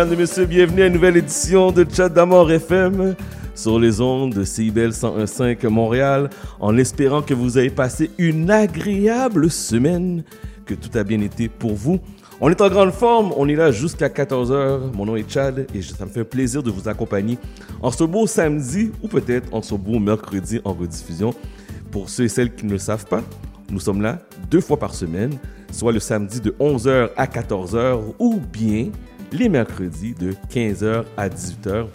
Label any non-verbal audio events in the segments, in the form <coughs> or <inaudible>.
Mesdames et messieurs, bienvenue à une nouvelle édition de Chat d'Amour FM sur les ondes de CIBEL 101.5 Montréal, en espérant que vous avez passé une agréable semaine, que tout a bien été pour vous. On est en grande forme, on est là jusqu'à 14h. Mon nom est Chad et ça me fait plaisir de vous accompagner en ce beau samedi ou peut-être en ce beau mercredi en rediffusion. Pour ceux et celles qui ne le savent pas, nous sommes là deux fois par semaine, soit le samedi de 11h à 14h ou bien les mercredis de 15h à 18h.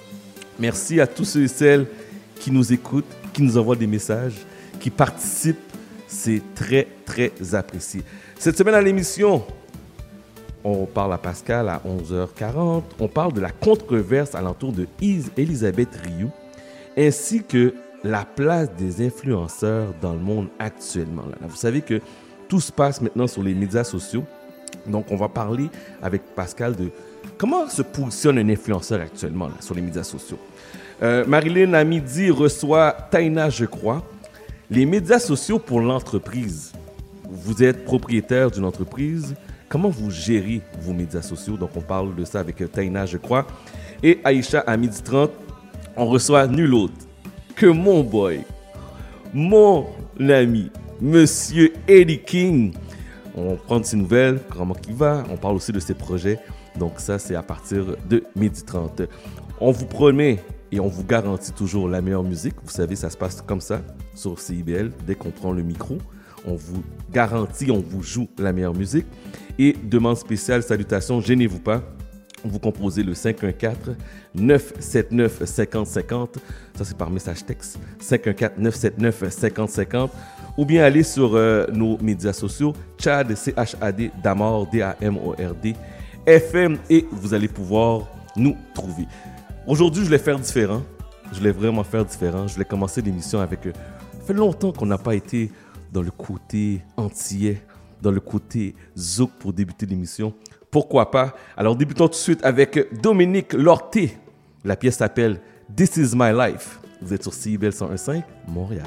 Merci à tous ceux et celles qui nous écoutent, qui nous envoient des messages, qui participent. C'est très, très apprécié. Cette semaine à l'émission, on parle à Pascal à 11h40. On parle de la controverse alentour de Elisabeth Rioux, ainsi que la place des influenceurs dans le monde actuellement. Vous savez que tout se passe maintenant sur les médias sociaux. Donc, on va parler avec Pascal de comment se positionne un influenceur actuellement sur les médias sociaux? Euh, Marilyn, à midi, reçoit Taina, je crois. Les médias sociaux pour l'entreprise. Vous êtes propriétaire d'une entreprise. Comment vous gérez vos médias sociaux? Donc, on parle de ça avec Taina, je crois. Et Aïcha, à midi 30, on reçoit nul autre que mon boy, mon ami, Monsieur Eddie King. On prend de ses nouvelles, comment il va, on parle aussi de ses projets. Donc ça, c'est à partir de midi 30. On vous promet et on vous garantit toujours la meilleure musique. Vous savez, ça se passe comme ça sur CIBL. Dès qu'on prend le micro, on vous garantit, on vous joue la meilleure musique. Et demande spéciale, salutations, gênez-vous pas vous composez le 514-979-5050. Ça, c'est par message texte. 514-979-5050. Ou bien aller sur euh, nos médias sociaux, Chad, C-H-A-D, Damord, D-A-M-O-R-D, FM, et vous allez pouvoir nous trouver. Aujourd'hui, je vais faire différent. Je voulais vraiment faire différent. Je voulais commencer l'émission avec... Euh, ça fait longtemps qu'on n'a pas été dans le côté antillais, dans le côté zouk pour débuter l'émission pourquoi pas? Alors débutons tout de suite avec Dominique Lorté. La pièce s'appelle This is my life. Vous êtes sur CIBL 101.5, Montréal.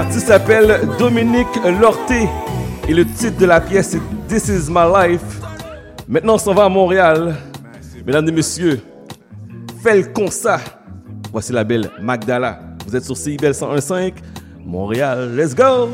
L'artiste s'appelle Dominique Lorté et le titre de la pièce est This Is My Life. Maintenant, on s'en va à Montréal. Mesdames et messieurs, comme ça. Voici la belle Magdala. Vous êtes sur CIBEL 101.5, Montréal. Let's go!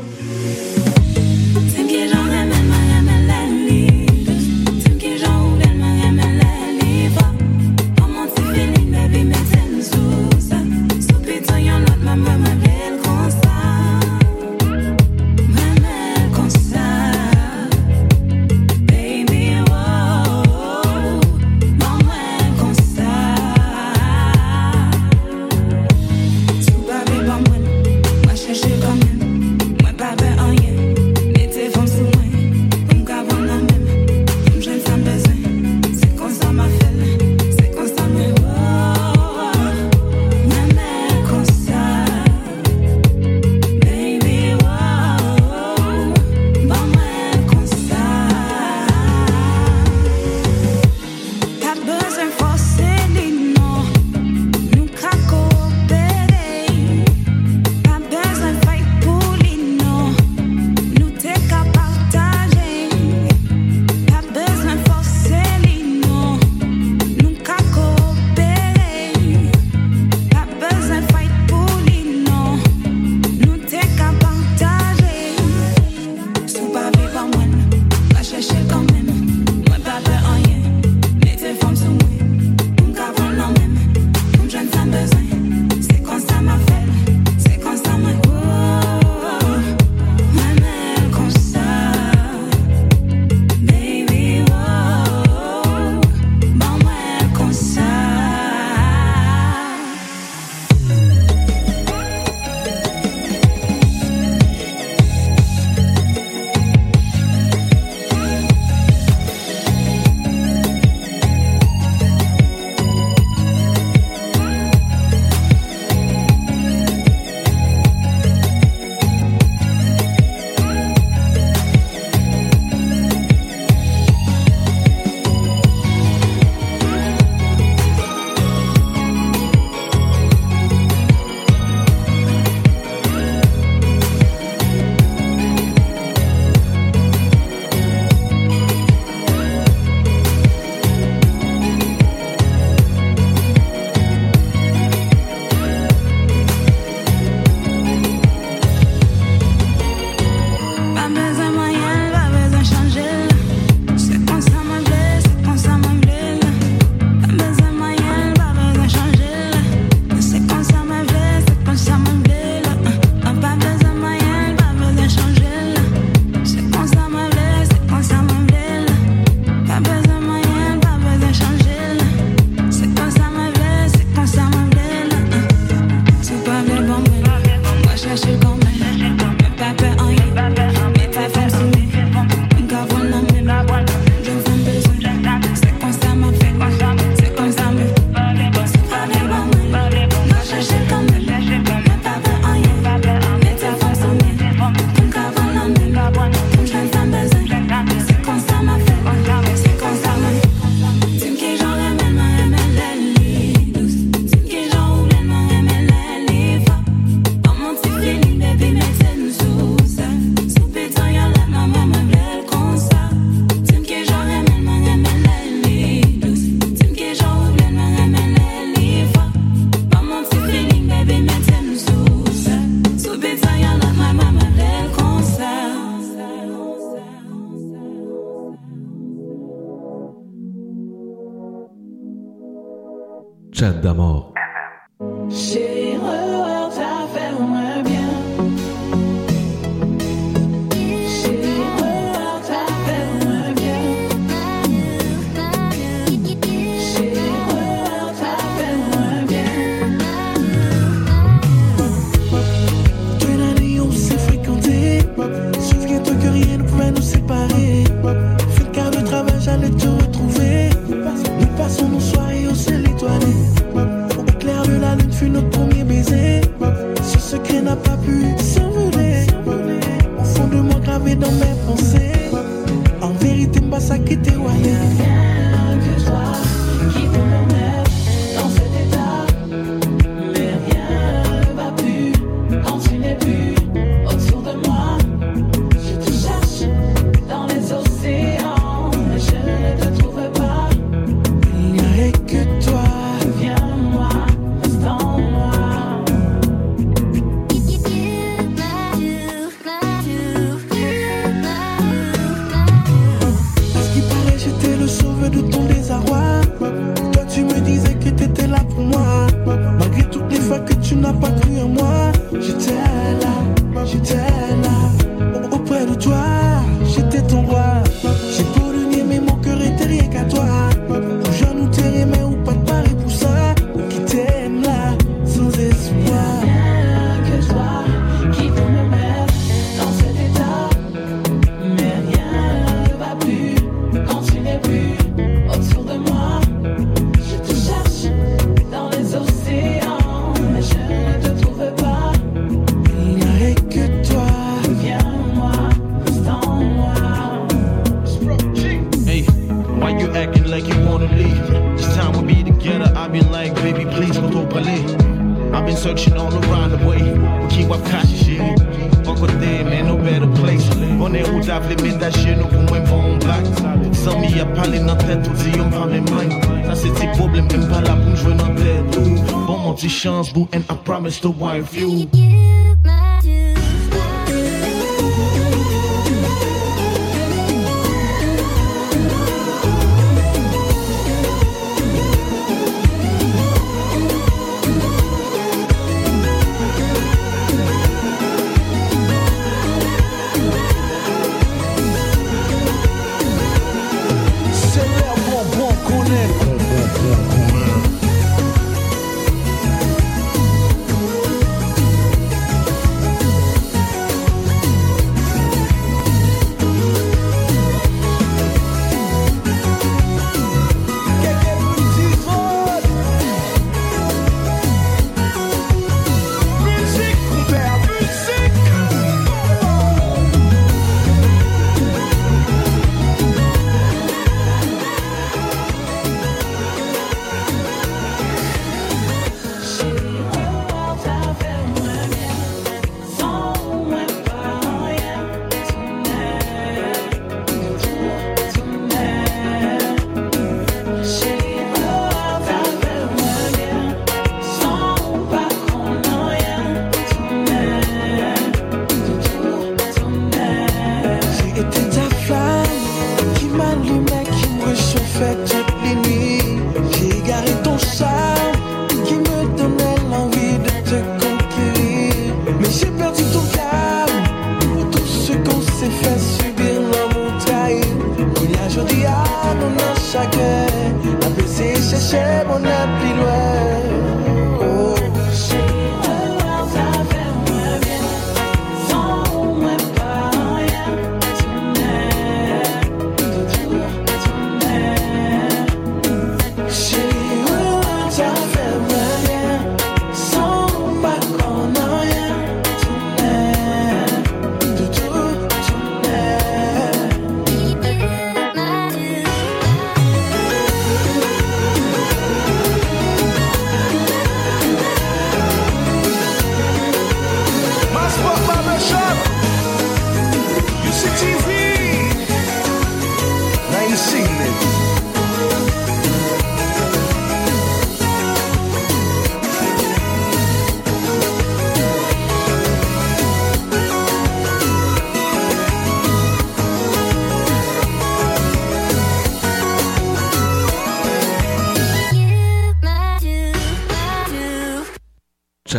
and I promise to wife you.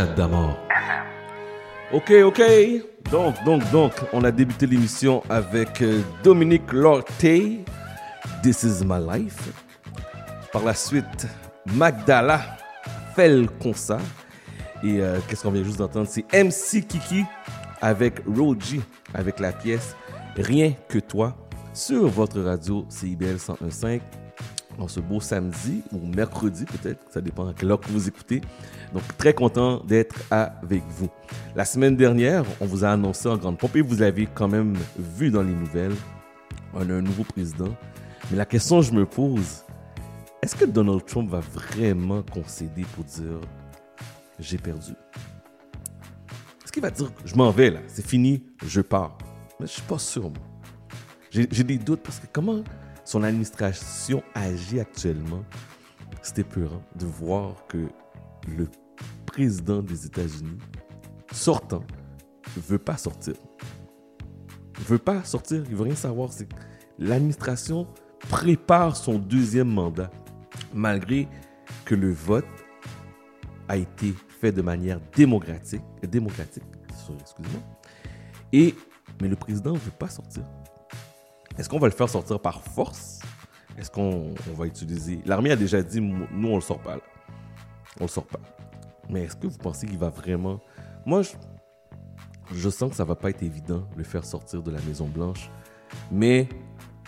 D'amour. Ok, ok. Donc, donc, donc, on a débuté l'émission avec euh, Dominique Lorté, This is my life. Par la suite, Magdala Fel Consa. Et euh, qu'est-ce qu'on vient juste d'entendre? C'est MC Kiki avec Roji, avec la pièce Rien que toi sur votre radio CIBL 101.5 en ce beau samedi ou mercredi peut-être, ça dépend à quelle heure que vous écoutez. Donc très content d'être avec vous. La semaine dernière, on vous a annoncé en grande pompe et vous avez quand même vu dans les nouvelles, on a un nouveau président. Mais la question que je me pose, est-ce que Donald Trump va vraiment concéder pour dire j'ai perdu? Est-ce qu'il va dire je m'en vais là, c'est fini, je pars? Mais je suis pas sûr. J'ai des doutes parce que comment son administration agit actuellement, c'est épeurant de voir que le président des États-Unis sortant veut pas sortir. Veut pas sortir, il veut rien savoir. L'administration prépare son deuxième mandat, malgré que le vote a été fait de manière démocratique, démocratique, excusez-moi. Et mais le président ne veut pas sortir. Est-ce qu'on va le faire sortir par force? Est-ce qu'on va utiliser L'armée a déjà dit nous on le sort pas. Là. On le sort pas. Mais est-ce que vous pensez qu'il va vraiment? Moi je, je sens que ça va pas être évident de le faire sortir de la Maison Blanche, mais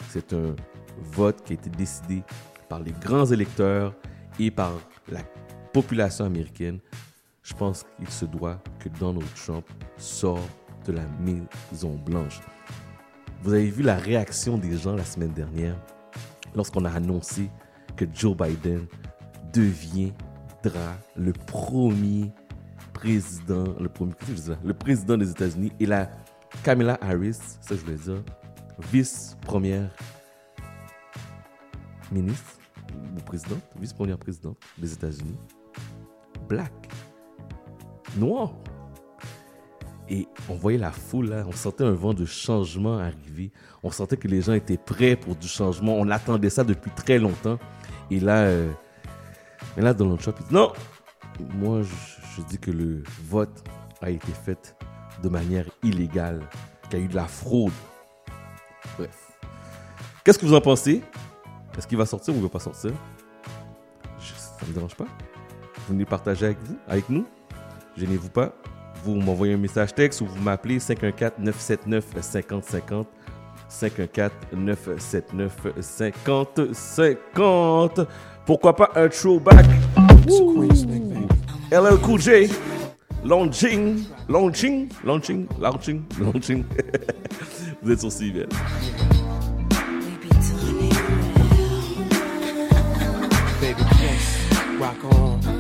c'est un vote qui a été décidé par les grands électeurs et par la population américaine. Je pense qu'il se doit que Donald Trump sorte de la Maison Blanche. Vous avez vu la réaction des gens la semaine dernière lorsqu'on a annoncé que Joe Biden le premier président, le premier, le président des États-Unis et la Kamala Harris, ça je voulais dire, vice-première ministre ou présidente, vice-première présidente des États-Unis, black, noir. Et on voyait la foule là, on sentait un vent de changement arriver. On sentait que les gens étaient prêts pour du changement. On attendait ça depuis très longtemps. Et là, euh, et là Donald Trump, il dit non, moi je, dis que le vote a été fait de manière illégale, qu'il y a eu de la fraude. Bref. Qu'est-ce que vous en pensez? Est-ce qu'il va sortir ou il ne va pas sortir? Ça ne me dérange pas. Vous venez partager avec vous, avec nous? Gênez-vous pas. Vous m'envoyez un message texte ou vous m'appelez 514-979-5050. 514-979-5050. Pourquoi pas un throwback? LL Cool J. Launching, launching, launching, launching, launching. Vous êtes sur CIVL. Baby, please, rock on.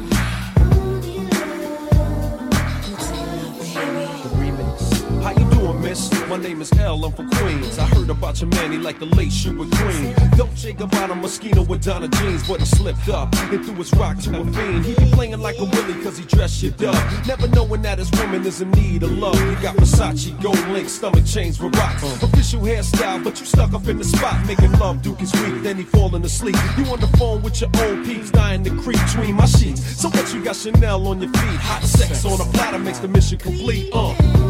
My name is L, I'm from Queens. I heard about your man, he like the late with green. Dolce Gabbana Moschino with Donna jeans, but he slipped up and threw his rock to a fiend. He be playing like a willy cause he dressed you up. Never knowing that his woman is in need of love. He got Versace, gold link, stomach chains with rocks. Official hairstyle, but you stuck up in the spot. Making love, Duke is weak, then he falling asleep. You on the phone with your old peeps, dying to creep between my sheets. So what you got Chanel on your feet? Hot sex on a platter makes the mission complete. Uh.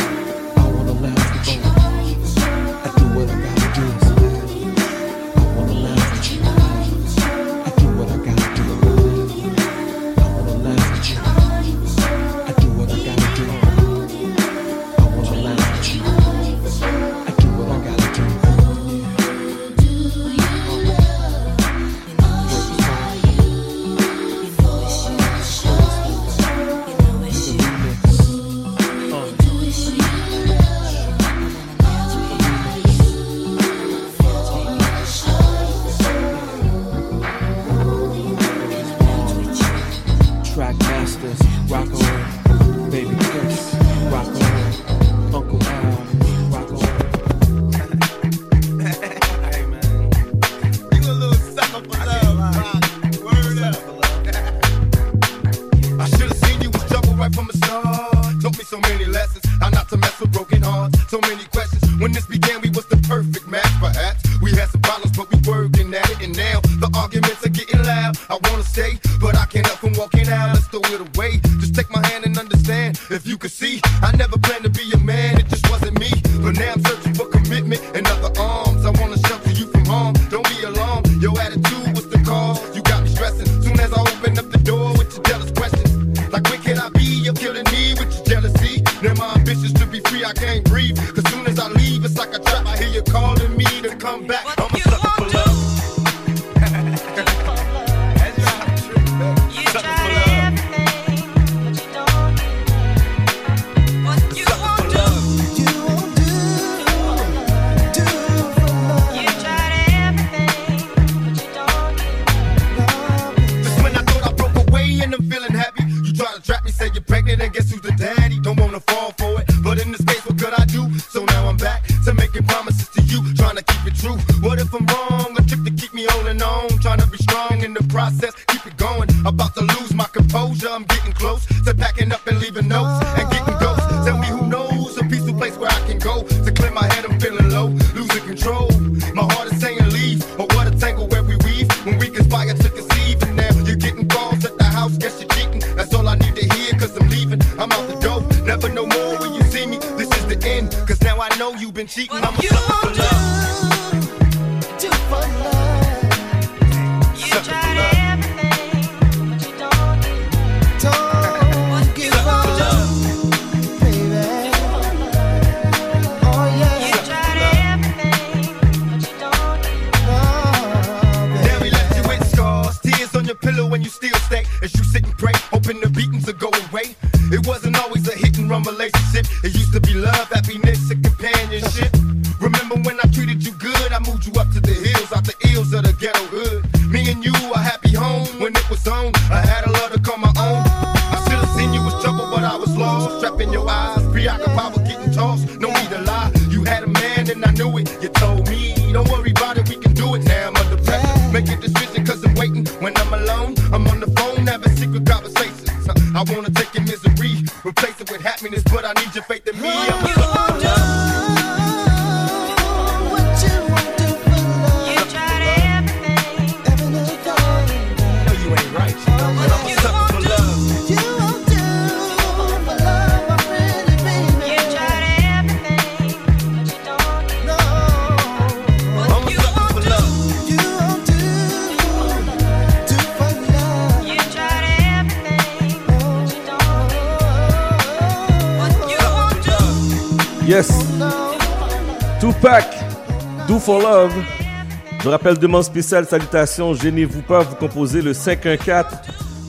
Demande spéciale, salutations, gênez-vous pas, vous composez le 514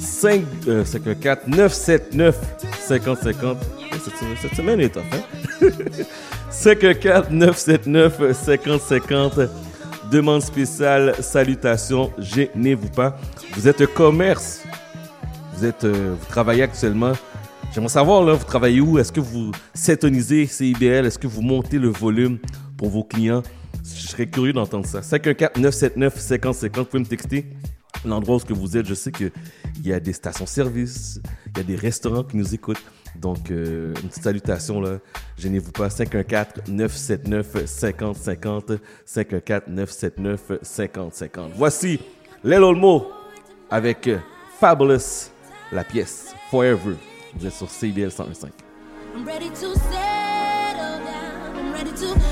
5, euh, 514 979 5050. Cette, cette semaine est top, hein? 514 979 5050. Demande spéciale, salutations, gênez-vous pas. Vous êtes commerce, vous êtes, euh, vous travaillez actuellement. J'aimerais savoir, là, vous travaillez où? Est-ce que vous sétonisez CIBL? Est-ce que vous montez le volume pour vos clients? Je serais curieux d'entendre ça. 514-979-5050, vous pouvez me texter l'endroit où vous êtes. Je sais qu'il y a des stations-service, il y a des restaurants qui nous écoutent. Donc, euh, une petite salutation, là. Gênez-vous pas. 514-979-5050. 514-979-5050. Voici Lel Olmo avec Fabulous, la pièce Forever. Vous êtes sur CBL 105. I'm ready to settle down. I'm ready to...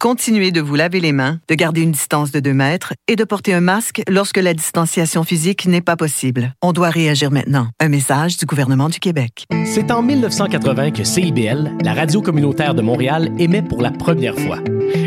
Continuez de vous laver les mains, de garder une distance de 2 mètres et de porter un masque lorsque la distanciation physique n'est pas possible. On doit réagir maintenant. Un message du gouvernement du Québec. C'est en 1980 que CIBL, la radio communautaire de Montréal, émet pour la première fois.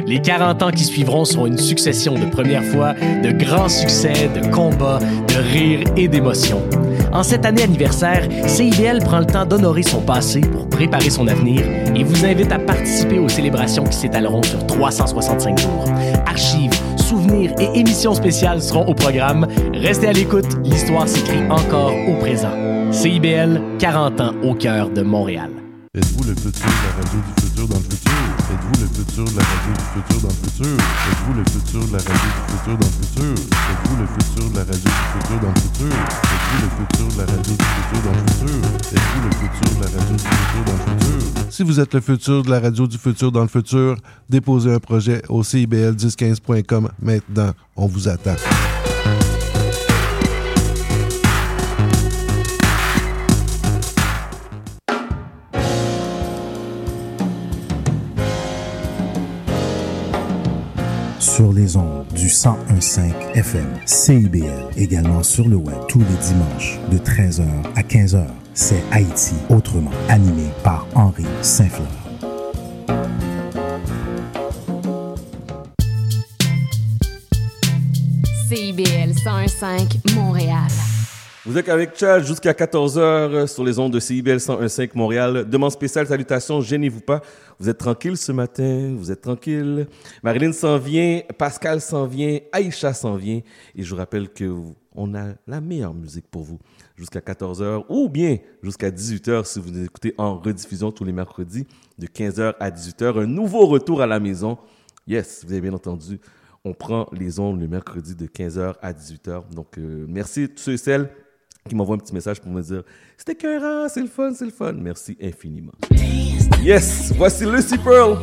Les 40 ans qui suivront seront une succession de premières fois, de grands succès, de combats, de rires et d'émotions. En cette année anniversaire, CIBL prend le temps d'honorer son passé pour préparer son avenir et vous invite à participer aux célébrations qui s'étaleront sur 365 jours. Archives, souvenirs et émissions spéciales seront au programme. Restez à l'écoute, l'histoire s'écrit encore au présent. CIBL, 40 ans au cœur de Montréal. Êtes-vous le futur de la radio du futur dans le futur? Êtes-vous le futur de la radio du futur dans le futur? Êtes-vous le futur de la radio du futur dans le futur? Êtes-vous le futur de la radio du futur dans le futur? Êtes-vous le futur de la radio du futur dans le futur? Êtes-vous le futur de la radio du futur dans le futur? Si vous êtes le futur de la radio du futur dans le futur, déposez un projet au CIBL1015.com maintenant. On vous attend. Sur les ondes du 1015 FM CIBL, également sur le web tous les dimanches de 13h à 15h. C'est Haïti autrement, animé par Henri Saint-Fleur. CIBL 101.5 Montréal. Vous êtes avec Chad jusqu'à 14h sur les ondes de CIBL 101.5 Montréal. Demande spéciale, salutations, gênez-vous pas. Vous êtes tranquille ce matin, vous êtes tranquille. Marilyn s'en vient, Pascal s'en vient, Aïcha s'en vient. Et je vous rappelle que on a la meilleure musique pour vous jusqu'à 14h ou bien jusqu'à 18h si vous nous écoutez en rediffusion tous les mercredis de 15h à 18h. Un nouveau retour à la maison. Yes, vous avez bien entendu. On prend les ondes le mercredi de 15h à 18h. Donc, euh, merci à tous ceux et celles qui m'envoient un petit message pour me dire c'était écœurant, c'est le fun, c'est le fun. Merci infiniment. Yes, voici Lucy Pearl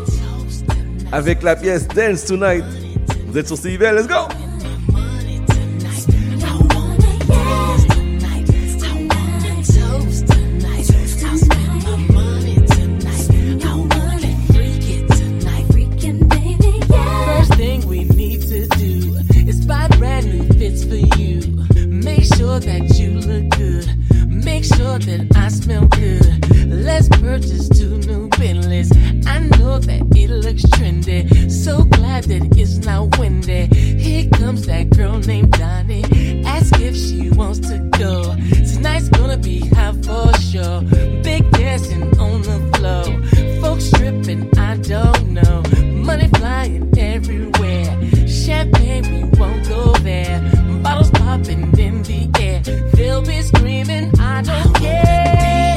avec la pièce Dance Tonight. Vous êtes sur CIBL, let's go! First thing we need to do is buy brand new fits for you. Make sure that you look good. Make sure that I smell good. Let's purchase two new Bentleys. I know that it looks trendy. So glad that it's not windy. Here comes that girl named Donnie. Ask if she wants to go. Tonight's gonna be hot for sure. Big dancing on the floor. Folks tripping, I don't know. Money flying everywhere. Champagne, we won't go there. Bottles popping in the air. They'll be screaming, I don't care.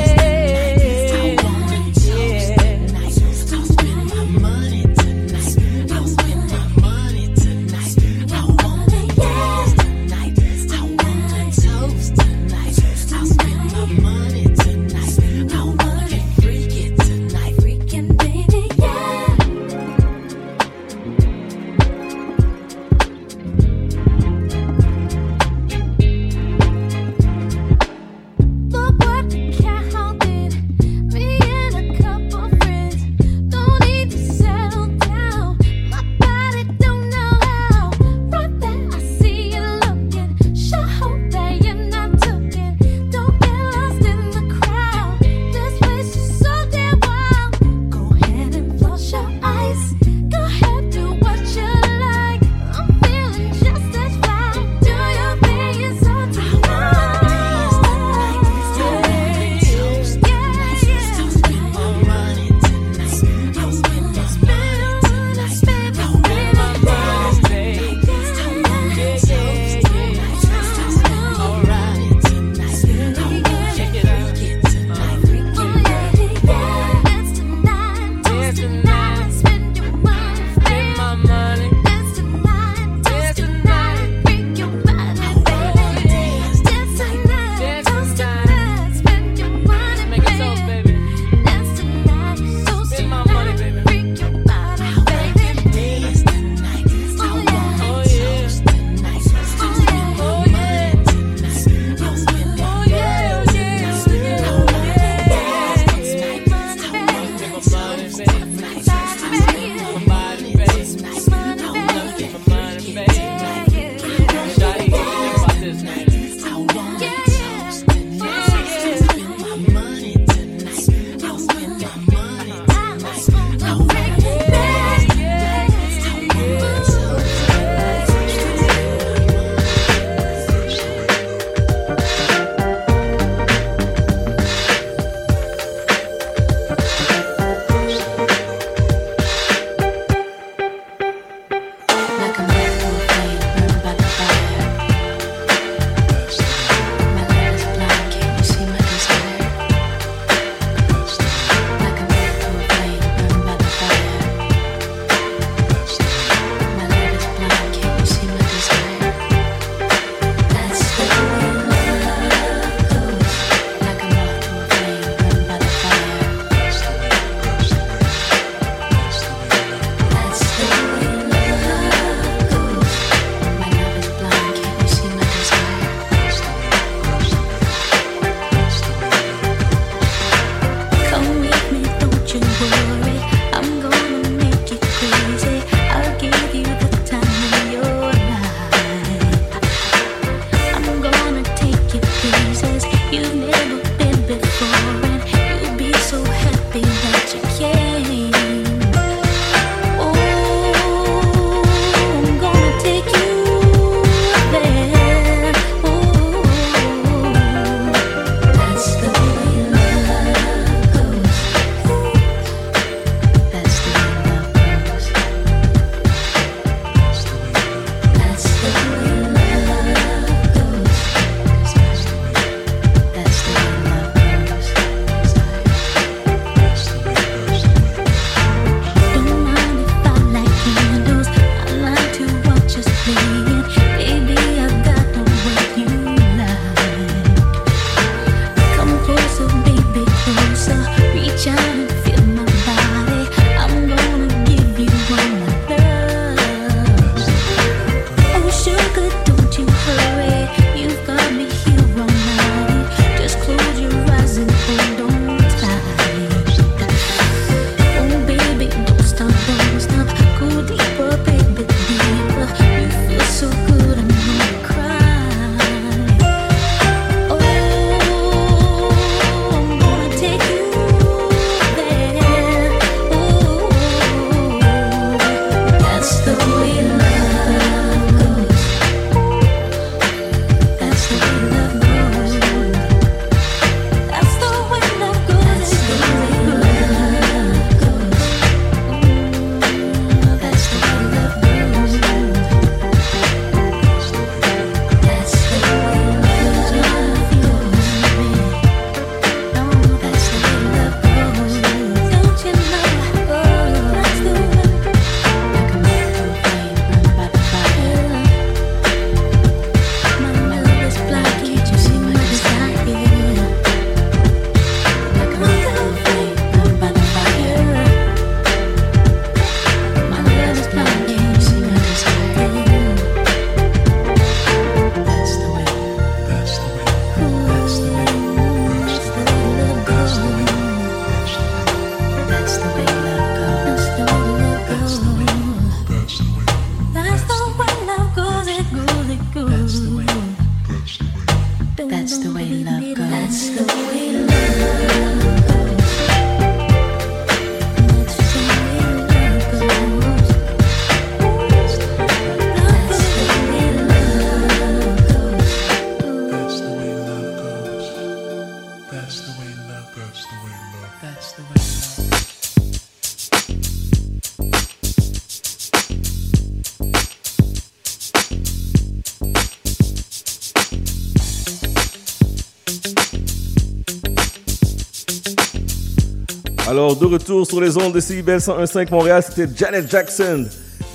Alors, de retour sur les ondes de CIBEL 101.5 Montréal, c'était Janet Jackson.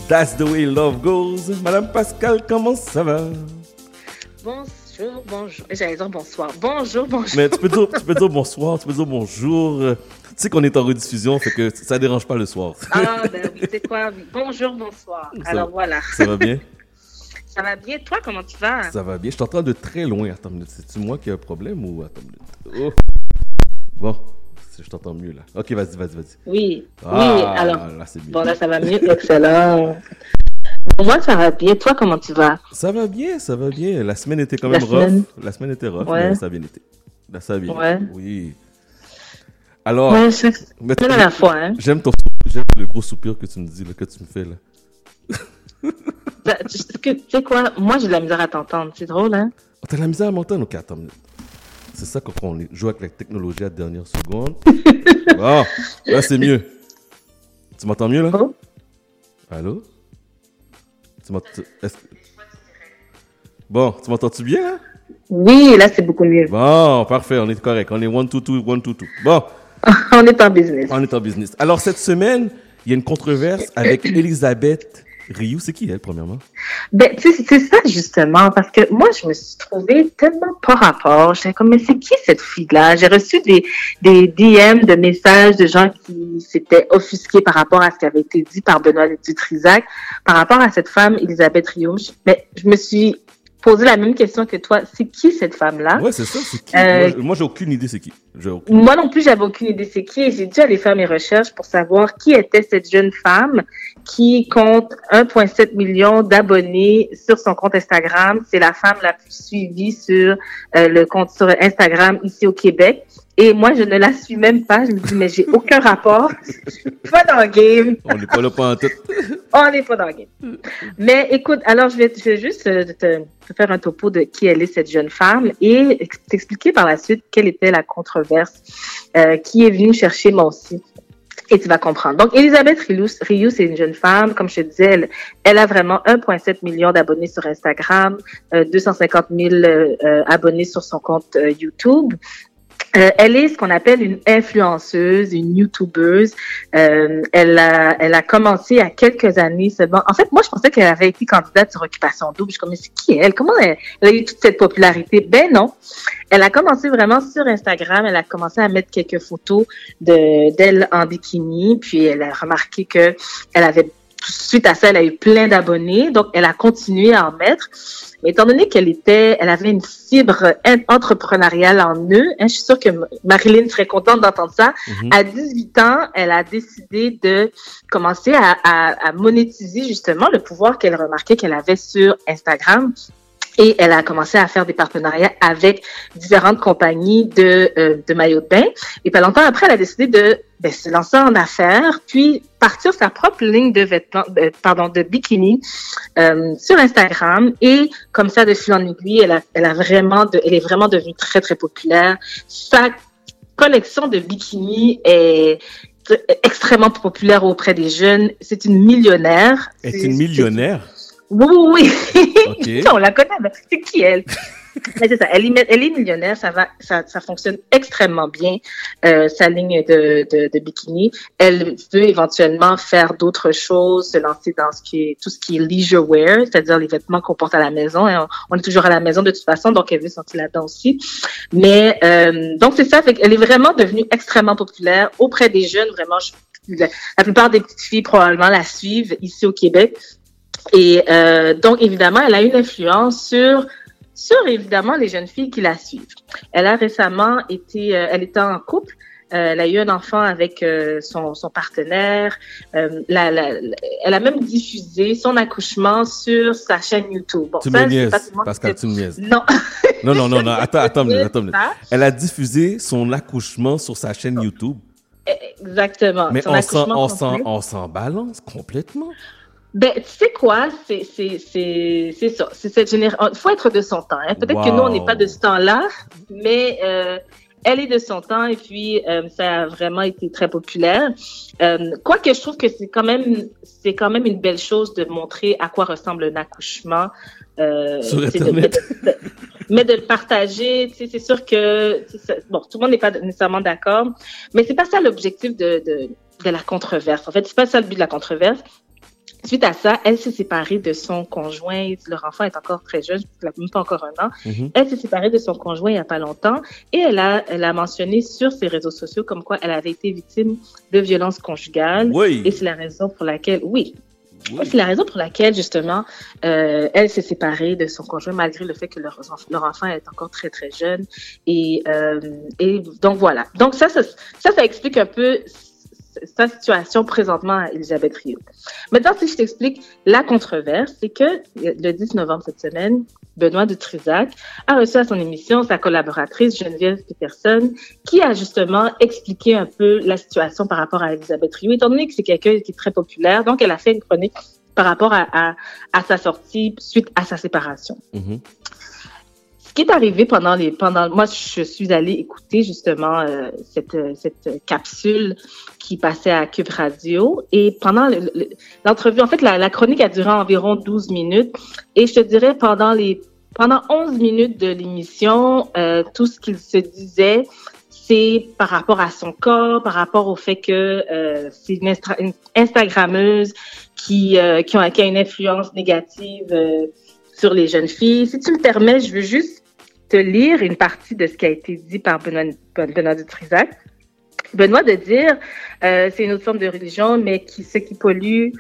That's the way love goes. Madame Pascal, comment ça va? Bonjour, bonjour. J'allais dire bonsoir. Bonjour, bonjour. Mais tu peux dire, dire bonsoir, tu peux dire bonjour. Tu sais qu'on est en rediffusion, fait que ça dérange pas le soir. Ah, ben oui, c'est quoi? Bonjour, bonsoir. Alors voilà. Ça va bien? Ça va bien? Toi, comment tu vas? Ça va bien. Je t'entends de très loin. Attends une minute. C'est-tu moi qui ai un problème ou. Attends une minute. Oh. Bon, je t'entends mieux là. Ok, vas-y, vas-y, vas-y. Oui. Ah, oui, alors. là, c'est mieux. Bon, là, ça va mieux. Excellent. Moi, ça va bien. Toi, comment tu vas? Ça va bien, ça va bien. La semaine était quand La même rough. semaine. La semaine était rough, Ouais. mais ça a bien été. Là, ça a bien Ouais. été. Oui. Alors. Ouais, c'est- mais à la fois, hein. J'aime ton j'aime le gros soupir que tu me dis, là, que tu me fais là. Ben, Tu sais quoi? Moi, j'ai de la misère à t'entendre. C'est drôle, hein? Oh, T'as de la misère à m'entendre? Ok, attends. C'est ça quand on joue avec la technologie à la dernière seconde. <laughs> bon, là c'est mieux. Tu m'entends mieux là? Oh. Allô? Tu m'entends? Bon, tu m'entends-tu bien là? Oui, là, c'est beaucoup mieux. Bon, parfait, on est correct. On est 1, 2, 2, 1, 2, 2. Bon. <laughs> on est en business. On est en business. Alors, cette semaine, il y a une controverse avec <coughs> Elisabeth Rioux. C'est qui elle, premièrement? Ben, tu sais, c'est ça justement, parce que moi, je me suis trouvée tellement pas rapport. J'étais comme, mais c'est qui cette fille-là? J'ai reçu des, des DM de messages de gens qui s'étaient offusqués par rapport à ce qui avait été dit par Benoît Dutrisac, par rapport à cette femme, Elisabeth Rioux. Mais je me suis posé la même question que toi. C'est qui cette femme-là? Ouais, c'est ça, c'est qui? Euh, Moi, j'ai aucune idée c'est qui. Moi non plus, j'avais aucune idée c'est qui. et J'ai dû aller faire mes recherches pour savoir qui était cette jeune femme qui compte 1,7 million d'abonnés sur son compte Instagram. C'est la femme la plus suivie sur euh, le compte sur Instagram ici au Québec. Et moi, je ne la suis même pas. Je me dis, mais j'ai aucun rapport. Je suis <laughs> pas dans le game. On n'est pas là pas en tête. <laughs> On n'est pas dans le game. Mais écoute, alors je vais, je vais juste euh, te, te faire un topo de qui elle est, cette jeune femme, et ex- t'expliquer par la suite quelle était la controverse euh, qui est venue chercher moi aussi. Et tu vas comprendre. Donc, Elisabeth Rioux, c'est une jeune femme. Comme je te disais, elle, elle a vraiment 1,7 million d'abonnés sur Instagram, euh, 250 000 euh, euh, abonnés sur son compte euh, YouTube. Euh, elle est ce qu'on appelle une influenceuse, une youtubeuse. Euh, elle, a, elle a commencé a quelques années seulement. En fait, moi, je pensais qu'elle avait été candidate sur Occupation Double. Je suis comme, mais c'est qui elle? Comment elle, elle a eu toute cette popularité? Ben non. Elle a commencé vraiment sur Instagram. Elle a commencé à mettre quelques photos de d'elle en bikini. Puis elle a remarqué que elle avait suite à ça, elle a eu plein d'abonnés, donc elle a continué à en mettre. Mais étant donné qu'elle était, elle avait une fibre en- entrepreneuriale en eux, hein, je suis sûre que Marilyn serait contente d'entendre ça. Mhm. À 18 ans, elle a décidé de commencer à, à- à monétiser justement le pouvoir qu'elle remarquait qu'elle avait sur Instagram. Et elle a commencé à faire des partenariats avec différentes compagnies de, euh, de maillots de bain. Et pas longtemps après, elle a décidé de ben, se lancer en affaires, puis partir sa propre ligne de vêtements, euh, pardon, de bikini euh, sur Instagram. Et comme ça, de fil en aiguille, elle a, elle a vraiment, de, elle est vraiment devenue très très populaire. Sa collection de bikini est extrêmement populaire auprès des jeunes. C'est une millionnaire. Est C'est- une millionnaire? Oui, oui, <laughs> oui. On la connaît, mais c'est qui elle? <laughs> Mais c'est ça, elle est, elle est millionnaire, ça va, ça, ça fonctionne extrêmement bien, euh, sa ligne de, de, de bikini. Elle veut éventuellement faire d'autres choses, se lancer dans ce qui est, tout ce qui est leisure wear, c'est-à-dire les vêtements qu'on porte à la maison. Et on, on est toujours à la maison de toute façon, donc elle veut sortir là-dedans aussi. Mais, euh, donc c'est ça, fait elle est vraiment devenue extrêmement populaire auprès des jeunes, vraiment. je- la, la plupart des petites filles probablement la suivent ici au Québec. Et euh, donc, évidemment, elle a une influence sur, sur évidemment les jeunes filles qui la suivent. Elle a récemment été, euh, elle était en couple. Euh, elle a eu un enfant avec euh, son, son partenaire. Euh, la- la- elle a même diffusé son accouchement sur sa chaîne YouTube. Bon, Tu ça, me niaises, Pascal, tu me niaises. Non. <laughs> Non, non, non, non, attends, attends, minute, attends, minute. Elle a diffusé son accouchement sur sa chaîne YouTube. Exactement. Mais Son on s'en, accouchement on s'en, complet. on s'en balance complètement. Ben, tu sais quoi, c'est c'est c'est c'est ça. C'est cette génération. Il faut être de son temps. Hein. Peut-être que nous on n'est pas de ce temps-là, mais euh, elle est de son temps et puis euh, ça a vraiment été très populaire. Euh, Quoique je trouve que c'est quand même c'est quand même une belle chose de montrer à quoi ressemble un accouchement. Euh, Sur de- Internet. de- de- mais de le partager, tu sais, c'est sûr que bon, tout le monde n'est pas nécessairement d'accord, mais c'est pas ça l'objectif de, de de la controverse. En fait, c'est pas ça le but de la controverse. Suite à ça, elle s'est séparée de son conjoint. Leur enfant est encore très jeune, n'a même pas encore un an. Mhm. Elle s'est séparée de son conjoint il n'y a pas longtemps et elle a, elle a mentionné sur ses réseaux sociaux comme quoi elle avait été victime de violences conjugales. Oui. Et c'est la raison pour laquelle, oui. C'est la raison pour laquelle, justement, euh, elle s'est séparée de son conjoint malgré le fait que leur, leur enfant est encore très, très jeune. Et, euh, et donc, voilà. Donc, ça, ça, ça, ça explique un peu sa situation présentement à Elisabeth Rio. Maintenant, si je t'explique la controverse, c'est que le 10 novembre cette semaine, Benoît de Trisac a reçu à son émission sa collaboratrice Geneviève Peterson, qui a justement expliqué un peu la situation par rapport à Elisabeth Rio, étant donné que c'est quelqu'un qui est très populaire. Donc, elle a fait une chronique par rapport à, sa sortie suite à sa séparation. Mhm. Ce qui est arrivé pendant les pendant moi je suis allée écouter justement euh, cette euh, cette capsule qui passait à Cube Radio et pendant le- le- l'entrevue en fait la, chronique a duré environ 12 minutes et je te dirais pendant les pendant 11 minutes de l'émission euh, tout ce qu'il se disait c'est par rapport à son corps, par rapport au fait que c'est une, une Instagrammeuse qui, qui, a, une influence négative sur les jeunes filles. Si tu me permets, je veux juste te lire une partie de ce qui a été dit par Benoît, Benoît de Trisac. Benoît de dire, euh, c'est une autre forme de religion, mais qui, ce qui pollue,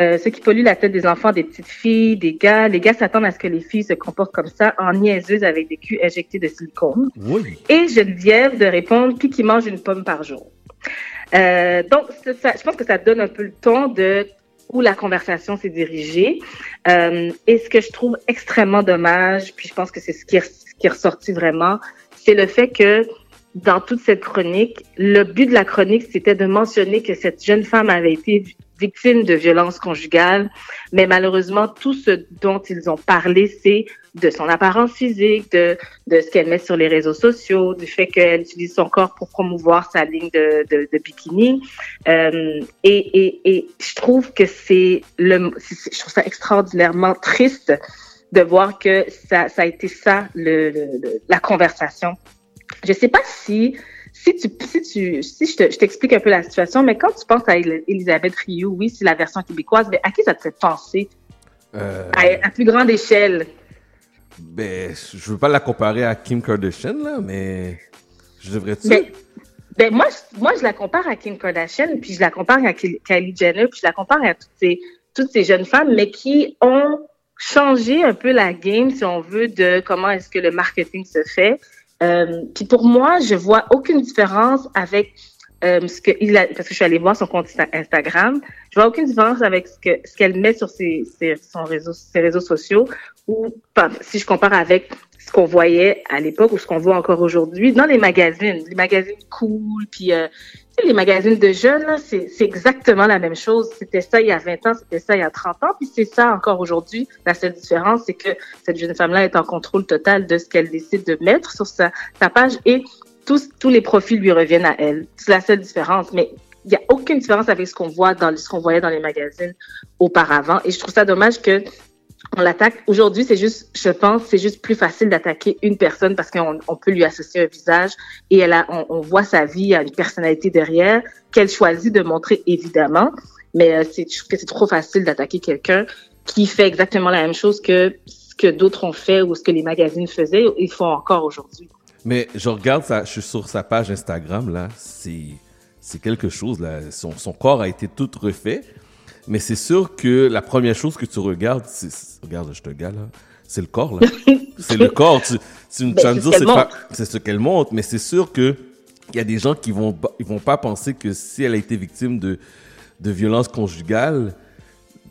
euh, ce qui pollue la tête des enfants, des petites filles, des gars. Les gars s'attendent à ce que les filles se comportent comme ça, en niaiseuses avec des culs injectés de silicone. Oui. Et Geneviève de répondre, puis qui mange une pomme par jour. Euh, donc, ça, je pense que ça donne un peu le ton de où la conversation s'est dirigée. Euh, et ce que je trouve extrêmement dommage, puis je pense que c'est ce qui qui est ressorti vraiment, c'est le fait que dans toute cette chronique, le but de la chronique, c'était de mentionner que cette jeune femme avait été victime de violences conjugales, mais malheureusement, tout ce dont ils ont parlé, c'est de son apparence physique, de, ce qu'elle met sur les réseaux sociaux, du fait qu'elle utilise son corps pour promouvoir sa ligne de, bikini. Euh, et, je trouve que c'est- je trouve ça extraordinairement triste de voir que ça, ça a été ça le, la conversation. Je sais pas si si tu si tu si je te- je t'explique un peu la situation, mais quand tu penses à El- Elisabeth Rioux, oui, c'est la version québécoise, mais à qui ça te fait penser? Euh, à, à plus grande échelle? ben, je veux pas la comparer à Kim Kardashian, là, mais je devrais-tu? Ben, ben moi, je- moi, je la compare à Kim Kardashian, puis je la compare à Kylie Kylie Jenner, puis je la compare à toutes ces, toutes ces jeunes femmes, mais qui ont changé un peu la game, si on veut, de comment est-ce que le marketing se fait. Euh, puis pour moi, je vois aucune différence avec euh, ce que il a, parce que je suis allée voir son compte Insta- Instagram, je vois aucune différence avec ce que ce qu'elle met sur ses, ses, son réseau, ses réseaux sociaux ou si je compare avec ce qu'on voyait à l'époque ou ce qu'on voit encore aujourd'hui dans les magazines, les magazines cool, puis euh, les magazines de jeunes, c'est exactement la même chose. C'était ça il y a 20 ans, c'était ça il y a 30 ans, puis c'est ça encore aujourd'hui. La seule différence, c'est que cette jeune femme-là est en contrôle total de ce qu'elle décide de mettre sur sa, sa page et tous, tous les profils lui reviennent à elle. C'est la seule différence, mais il n'y a aucune différence avec ce qu'on voit dans ce qu'on voyait dans les magazines auparavant. Et je trouve ça dommage que on l'attaque. Aujourd'hui, c'est juste, je pense, c'est juste plus facile d'attaquer une personne parce qu'on on peut lui associer un visage et elle a, on, voit sa vie, a une personnalité derrière qu'elle choisit de montrer évidemment. Mais euh, je trouve que c'est trop facile d'attaquer quelqu'un qui fait exactement la même chose que ce que d'autres ont fait ou ce que les magazines faisaient et font encore aujourd'hui. Mais je regarde, ça, je suis sur sa page Instagram, là, c'est, quelque chose, là. Son corps a été tout refait. Mais c'est sûr que la première chose que tu regardes, c'est, regarde, je te gars, là, c'est le corps, là. <laughs> c'est le corps. Tu, tu, tu Ben, vas me c'est dire, ce c'est, pas- ce qu'elle montre, mais c'est sûr que il y a des gens qui vont, ils vont pas penser que si elle a été victime de, de violences conjugales,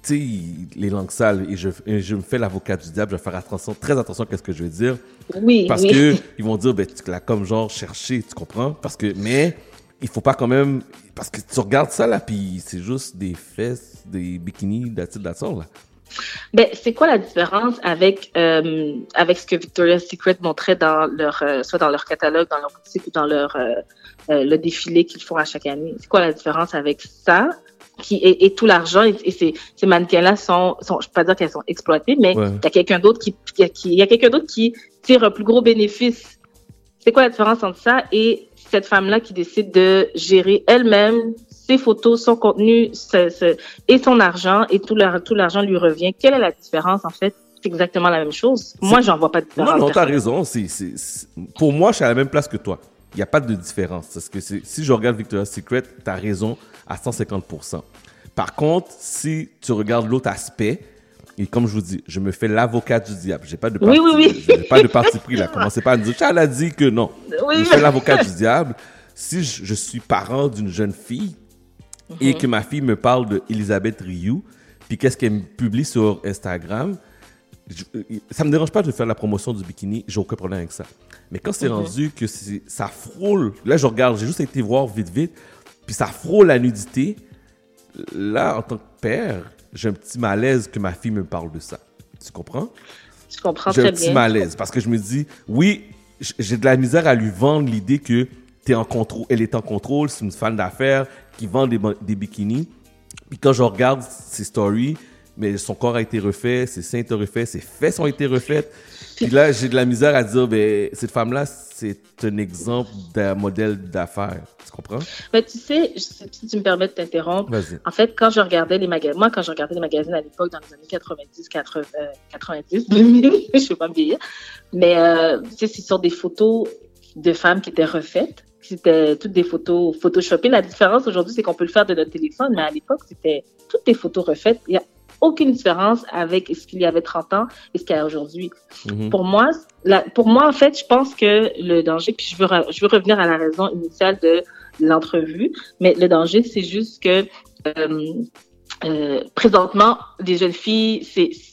tu sais, les langues sales, et je, et je me fais l'avocat du diable, je vais faire attention, très attention à ce que je vais dire. Oui, Parce oui. que ils vont dire, ben, tu l'as comme genre cherché, tu comprends? Parce que, mais, il faut pas quand même, parce que tu regardes ça, là, puis c'est juste des fesses, des bikinis, that's all, là. Ben, c'est quoi la différence avec euh, avec ce que Victoria's Secret montrait dans leur euh, soit dans leur catalogue, dans leur boutique ou dans leur euh, le défilé qu'ils font à chaque année? C'est quoi la différence avec ça qui et, et tout l'argent et, et ces, ces mannequins-là sont, sont je peux pas dire qu'elles sont exploitées, mais il Ouais. y a quelqu'un d'autre qui qui- qui- il y a quelqu'un d'autre qui tire un plus gros bénéfice. C'est quoi la différence entre ça et cette femme-là qui décide de gérer elle-même ses photos, son contenu ce- ce- et son argent et tout l'argent lui revient. Quelle est la différence en fait? C'est exactement la même chose. Moi, j'en vois pas de différence. Non, non, t'as raison. C'est- Pour moi, je suis à la même place que toi. Il n'y a pas de différence. Parce que si je regarde Victoria's Secret, t'as raison à 150%. Par contre, si tu regardes l'autre aspect, et comme je vous dis, je me fais l'avocat du diable. J'ai pas de Oui, parti, oui, oui. j'ai pas de parti pris là. Commencez pas à me dire, Charles a dit que non. Oui. Je fais l'avocat du diable. Si je, je suis parent d'une jeune fille et Mhm. que ma fille me parle de Elisabeth Rioux, puis qu'est-ce qu'elle me publie sur Instagram, je- euh, ça me dérange pas de faire la promotion du bikini, j'ai aucun problème avec ça. Mais quand c'est Mhm. rendu que ça frôle, là je regarde, j'ai juste été voir vite vite, puis ça frôle la nudité, là en tant que père, j'ai un petit malaise que ma fille me parle de ça. Tu comprends? Je comprends J'ai un très petit bien. malaise parce que je me dis, oui, j'ai de la misère à lui vendre l'idée que t'es en contrôle, elle est en contrôle, c'est une fan d'affaires qui vend des bikinis. Puis quand je regarde ses stories, mais son corps a été refait, ses seins ont été refaits, ses fesses ont été refaites. Puis là, j'ai de la misère à dire, ben, cette femme-là, c'est un exemple d'un modèle d'affaires. Tu comprends? Mais tu sais, je- si tu me permets de t'interrompre, en fait, quand je regardais les magazines, moi, quand je regardais les magazines à l'époque, dans les années 90, 80, euh, 90, 2000, <laughs> je ne vais pas me vieillir, mais euh, tu sais, c'est sur des photos de femmes qui étaient refaites. C'était toutes des photos photoshopées. La différence aujourd'hui, c'est qu'on peut le faire de notre téléphone, mais à l'époque, c'était toutes des photos refaites. Il n'y a aucune différence avec ce qu'il y avait 30 ans et ce qu'il y a aujourd'hui. Mhm. Pour moi, la, pour moi, en fait, je pense que le danger, puis je veux, je veux revenir à la raison initiale de l'entrevue, mais le danger, c'est juste que euh, euh, présentement, les jeunes filles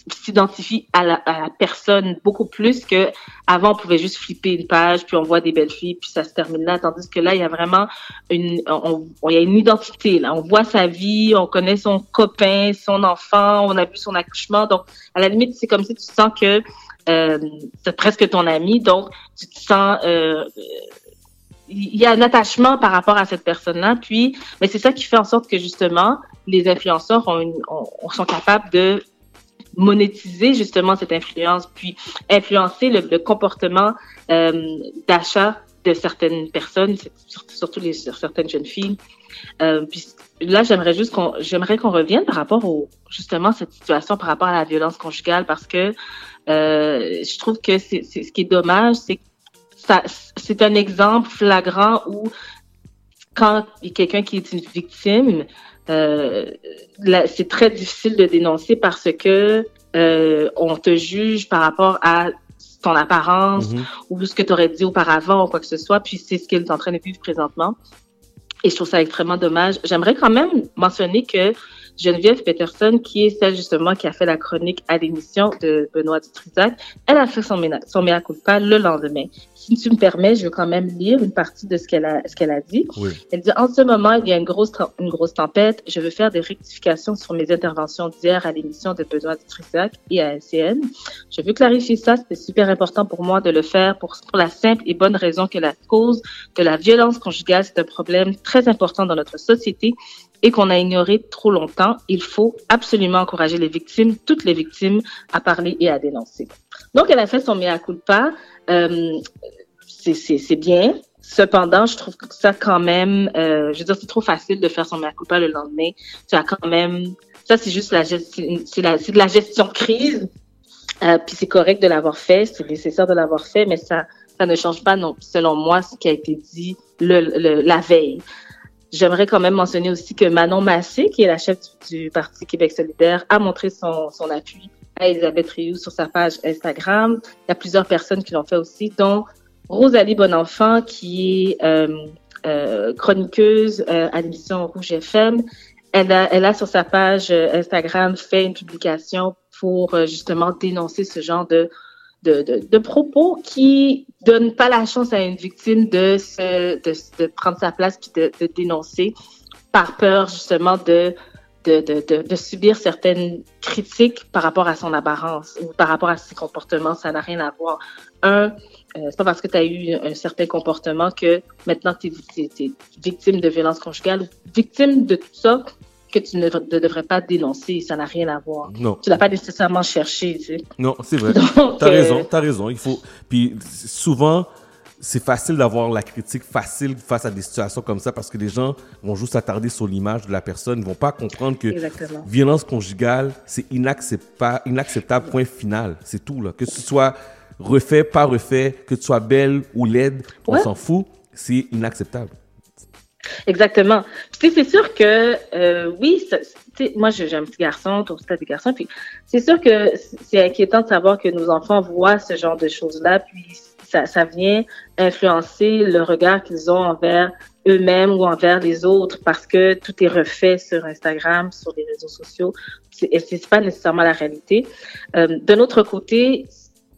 s'identifient à la, personne beaucoup plus que avant on pouvait juste flipper une page, puis on voit des belles filles, puis ça se termine là, tandis que là, il y a vraiment une, on- il y a une identité, là. On voit sa vie, on connaît son copain, son enfant, on a vu son accouchement, donc à la limite, c'est comme si tu sens que euh, c'est presque ton ami, donc tu te sens euh, il y a un attachement par rapport à cette personne-là. Puis, mais c'est ça qui fait en sorte que justement, les influenceurs ont sont capables de monétiser justement cette influence, puis influencer le, comportement euh, d'achat de certaines personnes, surtout, les certaines jeunes filles. Euh, puis là, j'aimerais juste qu'on, j'aimerais qu'on revienne par rapport au justement cette situation par rapport à la violence conjugale, parce que euh, je trouve que c'est, ce qui est dommage, c'est que c'est un exemple flagrant où quand il y a quelqu'un qui est une victime, euh, c'est très difficile de dénoncer parce que euh, on te juge par rapport à ton apparence Mhm. ou ce que tu aurais dit auparavant ou quoi que ce soit, puis c'est ce qu'elle est en train de vivre présentement. Et je trouve ça extrêmement dommage. J'aimerais quand même mentionner que Geneviève Peterson, qui est celle justement qui a fait la chronique à l'émission de Benoît Dutrisac, elle a fait son, ména- son mea culpa le lendemain. Si tu me permets, je veux quand même lire une partie de ce qu'elle a, ce qu'elle a dit. Oui. Elle dit, en ce moment, il y a une grosse, une grosse tempête. Je veux faire des rectifications sur mes interventions d'hier à l'émission de Benoît Dutrisac et à LCN. Je veux clarifier ça. C'était super important pour moi de le faire pour, pour la simple et bonne raison que la cause de la violence conjugale, c'est un problème très important dans notre société et qu'on a ignoré trop longtemps. Il faut absolument encourager les victimes, toutes les victimes, à parler et à dénoncer. Donc, elle a fait son mea culpa. Euh, c'est- bien. Cependant, je trouve que ça quand même, euh, je veux dire, c'est trop facile de faire son mea culpa le lendemain. Tu as quand même, ça c'est juste la gestion, crise. Puis c'est correct de l'avoir fait, c'est nécessaire de l'avoir fait, mais ça, ne change pas, non, selon moi, ce qui a été dit la veille. J'aimerais quand même mentionner aussi que Manon Massé, qui est la chef du, Parti Québec solidaire, a montré son, son appui à Elisabeth Rioux sur sa page Instagram. Il y a plusieurs personnes qui l'ont fait aussi, dont Rosalie Bonenfant, qui est euh, euh, chroniqueuse euh, à l'émission Rouge FM. Elle a, elle a sur sa page euh, Instagram fait une publication pour euh, justement dénoncer ce genre de, de, propos qui donnent pas la chance à une victime de, de, prendre sa place puis de, dénoncer par peur justement de de, de, de, de subir certaines critiques par rapport à son apparence ou par rapport à ses comportements. Ça n'a rien à voir. Un, euh, c'est pas parce que tu as eu un certain comportement que maintenant tu es, victime de violence conjugale ou victime de tout ça que tu ne, ne devrais pas dénoncer. Ça n'a rien à voir. Non. Tu l'as pas nécessairement cherché. Tu sais. Non, c'est vrai. T'as euh, raison, t'as raison. Il faut. Puis souvent, c'est facile d'avoir la critique facile face à des situations comme ça parce que les gens vont juste s'attarder sur l'image de la personne, ils vont pas comprendre que Exactement. violence conjugale, c'est inacceptable, inacceptable point final. C'est tout là. Que ce soit refait, pas refait, que tu sois belle ou laide, on s'en fout. C'est inacceptable. Exactement. Puis, c'est sûr que, euh, oui, moi, j'ai un petit garçon, aussi, t'as des garçons, puis c'est sûr que c'est inquiétant de savoir que nos enfants voient ce genre de choses-là, puis ça, vient influencer le regard qu'ils ont envers eux-mêmes ou envers les autres parce que tout est refait sur Instagram, sur les réseaux sociaux. Et c'est pas nécessairement la réalité. Euh, de notre côté,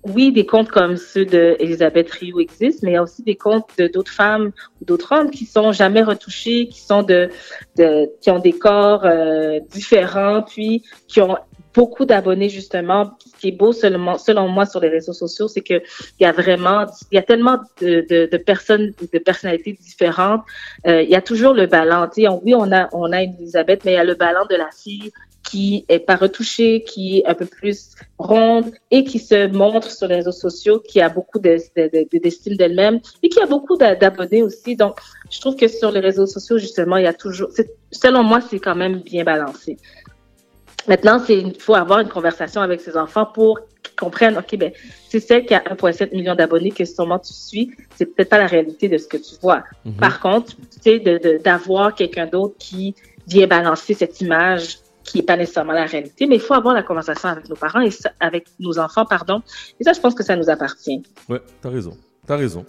oui, des comptes comme ceux d'Elisabeth Rioux existent, mais il y a aussi des comptes d'autres femmes ou d'autres hommes qui sont jamais retouchés, qui sont de, de qui ont des corps euh, différents, puis qui ont beaucoup d'abonnés justement. Ce qui est beau seulement, selon moi sur les réseaux sociaux, c'est que il y a vraiment, il y a tellement de, de, de personnes, de personnalités différentes. Euh, il y a toujours le ballon. Tu sais, oui, on a on a une Elisabeth, mais il y a le ballon de la fille qui est pas retouchée, qui est un peu plus ronde et qui se montre sur les réseaux sociaux, qui a beaucoup de- de- de- d'estime d'elle-même et qui a beaucoup d'a- d'abonnés aussi. Donc, je trouve que sur les réseaux sociaux, justement, il y a toujours, selon moi, c'est quand même bien balancé. Maintenant, c'est, il faut avoir une conversation avec ses enfants pour qu'ils comprennent, OK, ben, c'est celle qui a 1,7 million d'abonnés que sûrement tu suis, c'est peut-être pas la réalité de ce que tu vois. Mhm. Par contre, tu sais, de, de- d'avoir quelqu'un d'autre qui vient balancer cette image qui est pas nécessairement la réalité, mais il faut avoir la conversation avec nos parents et ça- avec nos enfants, pardon. Et ça, je pense que ça nous appartient. Ouais, t'as raison. T'as raison.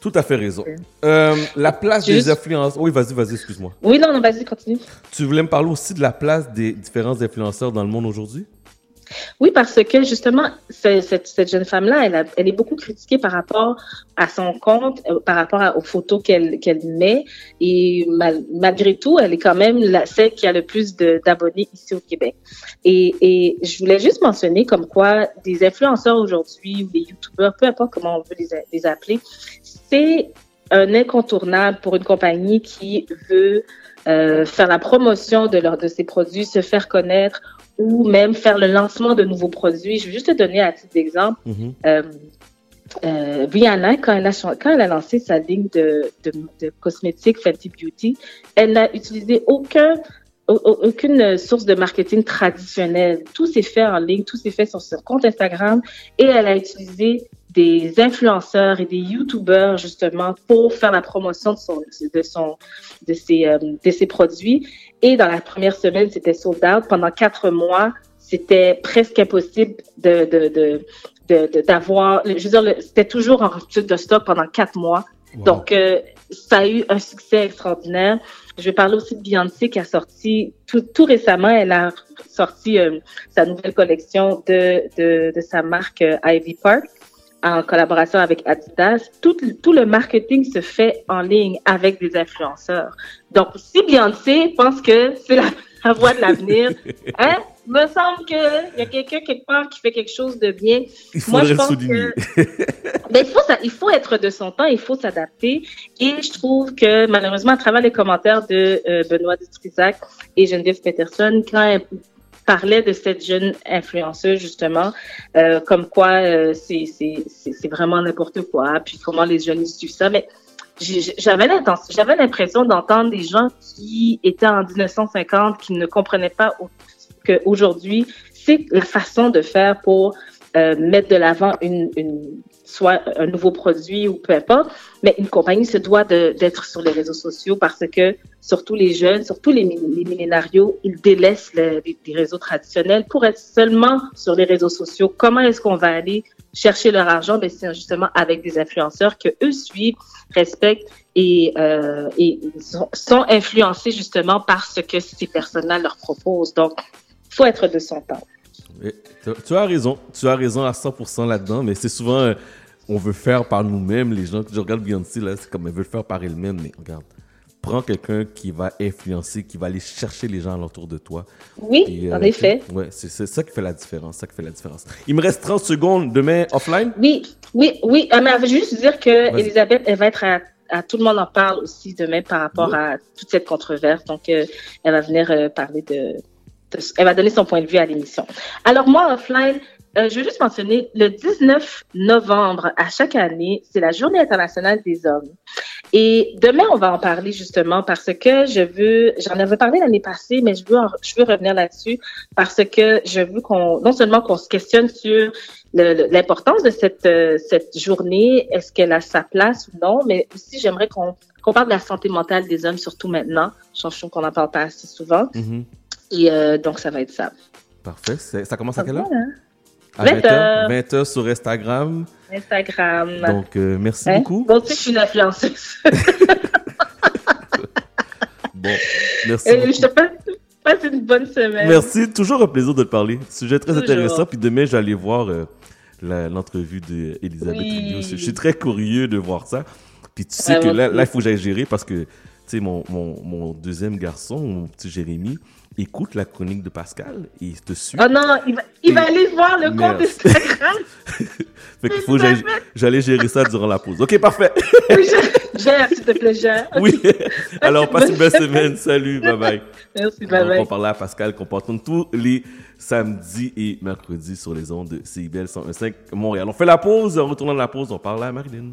Tout à fait raison. Euh, la place Juste- des influenceurs. Oui, vas-y, vas-y, excuse-moi. Oui, non, non, vas-y, continue. Tu voulais me parler aussi de la place des différents influenceurs dans le monde aujourd'hui? Oui, parce que justement, ce- cette, cette jeune femme-là, elle, elle est beaucoup critiquée par rapport à son compte, euh, par rapport aux photos qu'elle qu'elle met. Et mal- malgré tout, elle est quand même la, celle qui a le plus d'abonnés ici au Québec. Et, et je voulais juste mentionner comme quoi des influenceurs aujourd'hui ou des youtubeurs, peu importe comment on veut les, les appeler, c'est un incontournable pour une compagnie qui veut euh, faire la promotion de, leur, de ses produits, se faire connaître ou même faire le lancement de nouveaux produits. Je vais juste te donner à titre d'exemple. Euh, euh, Rihanna, quand elle, a, chan- quand elle a lancé sa ligne de, de, de cosmétiques Fenty Beauty, elle n'a utilisé aucun, au- au- aucune source de marketing traditionnelle. Tout s'est fait en ligne, tout s'est fait sur son compte Instagram et elle a utilisé des influenceurs et des youtubeurs justement pour faire la promotion de son de son de ses euh, de ses produits et dans la première semaine c'était sold out. Pendant quatre mois c'était presque impossible de de de d'avoir je veux dire c'était toujours en rupture de stock pendant quatre mois. Donc euh, ça a eu un succès extraordinaire. Je vais parler aussi de Beyoncé qui a sorti tout, tout récemment elle a sorti euh, sa nouvelle collection de de, de sa marque euh, Ivy Park en collaboration avec Adidas. Tout, tout le marketing se fait en ligne avec des influenceurs. Donc, si Beyoncé pense que c'est la, <laughs> la voie de l'avenir, <laughs> hein, me semble qu'il y a quelqu'un quelque part qui fait quelque chose de bien. Il Moi, je pense souligner. que <laughs> ben, il, faut, ça- il faut être de son temps, il faut s'adapter. Et je trouve que malheureusement, à travers les commentaires de euh, Benoît Dutrisac et Geneviève Peterson, quand elle parlait de cette jeune influenceuse justement, euh, comme quoi euh, c'est vraiment n'importe quoi, puis comment les jeunes suivent ça. Mais j'avais l'impression d'entendre des gens qui étaient en 1950, qui ne comprenaient pas au- qu'aujourd'hui, c'est la façon de faire pour euh, mettre de l'avant une, une soit un nouveau produit ou peu importe, mais une compagnie se doit d'être sur les réseaux sociaux parce que surtout les jeunes, surtout les, les millénarios, ils délaissent le- les, réseaux traditionnels pour être seulement sur les réseaux sociaux. Comment est-ce qu'on va aller chercher leur argent? Ben, c'est justement avec des influenceurs que eux suivent, respectent et, euh, et sont, sont influencés justement par ce que ces personnes-là leur proposent. Donc, faut être de son temps. Tu as raison, tu as raison à 100% là-dedans, mais c'est souvent, euh, on veut faire par nous-mêmes, les gens, je regarde Beyoncé, là, c'est comme elle veut le faire par elle-même, mais regarde, prends quelqu'un qui va influencer, qui va aller chercher les gens autour de toi. Oui, Puis, en euh, effet. Ouais, c'est c'est ça qui fait la différence. Ça qui fait la différence. Il me reste 30 secondes demain offline? Oui, oui, oui. Euh, mais je veux juste dire que Vas-y. Elisabeth, elle va être à, à tout le monde en parle aussi demain par rapport à toute cette controverse. Donc, euh, elle va venir euh, parler de- Elle va donner son point de vue à l'émission. Alors, moi, offline, euh, je veux juste mentionner le 19 novembre à chaque année, c'est la Journée internationale des hommes. Et demain, on va en parler justement parce que je veux, j'en avais parlé l'année passée, mais je veux, je veux revenir là-dessus parce que je veux qu'on, non seulement qu'on se questionne sur l'importance de cette, euh, cette journée, est-ce qu'elle a sa place ou non, mais aussi j'aimerais qu'on qu'on parle de la santé mentale des hommes, surtout maintenant. Trouve qu'on n'en parle pas assez souvent. Mhm. Et euh, donc, ça va être ça. Parfait. Ça commence à quelle heure? Voilà. À 20 20h. heures. 20h sur Instagram. Instagram. Donc, euh, merci Hein? beaucoup. Bon, tu sais que je suis une influenceuse. <laughs> Bon, merci Et beaucoup. je te passe, passe une bonne semaine. Merci, toujours un plaisir de te parler. Sujet très Toujours. intéressant. Puis demain, j'allais voir euh, l'entrevue d'Elisabeth Oui. Je, suis très curieux de voir ça. Puis tu sais Ah, que là, il faut que j'aille gérer parce que, sais, mon, mon, mon deuxième garçon, mon petit Jérémy, écoute la chronique de Pascal et il te suit. Oh non, il va, il va aller voir le compte. Instagram. <laughs> Fait qu'il faut que j'allais gérer ça durant la pause. OK, parfait. <laughs> Oui, Gère, s'il te plaît, gère. <laughs> oui. Alors, passe une belle semaine. Salut. Bye bye. Merci, bye bye. on parlait à Pascal qu'on tous les samedis et mercredis sur les ondes de CIBL 101.5 Montréal. On fait la pause. En retournant de la pause, on parle à Marilyn.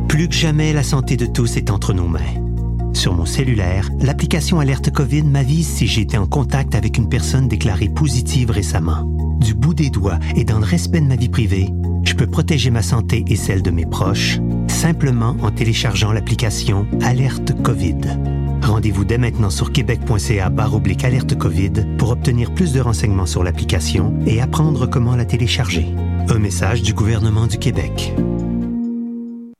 Plus que jamais, la santé de tous est entre nos mains. Sur mon cellulaire, l'application Alerte COVID m'avise si j'ai été en contact avec une personne déclarée positive récemment. Du bout des doigts et dans le respect de ma vie privée, je peux protéger ma santé et celle de mes proches simplement en téléchargeant l'application Alerte COVID. Rendez-vous dès maintenant sur québec.ca barre oblique alerte COVID pour obtenir plus de renseignements sur l'application et apprendre comment la télécharger. Un message du gouvernement du Québec.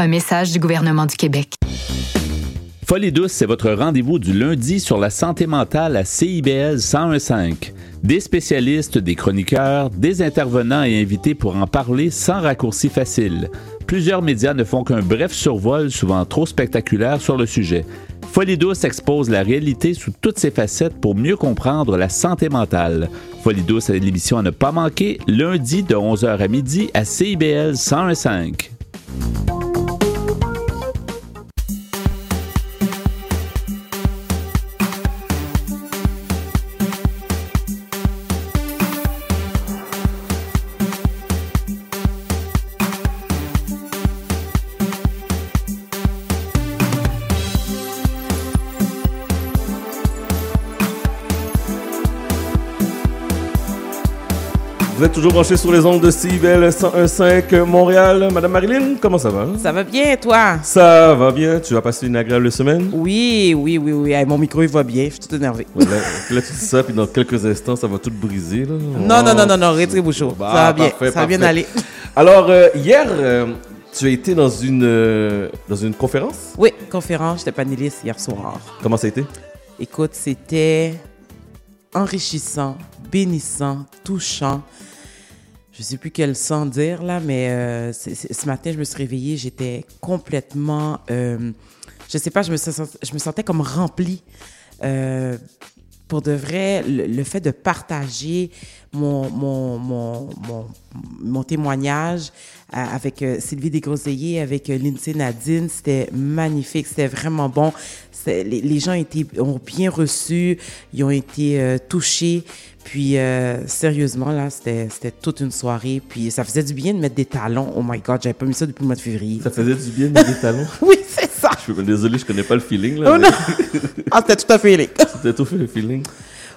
Un message du gouvernement du Québec. Folie douce, c'est votre rendez-vous du lundi sur la santé mentale à CIBL 1015. Des spécialistes, des chroniqueurs, des intervenants et invités pour en parler sans raccourci facile. Plusieurs médias ne font qu'un bref survol, souvent trop spectaculaire, sur le sujet. Folie douce expose la réalité sous toutes ses facettes pour mieux comprendre la santé mentale. Folie douce est l'émission à ne pas manquer, lundi de 11h à midi à CIBL 1015. Toujours branchés sur les ondes de CIBL 101.5 Montréal. Madame Marilyn, comment ça va? Ça va bien, toi? Ça va bien. Tu vas passer une agréable semaine? Oui, oui, oui, oui. Hey, mon micro, il va bien. Je suis tout énervé. Ouais, là, là, tu dis ça, puis dans quelques instants, ça va tout briser. Là. Non, non, non, non, non, Rétri Bouchot. Bah, ça va bien, parfait, ça va bien aller. Alors, euh, hier, euh, tu as été dans une, euh, dans une conférence? Oui, conférence, j'étais panéliste hier soir. Comment ça a été? Écoute, c'était enrichissant, bénissant, touchant. Je sais plus quel sang dire là, mais euh, ce matin, je me suis réveillée, j'étais complètement, euh, je sais pas, je me, sentais comme remplie. Euh, pour de vrai, le, fait de partager mon, mon, mon, mon, témoignage euh, avec Sylvie Desgroseilliers, avec Lindsay Nadine, c'était magnifique, c'était vraiment bon. Les, gens étaient, ont bien reçu, ils ont été touchés. Puis, euh, sérieusement, là, c'était toute une soirée. Puis, ça faisait du bien de mettre des talons. Oh my God, j'avais pas mis ça depuis le mois de février. Ça faisait du bien de mettre des talons? <laughs> oui, c'est ça. Je suis désolé, je connais pas le feeling, là. Oh mais- non! <laughs> ah, c'était tout à fait feeling. C'était tout fait le feeling.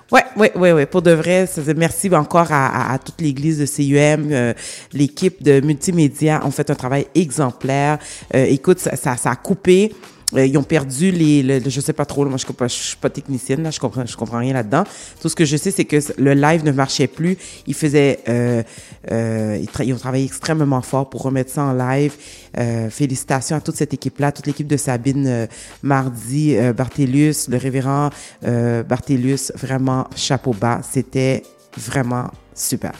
Ouais, ouais, ouais, ouais. Pour de vrai, ça merci encore à, à- à toute l'église de CUM, euh, l'équipe de multimédia ont fait un travail exemplaire. Euh, écoute, ça, ça, ça a coupé. Euh, ils ont perdu les, le, je sais pas trop, moi je, je suis pas technicienne, là, je comprends, je comprends rien là-dedans. Tout ce que je sais, c'est que le live ne marchait plus. Ils faisaient, euh, euh, ils, ont travaillé extrêmement fort pour remettre ça en live. Félicitations à toute cette équipe-là, toute l'équipe de Sabine Mardi, Barthélius, le révérend Barthélius, vraiment chapeau bas. C'était vraiment super.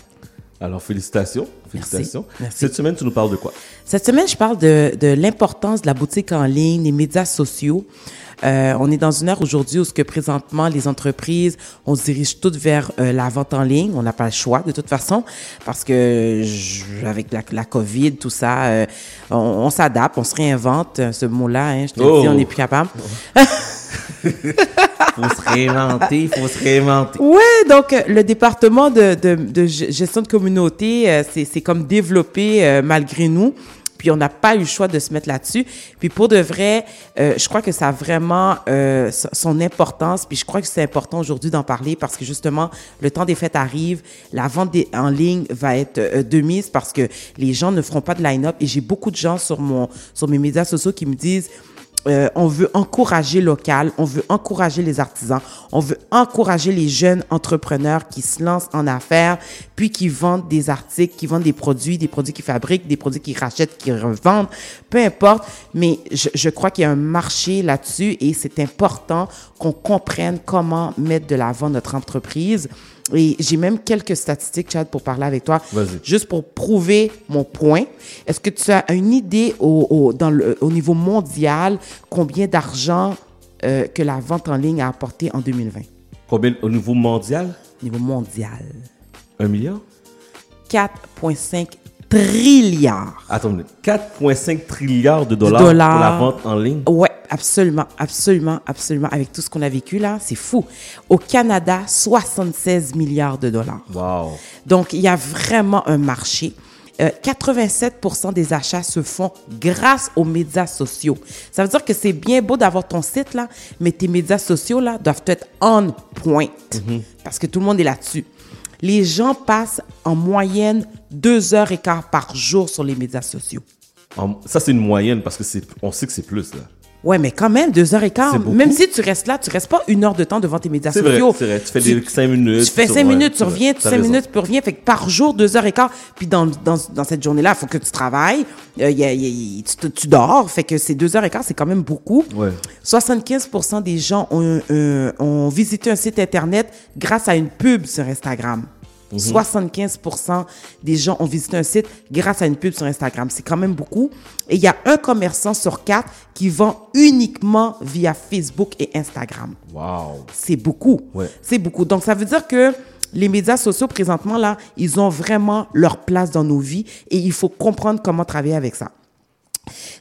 Alors, félicitations. Félicitations. Merci. Cette semaine, tu nous parles de quoi? Cette semaine, je parle de, de l'importance de la boutique en ligne, des médias sociaux. Euh, on est dans une heure aujourd'hui où ce que présentement les entreprises, on se dirige toutes vers euh, la vente en ligne. On n'a pas le choix de toute façon parce que je- avec la, la COVID, tout ça, euh, on, on s'adapte, on se réinvente. euh, Ce mot-là, hein, je te Oh. dis, on n'est plus capable. <laughs> faut se réinventer, faut se réinventer. Ouais, donc euh, le département de, de, de ge- gestion de communauté, euh, c'est c'est comme développé euh, malgré nous. Puis on n'a pas eu le choix de se mettre là-dessus. Puis pour de vrai, euh, je crois que ça a vraiment euh, so- son importance. Puis je crois que c'est important aujourd'hui d'en parler parce que justement, le temps des fêtes arrive. La vente en ligne va être euh, de mise parce que les gens ne feront pas de line-up. Et j'ai beaucoup de gens sur, mon, sur mes médias sociaux qui me disent euh, on veut encourager local, on veut encourager les artisans, on veut encourager les jeunes entrepreneurs qui se lancent en affaires, puis qui vendent des articles, qui vendent des produits, des produits qu'ils fabriquent, des produits qu'ils rachètent, qu'ils revendent, peu importe. Mais je, je crois qu'il y a un marché là-dessus et c'est important qu'on comprenne comment mettre de l'avant notre entreprise. Et j'ai même quelques statistiques, Chad, pour parler avec toi. Vas-y. Juste pour prouver mon point. Est-ce que tu as une idée au, au- dans le, au niveau mondial combien d'argent euh, que la vente en ligne a apporté en 2020? Combien au niveau mondial? Niveau mondial. Un milliard? 4,5 trilliards. Attends, 4,5 trilliards de dollars, dollars. pour la vente en ligne? Ouais, absolument, absolument, absolument. Avec tout ce qu'on a vécu là, c'est fou. Au Canada, 76 milliards de dollars. Wow. Donc, il y a vraiment un marché. Euh, 87% des achats se font grâce aux médias sociaux. Ça veut dire que c'est bien beau d'avoir ton site là, mais tes médias sociaux là doivent être on point parce que tout le monde est là-dessus. Les gens passent en moyenne deux heures et quart par jour sur les médias sociaux. Ça, c'est une moyenne parce que on sait que c'est plus, là. Ouais, mais quand même, deux heures et quart. Même si tu restes là, tu restes pas une heure de temps devant tes médias sociaux. c'est vrai. Tu fais des cinq minutes, Tu fais cinq minutes, tu reviens, tu cinq raison. minutes, tu reviens. Fait que par jour, deux heures et quart. Puis dans, dans, dans cette journée-là, il faut que tu travailles. Euh, y a- y a- y- tu, tu dors. Fait que ces deux heures et quart, c'est quand même beaucoup. Ouais. 75% des gens ont, euh, ont visité un site Internet grâce à une pub sur Instagram. Mhm. 75% des gens ont visité un site grâce à une pub sur Instagram. C'est quand même beaucoup. Et il y a un commerçant sur quatre qui vend uniquement via Facebook et Instagram. Wow. C'est beaucoup. Ouais. C'est beaucoup. Donc, ça veut dire que les médias sociaux, présentement, là, ils ont vraiment leur place dans nos vies et il faut comprendre comment travailler avec ça.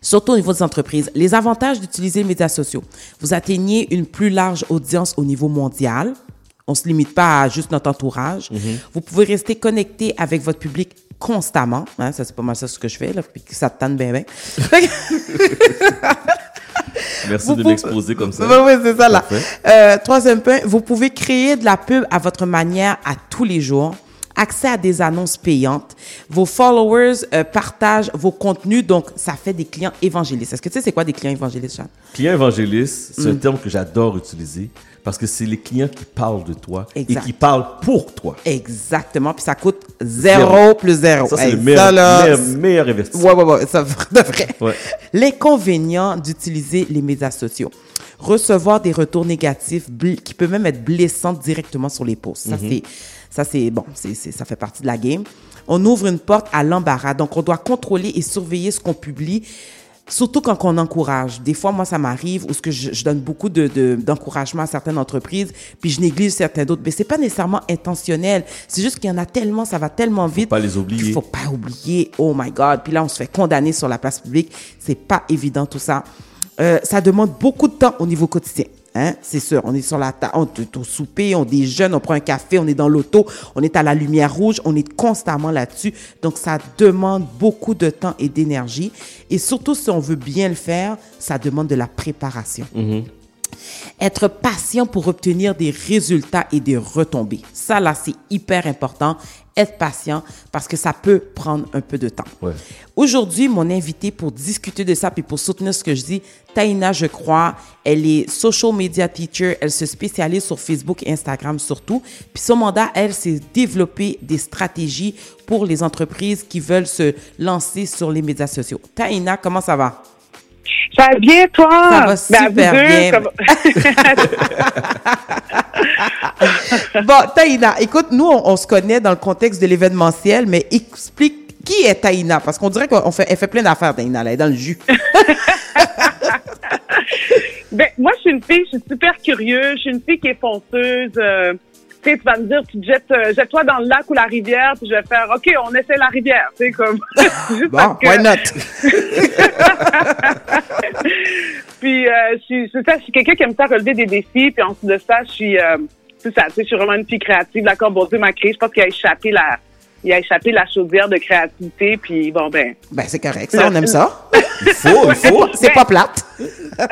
Surtout au niveau des entreprises. Les avantages d'utiliser les médias sociaux. Vous atteignez une plus large audience au niveau mondial. On se limite pas à juste notre entourage. Vous pouvez rester connecté avec votre public constamment. Hein, ça, c'est pas mal ça ce que je fais, là, puis que ça te tanne bien, bien. <laughs> Merci Vous de m'exposer comme ça. Oui, c'est ça, là. Euh, troisième point, vous pouvez créer de la pub à votre manière à tous les jours. Accès à des annonces payantes. Vos followers euh, partagent vos contenus, donc ça fait des clients évangélistes. Est-ce que tu sais c'est quoi des clients évangélistes, Charles? Client évangéliste, c'est un Mm. terme que j'adore utiliser parce que c'est les clients qui parlent de toi Exact. et qui parlent pour toi. Exactement, puis ça coûte zéro, Zéro. plus zéro. Ça, c'est Hey, le meilleur, meilleur, investissement. Ouais, ouais, ouais, ça <laughs> de vrai. Ouais. L'inconvénient d'utiliser les médias sociaux. Recevoir des retours négatifs qui peuvent même être blessants directement sur les posts. Ça, Mhm. c'est, ça, c'est, bon, c'est, ça fait partie de la game. On ouvre une porte à l'embarras. Donc, on doit contrôler et surveiller ce qu'on publie. Surtout quand on encourage. Des fois, moi, ça m'arrive où ce que je, je donne beaucoup de, de- d'encouragement à certaines entreprises, puis je néglige certaines d'autres. Mais c'est pas nécessairement intentionnel. C'est juste qu'il y en a tellement, ça va tellement vite. pas les oublier. qu'il faut pas oublier. Oh my God. Puis là, on se fait condamner sur la place publique. C'est pas évident tout ça. Euh, ça demande beaucoup de temps au niveau quotidien. Hein, c'est sûr, on est sur la table, on est au souper, on déjeune, on prend un café, on est dans l'auto, on est à la lumière rouge, on est constamment là-dessus. Donc, ça demande beaucoup de temps et d'énergie. Et surtout, si on veut bien le faire, ça demande de la préparation. Être patient pour obtenir des résultats et des retombées. Ça, là, c'est hyper important. Être patient parce que ça peut prendre un peu de temps. Ouais. Aujourd'hui, mon invité pour discuter de ça puis pour soutenir ce que je dis, Taïna, je crois, elle est social media teacher, elle se spécialise sur Facebook et Instagram surtout. Puis son mandat, elle, c'est développer des stratégies pour les entreprises qui veulent se lancer sur les médias sociaux. Taïna, comment ça va? Ça va bien, toi? Ça va Ben, super deux, bien. <laughs> Bon, Taïna, écoute, nous, on, on se connaît dans le contexte de l'événementiel, mais explique qui est Taïna, parce qu'on dirait qu'elle fait, elle fait plein d'affaires, Taïna, là, elle est dans le jus. <laughs> Ben, moi, je suis une fille, je suis super curieuse, je suis une fille qui est fonceuse. euh, tu sais, tu vas me dire, tu te jettes, euh, jette-toi dans le lac ou la rivière, puis je vais faire, OK, on essaie la rivière, tu sais, comme. <laughs> Juste Bon, que- why not? <laughs> Puis, euh, je suis, ça, je suis quelqu'un qui aime ça relever des défis, puis ensuite de ça, je suis, euh, c'est ça, tu sais, je suis vraiment une fille créative. D'accord, bon Dieu m'a créé, je pense qu'il a échappé la, il a échappé la chaudière de créativité, puis bon, ben. Ben, c'est correct, ça, on aime ça. <laughs> Il faut, il faut. C'est pas plate.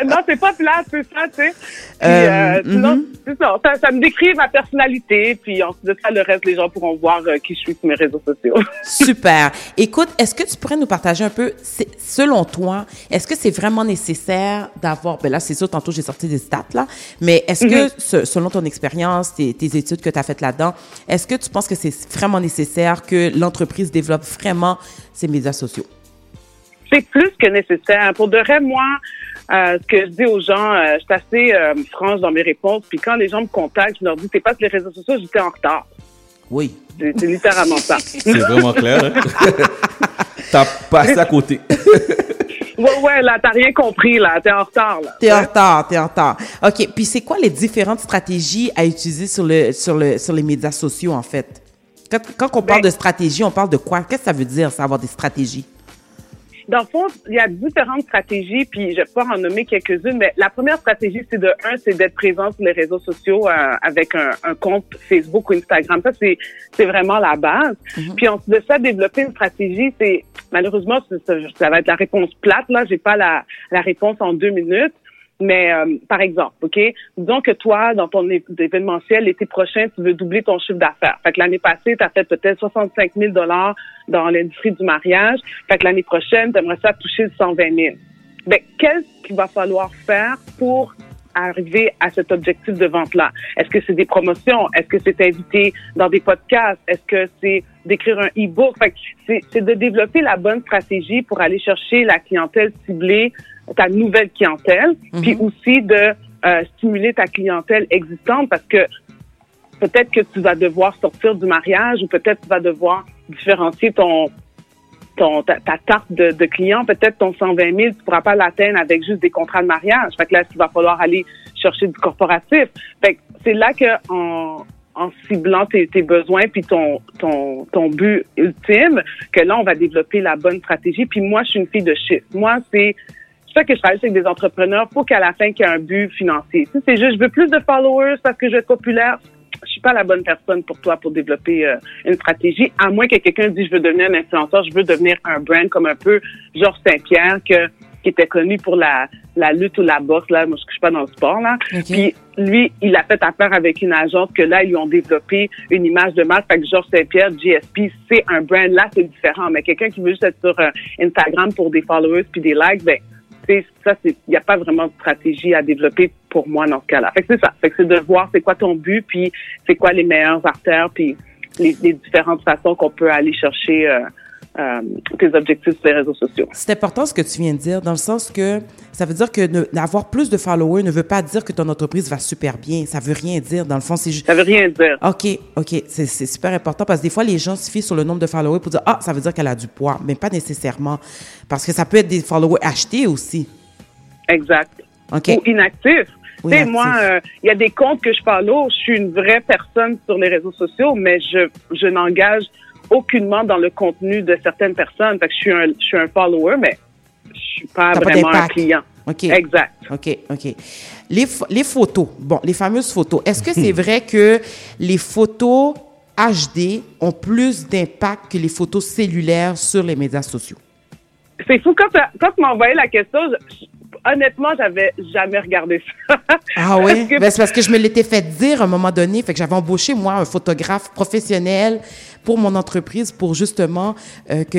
Non, c'est pas plat, c'est ça, tu sais. Puis, Euh, euh, sinon, mhm. c'est ça, ça, ça me décrit ma personnalité, puis ensuite de ça, le reste, les gens pourront voir euh, qui je suis sur mes réseaux sociaux. <laughs> Super. Écoute, est-ce que tu pourrais nous partager un peu, selon toi, est-ce que c'est vraiment nécessaire d'avoir, ben là, c'est sûr, tantôt j'ai sorti des stats, là, mais est-ce que, Mhm. ce- selon ton expérience, tes, tes études que tu as faites là-dedans, est-ce que tu penses que c'est vraiment nécessaire que l'entreprise développe vraiment ses médias sociaux? c'est plus que nécessaire. Pour de vrai, moi, euh, ce que je dis aux gens, euh, je suis assez euh, franche dans mes réponses. Puis quand les gens me contactent, je leur dis, t'es pas sur les réseaux sociaux, j'étais en retard. Oui. C'est c'est littéralement ça. <laughs> C'est vraiment clair. hein? <laughs> T'as passé à côté. <laughs> Ouais, ouais, là, t'as rien compris, là. T'es en retard, là. T'es en retard, t'es en retard. OK. Puis c'est quoi les différentes stratégies à utiliser sur, le, sur, le, sur les médias sociaux, en fait? Quand, quand on parle de stratégie, on parle de quoi? Qu'est-ce que ça veut dire, ça, avoir des stratégies? Dans le fond, il y a différentes stratégies, puis je vais pouvoir en nommer quelques-unes, mais la première stratégie, c'est de un, c'est d'être présent sur les réseaux sociaux euh, avec un, un compte Facebook ou Instagram. Ça, c'est c'est vraiment la base. Puis ensuite de ça, développer une stratégie, c'est malheureusement, ça, ça va être la réponse plate. Là, j'ai pas la, la réponse en deux minutes. Mais euh, par exemple, OK, disons que toi, dans ton événementiel, l'été prochain, tu veux doubler ton chiffre d'affaires. Fait que l'année passée, tu as fait peut-être 65 000 dollars dans l'industrie du mariage. Fait que l'année prochaine, tu aimerais ça toucher le 120 000. Ben, qu'est-ce qu'il va falloir faire pour arriver à cet objectif de vente-là? Est-ce que c'est des promotions? Est-ce que c'est invité dans des podcasts? Est-ce que c'est d'écrire un e-book? Fait que c'est de développer la bonne stratégie pour aller chercher la clientèle ciblée, ta nouvelle clientèle, puis aussi de euh, stimuler ta clientèle existante parce que peut-être que tu vas devoir sortir du mariage ou peut-être tu vas devoir différencier ton ton, ta, ta tarte de, de clients, peut-être ton 120 000, tu pourras pas l'atteindre avec juste des contrats de mariage. Fait que là, il va falloir aller chercher du corporatif. Fait que c'est là que en, en ciblant tes, tes besoins puis ton, ton, ton but ultime, que là, on va développer la bonne stratégie. Puis moi, je suis une fille de chiffres. Moi, c'est ça que je travaille avec des entrepreneurs pour qu'à la fin, qu'il y ait un but financier. Si c'est juste, je veux plus de followers parce que je veux être populaire, je suis pas la bonne personne pour toi pour développer euh, une stratégie, à moins que quelqu'un dise je veux devenir un influenceur, je veux devenir un brand comme un peu Georges Saint-Pierre que qui était connu pour la, la lutte ou la boxe là, moi je suis pas dans le sport là. Puis lui, il a fait affaire avec une agence que là ils lui ont développé une image de marque. Fait que Georges Saint-Pierre, GSP, c'est un brand là, c'est différent. Mais quelqu'un qui veut juste être sur euh, Instagram pour des followers puis des likes, ben ça, il n'y a pas vraiment de stratégie à développer pour moi dans ce cas-là. Fait que c'est ça. Fait que c'est de voir c'est quoi ton but, puis c'est quoi les meilleures artères, puis les, les différentes façons qu'on peut aller chercher euh, euh, tes objectifs sur les réseaux sociaux. C'est important ce que tu viens de dire, dans le sens que ça veut dire que ne- d'avoir plus de followers ne veut pas dire que ton entreprise va super bien. Ça veut rien dire. Dans le fond, c'est juste. Ça veut rien dire. OK, OK. C'est super important parce que des fois, les gens se fient sur le nombre de followers pour dire Ah, ça veut dire qu'elle a du poids. Mais pas nécessairement. Parce que ça peut être des followers achetés aussi. Exact. OK. Ou inactif. Ou Tu sais, moi, euh, il y a des comptes que je follow. Je suis une vraie personne sur les réseaux sociaux, mais je, je n'engage aucunement dans le contenu de certaines personnes. Fait que je suis un, je suis un follower, mais je suis pas vraiment un client. OK. Exact. OK, OK. Les, les photos, bon, les fameuses photos, est-ce que c'est <laughs> vrai que les photos HD ont plus d'impact que les photos cellulaires sur les médias sociaux? C'est fou, quand, tu m'as envoyé la question, je- honnêtement, j'avais jamais regardé ça. Ah <laughs> que- Ben, c'est parce que je me l'étais fait dire à un moment donné. Fait que j'avais embauché, moi, un photographe professionnel pour mon entreprise pour justement euh, que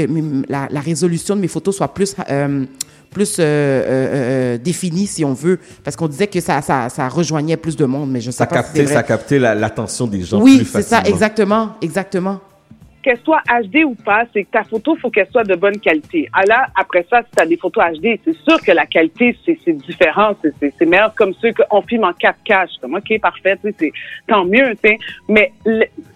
la, la résolution de mes photos soit plus, euh, plus euh, euh, euh, définie, si on veut. Parce qu'on disait que ça, ça, ça rejoignait plus de monde, mais je sais Ça pas si c'est captait, vrai. ça captait la- l'attention des gens Oui, plus c'est ça, facilement. exactement, exactement. Qu'elle soit HD ou pas, c'est que ta photo, faut qu'elle soit de bonne qualité. Ah là, après ça, si tu as des photos HD, c'est sûr que la qualité, c'est différent. C'est- meilleur comme ceux qu'on filme en 4K. Je comme, OK, parfait, c'est tant mieux. tu sais. Mais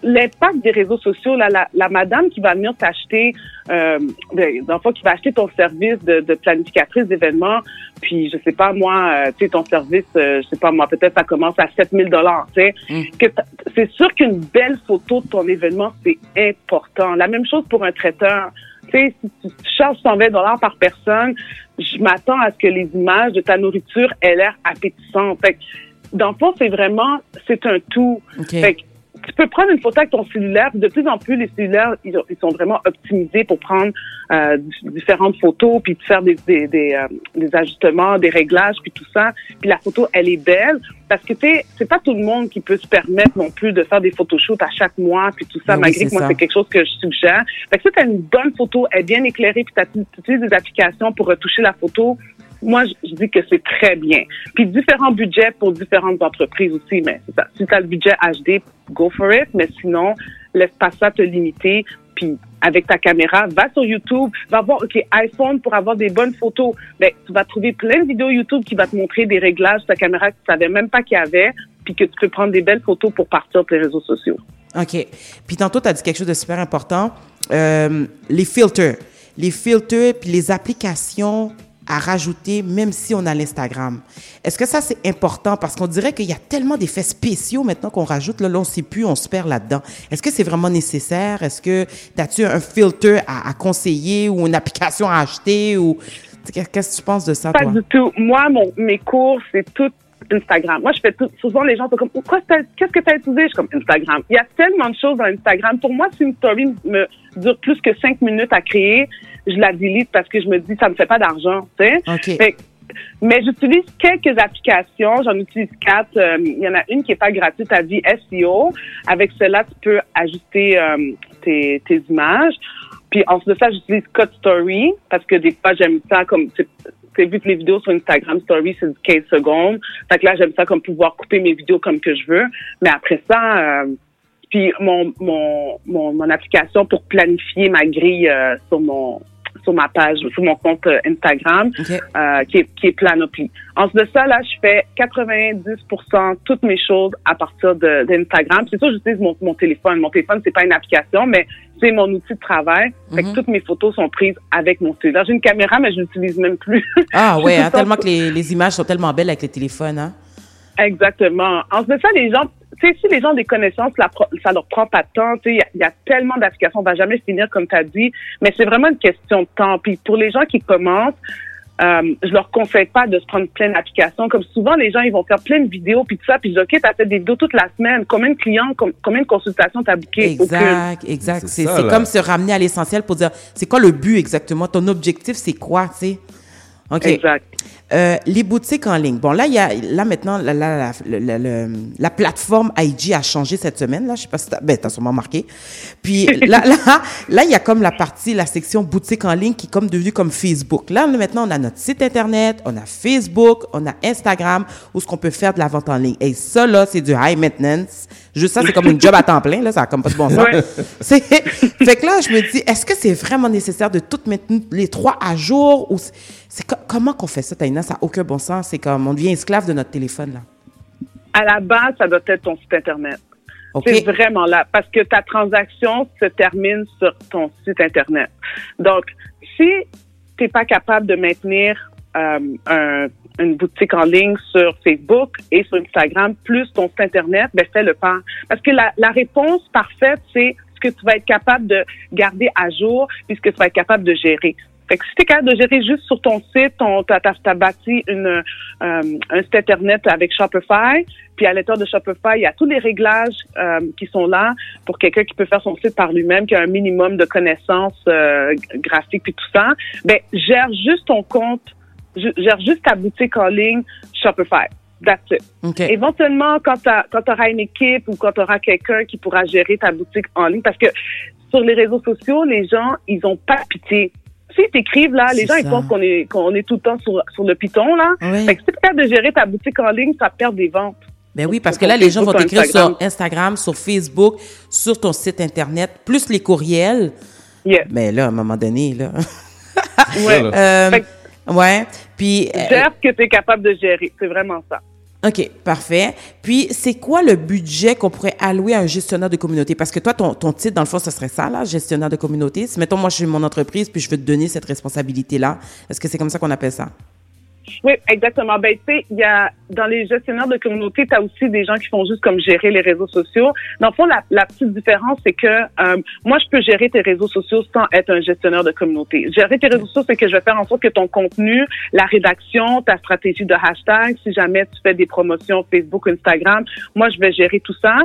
l'impact des réseaux sociaux, là, la, la madame qui va venir t'acheter, euh, ben, dans le fond, qui va acheter ton service de, de planificatrice d'événements, puis je sais pas moi, euh, tu sais, ton service, euh, je sais pas moi, peut-être ça commence à 7000 dollars, tu sais. Que t'a- C'est sûr qu'une belle photo de ton événement, c'est important. La même chose pour un traiteur. Tu sais, si tu charges 120 dollars par personne, je m'attends à ce que les images de ta nourriture aient l'air appétissantes. Fait que, dans le fond, c'est vraiment, c'est un tout. Fait que, tu peux prendre une photo avec ton cellulaire. De plus en plus, les cellulaires, ils, ils sont vraiment optimisés pour prendre euh, différentes photos, puis de faire des, des, des, euh, des ajustements, des réglages, puis tout ça. Puis la photo, elle est belle. Parce que, tu sais, c'est pas tout le monde qui peut se permettre non plus de faire des photoshoots à chaque mois, puis tout ça, oui, malgré que moi, c'est quelque chose que je suggère. Fait que si tu as une bonne photo, elle est bien éclairée, puis tu utilises des applications pour retoucher la photo, moi, je, dis que c'est très bien. Puis différents budgets pour différentes entreprises aussi, mais. Si tu as le budget HD, go for it, mais sinon, laisse pas ça te limiter. Puis avec ta caméra, va sur YouTube, va voir, OK, iPhone pour avoir des bonnes photos. Ben, tu vas trouver plein de vidéos YouTube qui va te montrer des réglages de ta caméra que tu savais même pas qu'il y avait, puis que tu peux prendre des belles photos pour partir sur les réseaux sociaux. OK. Puis tantôt, tu as dit quelque chose de super important. Euh, les filtres. Les filtres, puis les applications à rajouter, même si on a l'Instagram. Est-ce que ça, c'est important? Parce qu'on dirait qu'il y a tellement d'effets spéciaux maintenant qu'on rajoute. Là, là on ne sait plus, on se perd là-dedans. Est-ce que c'est vraiment nécessaire? Est-ce que as-tu un filtre à, à conseiller ou une application à acheter? ou Qu'est-ce que tu penses de ça, Pas toi? du tout. Moi, mon, mes cours, c'est tout Instagram. Moi, je fais tout. Souvent, les gens sont comme, Pourquoi qu'est-ce que tu as utilisé? Je suis comme Instagram. Il y a tellement de choses dans Instagram. Pour moi, si une story me dure plus que cinq minutes à créer, je la delete parce que je me dis, ça me fait pas d'argent, tu sais. OK. Fait que- mais j'utilise quelques applications. J'en utilise quatre. Euh, Il y en a une qui est pas gratuite à vie SEO. Avec cela, tu peux ajuster euh, tes, tes images. Puis ensuite de ça, j'utilise Cut Story parce que des fois, j'aime ça comme... tu sais, vu que les vidéos sur Instagram Story, c'est du 15 secondes. Fait que là, j'aime ça comme pouvoir couper mes vidéos comme que je veux. Mais après ça... euh, puis mon, mon, mon, mon application pour planifier ma grille euh, sur mon sur ma page, sur mon compte euh, Instagram, euh, qui, est, qui est Planoply. Ensuite de ça, là, je fais 90% toutes mes choses à partir d'Instagram. C'est sûr, j'utilise mon, mon téléphone. Mon téléphone, c'est pas une application, mais c'est mon outil de travail. Fait que Mhm. toutes mes photos sont prises avec mon cellulaire. J'ai une caméra, mais je l'utilise même plus. Ah ouais, <laughs> hein, tellement que les, les images sont tellement belles avec les téléphones. Hein? Exactement. En fait, ça, les gens, tu sais, si les gens ont des connaissances, la pro- ça leur prend pas de temps. Tu sais, il y a- il y, a tellement d'applications, on va jamais finir comme tu as dit, mais c'est vraiment une question de temps. Puis pour les gens qui commencent, euh, je leur conseille pas de se prendre plein d'applications. Comme souvent, les gens, ils vont faire plein de vidéos, puis tout ça, puis je dis, OK, t'as fait des vidéos toute la semaine. Combien de clients, com- combien de consultations t'as booké? Exact, exact. C'est ça, comme se ramener à l'essentiel pour dire c'est quoi le but exactement, ton objectif c'est quoi, tu sais? OK. Exact. Euh, les boutiques en ligne. Bon, là, il y a, là maintenant, la, la, la, la plateforme IG a changé cette semaine. Là, je sais pas si t'as, ben, t'as sûrement marqué. Puis <laughs> là, là, là, il y a comme la partie, la section boutique en ligne qui est comme devenue comme Facebook. Là, maintenant, on a notre site internet, on a Facebook, on a Instagram, où ce qu'on peut faire de la vente en ligne. Et ça, là, c'est du high maintenance. Juste ça, c'est comme une job à temps plein. Là, ça a comme pas de bon sens. Ouais. <laughs> C'est, fait que là, je me dis, est-ce que c'est vraiment nécessaire de toutes mettre les trois à jour ou c'est, c'est co- comment qu'on fait ça, Taïna? Ça n'a aucun bon sens. C'est comme, on devient esclave de notre téléphone, là. À la base, ça doit être ton site Internet. C'est vraiment là. Parce que ta transaction se termine sur ton site Internet. Donc, si tu n'es pas capable de maintenir euh, un- une boutique en ligne sur Facebook et sur Instagram, plus ton site Internet, ben fais le pas. Parce que la, la réponse parfaite, c'est ce que tu vas être capable de garder à jour puis ce que tu vas être capable de gérer. Fait que si tu es capable de gérer juste sur ton site, ton, t'as, t'as- t'as bâti une, euh, un site Internet avec Shopify, puis à l'intérieur de Shopify, il y a tous les réglages euh, qui sont là pour quelqu'un qui peut faire son site par lui-même, qui a un minimum de connaissances euh, graphiques puis tout ça. Ben, gère juste ton compte, gère juste ta boutique en ligne Shopify. That's it. Éventuellement, quand tu auras une équipe ou quand tu auras quelqu'un qui pourra gérer ta boutique en ligne, parce que sur les réseaux sociaux, les gens, ils ont pas pitié. S'ils t'écrivent, là, les gens, ils pensent qu'on est, qu'on est tout le temps sur, sur le piton, là. Oui. Fait que si tu es capable de gérer ta boutique en ligne, ça perd des ventes. Ben oui, parce que là, les gens vont t'écrire sur Instagram, sur Facebook, sur ton site Internet, plus les courriels. Mais là, à un moment donné, là. Ouais. <laughs> Euh, ouais. Puis. euh, Gère ce que tu es capable de gérer. C'est vraiment ça. OK, parfait. Puis, c'est quoi le budget qu'on pourrait allouer à un gestionnaire de communauté? Parce que toi, ton, ton titre, dans le fond, ce serait ça, là, gestionnaire de communauté. Mettons, moi, je suis mon entreprise, puis je veux te donner cette responsabilité-là, est-ce que c'est comme ça qu'on appelle ça? Oui, exactement. Ben, tu sais, il y a, dans les gestionnaires de communauté, tu as aussi des gens qui font juste comme gérer les réseaux sociaux. Dans le fond, la, la petite différence, c'est que euh, moi, je peux gérer tes réseaux sociaux sans être un gestionnaire de communauté. Gérer tes réseaux sociaux, c'est que je vais faire en sorte que ton contenu, la rédaction, ta stratégie de hashtag, si jamais tu fais des promotions Facebook, Instagram, moi, je vais gérer tout ça.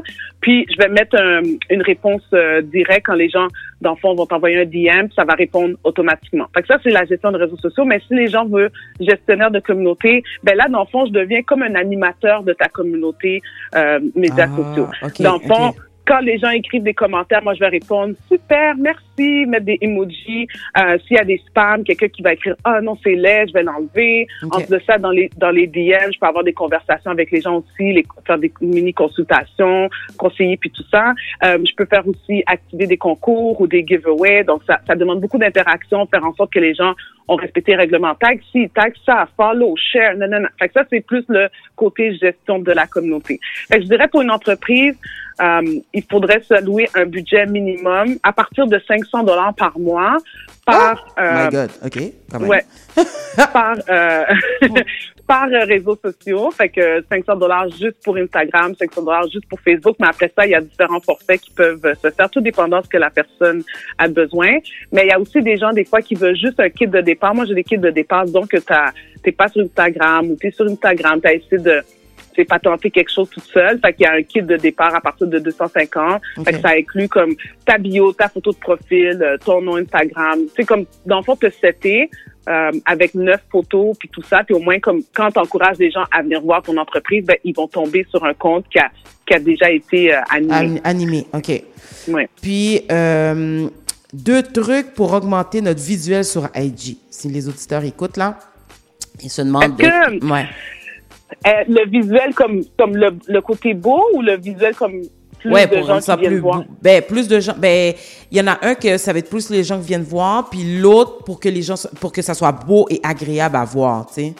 Puis, je vais mettre un- une réponse euh, directe quand les gens, dans le fond, vont t'envoyer un DM, ça va répondre automatiquement. Fait que ça, c'est la gestion de réseaux sociaux. Mais si les gens veulent gestionnaire de communauté, ben là, dans le fond, je deviens comme un animateur de ta communauté euh, médias Ah, sociaux. dans le fond, quand les gens écrivent des commentaires, moi, je vais répondre super, merci, mettre des emojis. Euh, S'il y a des spams, quelqu'un qui va écrire ah non c'est laid, je vais l'enlever. Ok. En plus de ça, dans les dans les DM, je peux avoir des conversations avec les gens aussi, les, faire des mini consultations, conseiller puis tout ça. Euh, je peux faire aussi activer des concours ou des giveaways. Donc ça, ça demande beaucoup d'interaction, faire en sorte que les gens ont respecté les règlements tag. Si tag ça, follow, share, non non non. Fait que ça c'est plus le côté gestion de la communauté. Fait que je dirais pour une entreprise, euh, il faudrait se louer un budget minimum à partir de 500 dollars par mois par Oh euh, my God, OK, quand même. Ouais. <laughs> par euh, <laughs> par euh, réseaux sociaux. Fait que 500 dollars juste pour Instagram, 500 dollars juste pour Facebook. Mais après ça, il y a différents forfaits qui peuvent euh, se faire, tout dépendant de ce que la personne a besoin. Mais il y a aussi des gens, des fois, qui veulent juste un kit de départ. Moi, j'ai des kits de départ, donc t'as- t'es pas sur Instagram ou t'es sur Instagram, t'as essayé de c'est pas tenter quelque chose toute seule. Fait qu'il y a un kit de départ à partir de 250. Fait que ça inclut comme ta bio, ta photo de profil, euh, ton nom Instagram. Tu sais, comme, dans le fond, te setter, euh, avec neuf photos puis tout ça. Puis au moins, comme, quand tu encourages les gens à venir voir ton entreprise, ben, ils vont tomber sur un compte qui a, qui a déjà été euh, animé. An- Animé, OK. Ouais. Puis, euh, deux trucs pour augmenter notre visuel sur IG. Si les auditeurs écoutent, là, ils se demandent... Ouais. Euh, le visuel comme, comme le, le côté beau ou le visuel comme plus ouais, de pour gens qui viennent plus voir? Ben, plus de gens. Ben, il y en a un que ça va être plus les gens qui viennent voir, puis l'autre pour que les gens, pour que ça soit beau et agréable à voir, tu sais.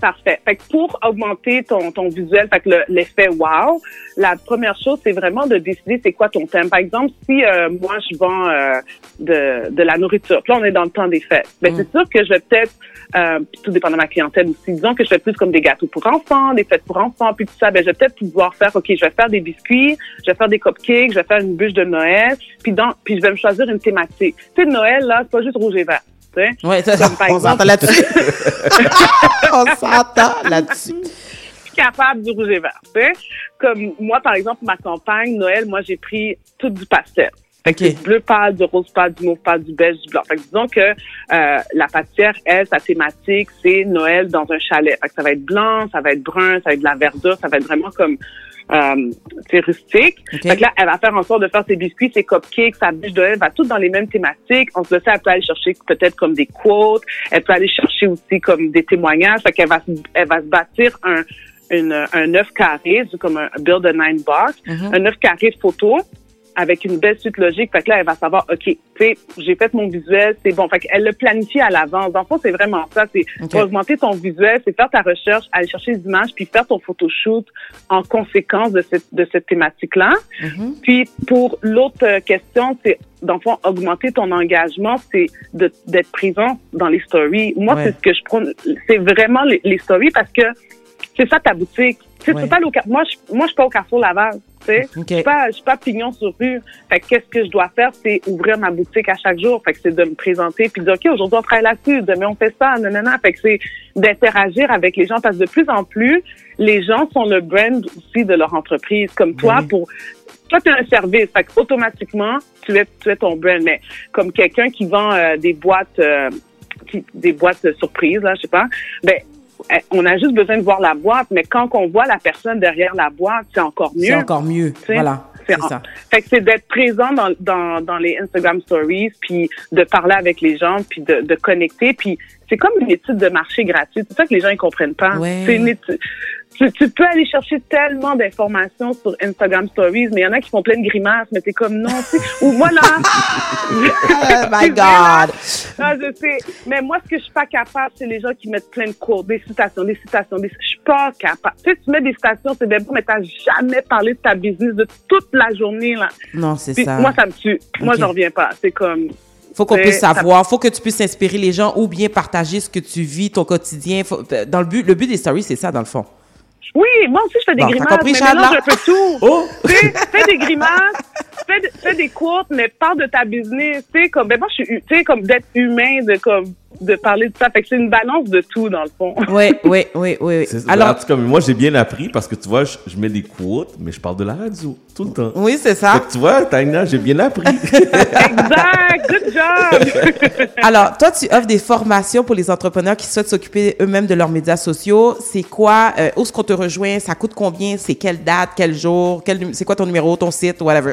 Parfait. Fait que pour augmenter ton, ton visuel, fait que le- l'effet wow, la première chose, c'est vraiment de décider c'est quoi ton thème. Par exemple, si euh, moi je vends euh, de, de la nourriture, là on est dans le temps des fêtes, ben c'est sûr que je vais peut-être, euh, puis tout dépend de ma clientèle aussi, disons que je fais plus comme des gâteaux pour enfants, des fêtes pour enfants, puis tout ça, ben je vais peut-être pouvoir faire, ok, je vais faire des biscuits, je vais faire des cupcakes, je vais faire une bûche de Noël, puis dans, puis je vais me choisir une thématique. Tu sais, Noël là, c'est pas juste rouge et vert. tu sais. Ouais, ça, Comme, <laughs> on s'entend là-dessus. on s'entend là-dessus. suis capable du rouge et vert. tu sais. Comme moi, par exemple, ma campagne, Noël, moi, j'ai pris tout du pastel. Fait que c'est du bleu pâle, du rose pâle, du mauve pâle, du beige, du blanc. Fait que disons que euh, la pâtissière, elle, sa thématique, c'est Noël dans un chalet. Fait que ça va être blanc, ça va être brun, ça va être de la verdure, ça va être vraiment comme euh, c'est rustique. Fait que là, elle va faire en sorte de faire ses biscuits, ses cupcakes, sa bûche de Noël, va tout dans les mêmes thématiques. On se le sait, elle peut aller chercher peut-être comme des quotes, elle peut aller chercher aussi comme des témoignages. Fait qu'elle va, elle va se bâtir un une, un œuf carré, comme un build a nine box, Mhm. un œuf carré de photos avec une belle suite logique. Fait que là, elle va savoir, OK, tu sais, j'ai fait mon visuel, c'est bon. Fait qu'elle le planifie à l'avance. Le fond, c'est vraiment ça. C'est augmenter ton visuel, c'est faire ta recherche, aller chercher des images, puis faire ton photoshoot en conséquence de cette, de cette thématique-là. Puis pour l'autre euh, question, c'est dans le fond, augmenter ton engagement, c'est d'être présent dans les stories. Moi, Ouais. c'est ce que je prends, c'est vraiment les, les stories parce que c'est ça ta boutique. Tu sais, peux pas Car- moi, je, moi, je suis pas au Carrefour Laval. Tu sais, je suis pas, je suis pas pignon sur rue. Fait que qu'est-ce que je dois faire, c'est ouvrir ma boutique à chaque jour. Fait que c'est de me présenter puis de dire, OK, aujourd'hui, on travaille là-dessus. Demain, on fait ça. Nanana. Fait que c'est d'interagir avec les gens parce que de plus en plus, les gens sont le brand aussi de leur entreprise. Comme toi, pour, toi, tu es un service. Fait que automatiquement, tu es, tu es ton brand. Mais comme quelqu'un qui vend euh, des boîtes, euh, qui- des boîtes surprises, là, je sais pas, ben, on a juste besoin de voir la boîte, mais quand on voit la personne derrière la boîte, c'est encore mieux. C'est encore mieux. Tu sais, Voilà. c'est ça. Fait que c'est d'être présent dans, dans, dans les Instagram Stories, puis de parler avec les gens, puis de, de connecter, puis c'est comme une étude de marché gratuite. C'est ça que les gens ils comprennent pas. Ouais. C'est une étude. Tu, tu peux aller chercher tellement d'informations sur Instagram Stories, mais il y en a qui font plein de grimaces, mais t'es comme non. tu sais. Ou moi là. <laughs> Oh my <laughs> God. Ah, je sais. Mais moi, ce que je suis pas capable, c'est les gens qui mettent plein de cours, des citations, des citations. Des... Je suis pas capable. Tu sais, tu mets des citations, c'est bien bon, mais t'as jamais parlé de ta business de toute la journée, là. Non, c'est ça. Moi, ça me tue. Moi, Ok. j'en reviens pas. C'est comme. Faut qu'on puisse savoir, faut que tu puisses inspirer les gens ou bien partager ce que tu vis, ton quotidien. Faut- dans le but, le but des stories, c'est ça dans le fond. Oui, moi aussi, je fais des Bon, grimaces, compris, mais là? un peu tout. Oh! Fais, fais des grimaces, <laughs> fais, de- fais des courtes, mais parle de ta business. Tu sais, comme, ben moi, je suis, tu sais, comme d'être humain, de, comme, de parler de ça. Fait que c'est une balance de tout, dans le fond. Oui, <laughs> oui, oui, oui. C'est- En Alors, tout cas, moi, j'ai bien appris parce que tu vois, je, je mets des quotes, mais je parle de la radio tout le temps. Oui, c'est ça. Fait que tu vois, Taina, j'ai bien appris. <laughs> exact, good job. <laughs> alors, toi, tu offres des formations pour les entrepreneurs qui souhaitent s'occuper eux-mêmes de leurs médias sociaux. C'est quoi? euh, où est-ce qu'on te rejoint? Ça coûte combien? C'est quelle date? Quel jour? Quel, c'est quoi ton numéro, ton site, whatever?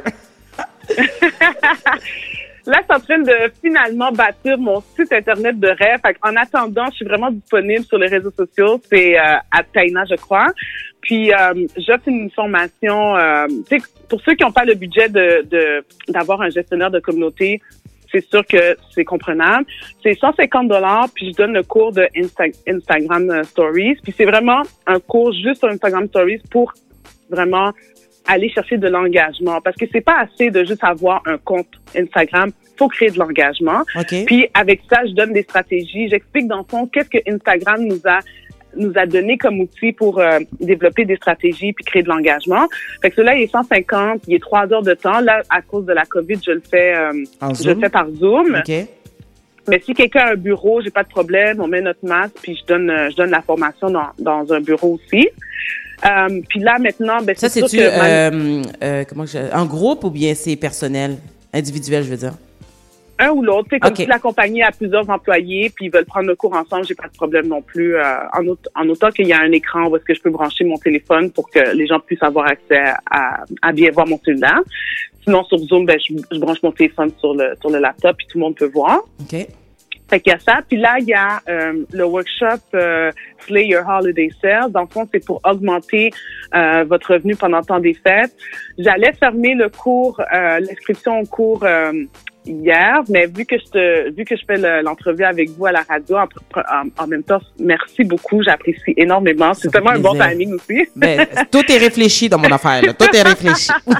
Là, je en train de finalement bâtir mon site internet de rêve. En attendant, je suis vraiment disponible sur les réseaux sociaux. C'est euh, à Taina, je crois. Puis euh, j'offre une formation. Euh, pour ceux qui n'ont pas le budget de d'avoir un gestionnaire de communauté, c'est sûr que c'est comprenable. C'est 150 dollars, puis je donne le cours de Insta- Instagram euh, Stories. Puis c'est vraiment un cours juste sur Instagram Stories pour vraiment aller chercher de l'engagement parce que c'est pas assez de juste avoir un compte Instagram, faut créer de l'engagement. OK. Puis avec ça, je donne des stratégies, j'explique dans le fond qu'est-ce que Instagram nous a nous a donné comme outil pour euh, développer des stratégies puis créer de l'engagement. Fait que cela il est 150, il est trois heures de temps. Là, à cause de la COVID, je le fais, euh, je le fais par Zoom. OK. Mais si quelqu'un a un bureau, j'ai pas de problème, on met notre masque puis je donne euh, je donne la formation dans, dans un bureau aussi. Euh, puis là maintenant, ben Ça, c'est sûr c'est-tu euh, euh, comment je- en groupe ou bien c'est personnel? Individuel, je veux dire? un ou l'autre. C'est comme Ok. si la compagnie a plusieurs employés, puis ils veulent prendre le cours ensemble, j'ai pas de problème non plus. euh, en, aut- en autant qu'il y a un écran où est-ce que je peux brancher mon téléphone pour que les gens puissent avoir accès à, à bien voir mon cellulaire. Sinon, sur Zoom, ben, je, je branche mon téléphone sur le, sur le laptop, puis tout le monde peut voir. OK. Fait qu'il y a ça. Puis là, il y a euh, le workshop euh, Slay Your Holiday Sales. Dans le fond, c'est pour augmenter euh, votre revenu pendant le temps des fêtes. J'allais fermer le cours, euh, l'inscription au cours euh, hier, mais vu que je te, vu que je fais le- l'entrevue avec vous à la radio, en, en- en même temps, merci beaucoup, j'apprécie énormément. C'est tellement un bon timing aussi. Ben, tout est réfléchi dans mon affaire. là. Tout est réfléchi. <laughs>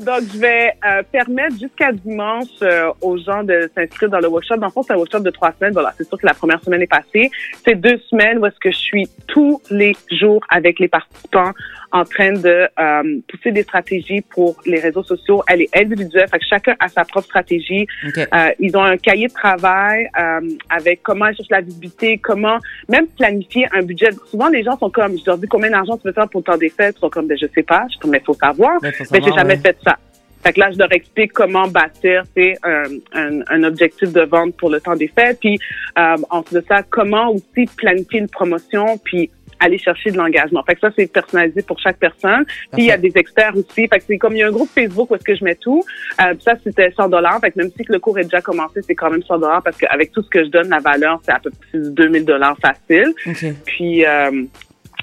Donc, je vais euh, permettre jusqu'à dimanche euh, aux gens de s'inscrire dans le workshop. Dans le fond, c'est un workshop de trois semaines. Voilà, c'est sûr que la première semaine est passée. C'est deux semaines où est-ce que je suis tous les jours avec les participants en train de euh, pousser des stratégies pour les réseaux sociaux. Elle est individuelle, fait que chacun a sa propre stratégie. Euh, ils ont un cahier de travail euh, avec comment chercher la visibilité, comment même planifier un budget. Souvent, les gens sont comme, je leur dis combien d'argent tu veux faire pour le temps des fêtes. Ils sont comme, ben, je sais pas. Je suis comme, mais faut savoir. Mais j'ai jamais ouais. fait ça. Fait que là, je leur explique comment bâtir un, un, un objectif de vente pour le temps des fêtes. Puis, euh, ensuite de ça, comment aussi planifier une promotion, puis aller chercher de l'engagement. Fait que ça, c'est personnalisé pour chaque personne. Puis, il y a des experts aussi. Fait que c'est comme il y a un groupe Facebook où est-ce que je mets tout. Euh, ça, c'était 100 dollars. Fait que même si le cours est déjà commencé, c'est quand même 100 dollars parce qu'avec tout ce que je donne, la valeur, c'est à peu près 2000 dollars facile. OK. Puis, euh,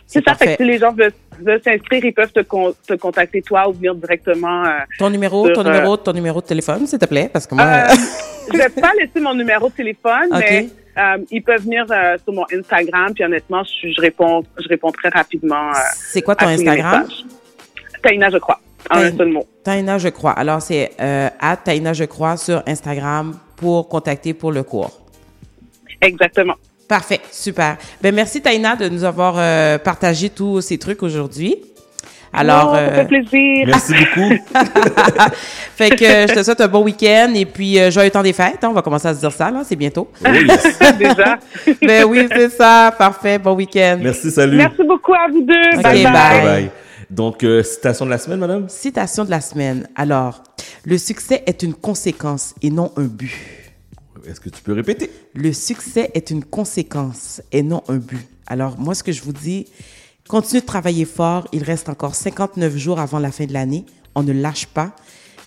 C'est ça. Fait que si les gens veulent, veulent s'inscrire, ils peuvent te, con- te contacter toi ou venir directement. euh, Ton numéro, sur, ton euh, numéro, ton numéro de téléphone, s'il te plaît, parce que moi. euh, <laughs> je vais pas laisser mon numéro de téléphone, mais euh, ils peuvent venir euh, sur mon Instagram. Puis honnêtement, je, je réponds, je réponds très rapidement. euh, c'est quoi ton Instagram? Taina, je crois. En un Taina- seul mot. Taina, je crois. Alors, c'est euh, à Taina, je crois, sur Instagram pour contacter pour le cours. Exactement. Parfait, super. Ben merci Taina de nous avoir euh, partagé tous ces trucs aujourd'hui. Alors, Oh, ça fait plaisir. Merci beaucoup. <laughs> fait que euh, je te souhaite un bon week-end et puis euh, joyeux temps des fêtes. hein. On va commencer à se dire ça, là. C'est bientôt. Oui. <laughs> Déjà. <laughs> ben oui, c'est ça. Parfait. Bon week-end. Merci, salut. Merci beaucoup à vous deux. Ok, bye bye. bye. Bye. Donc, euh, citation de la semaine, madame? Citation de la semaine. Alors, le succès est une conséquence et non un but. Est-ce que tu peux répéter? Le succès est une conséquence et non un but. Alors, moi, ce que je vous dis, continuez de travailler fort. Il reste encore 59 jours avant la fin de l'année. On ne lâche pas.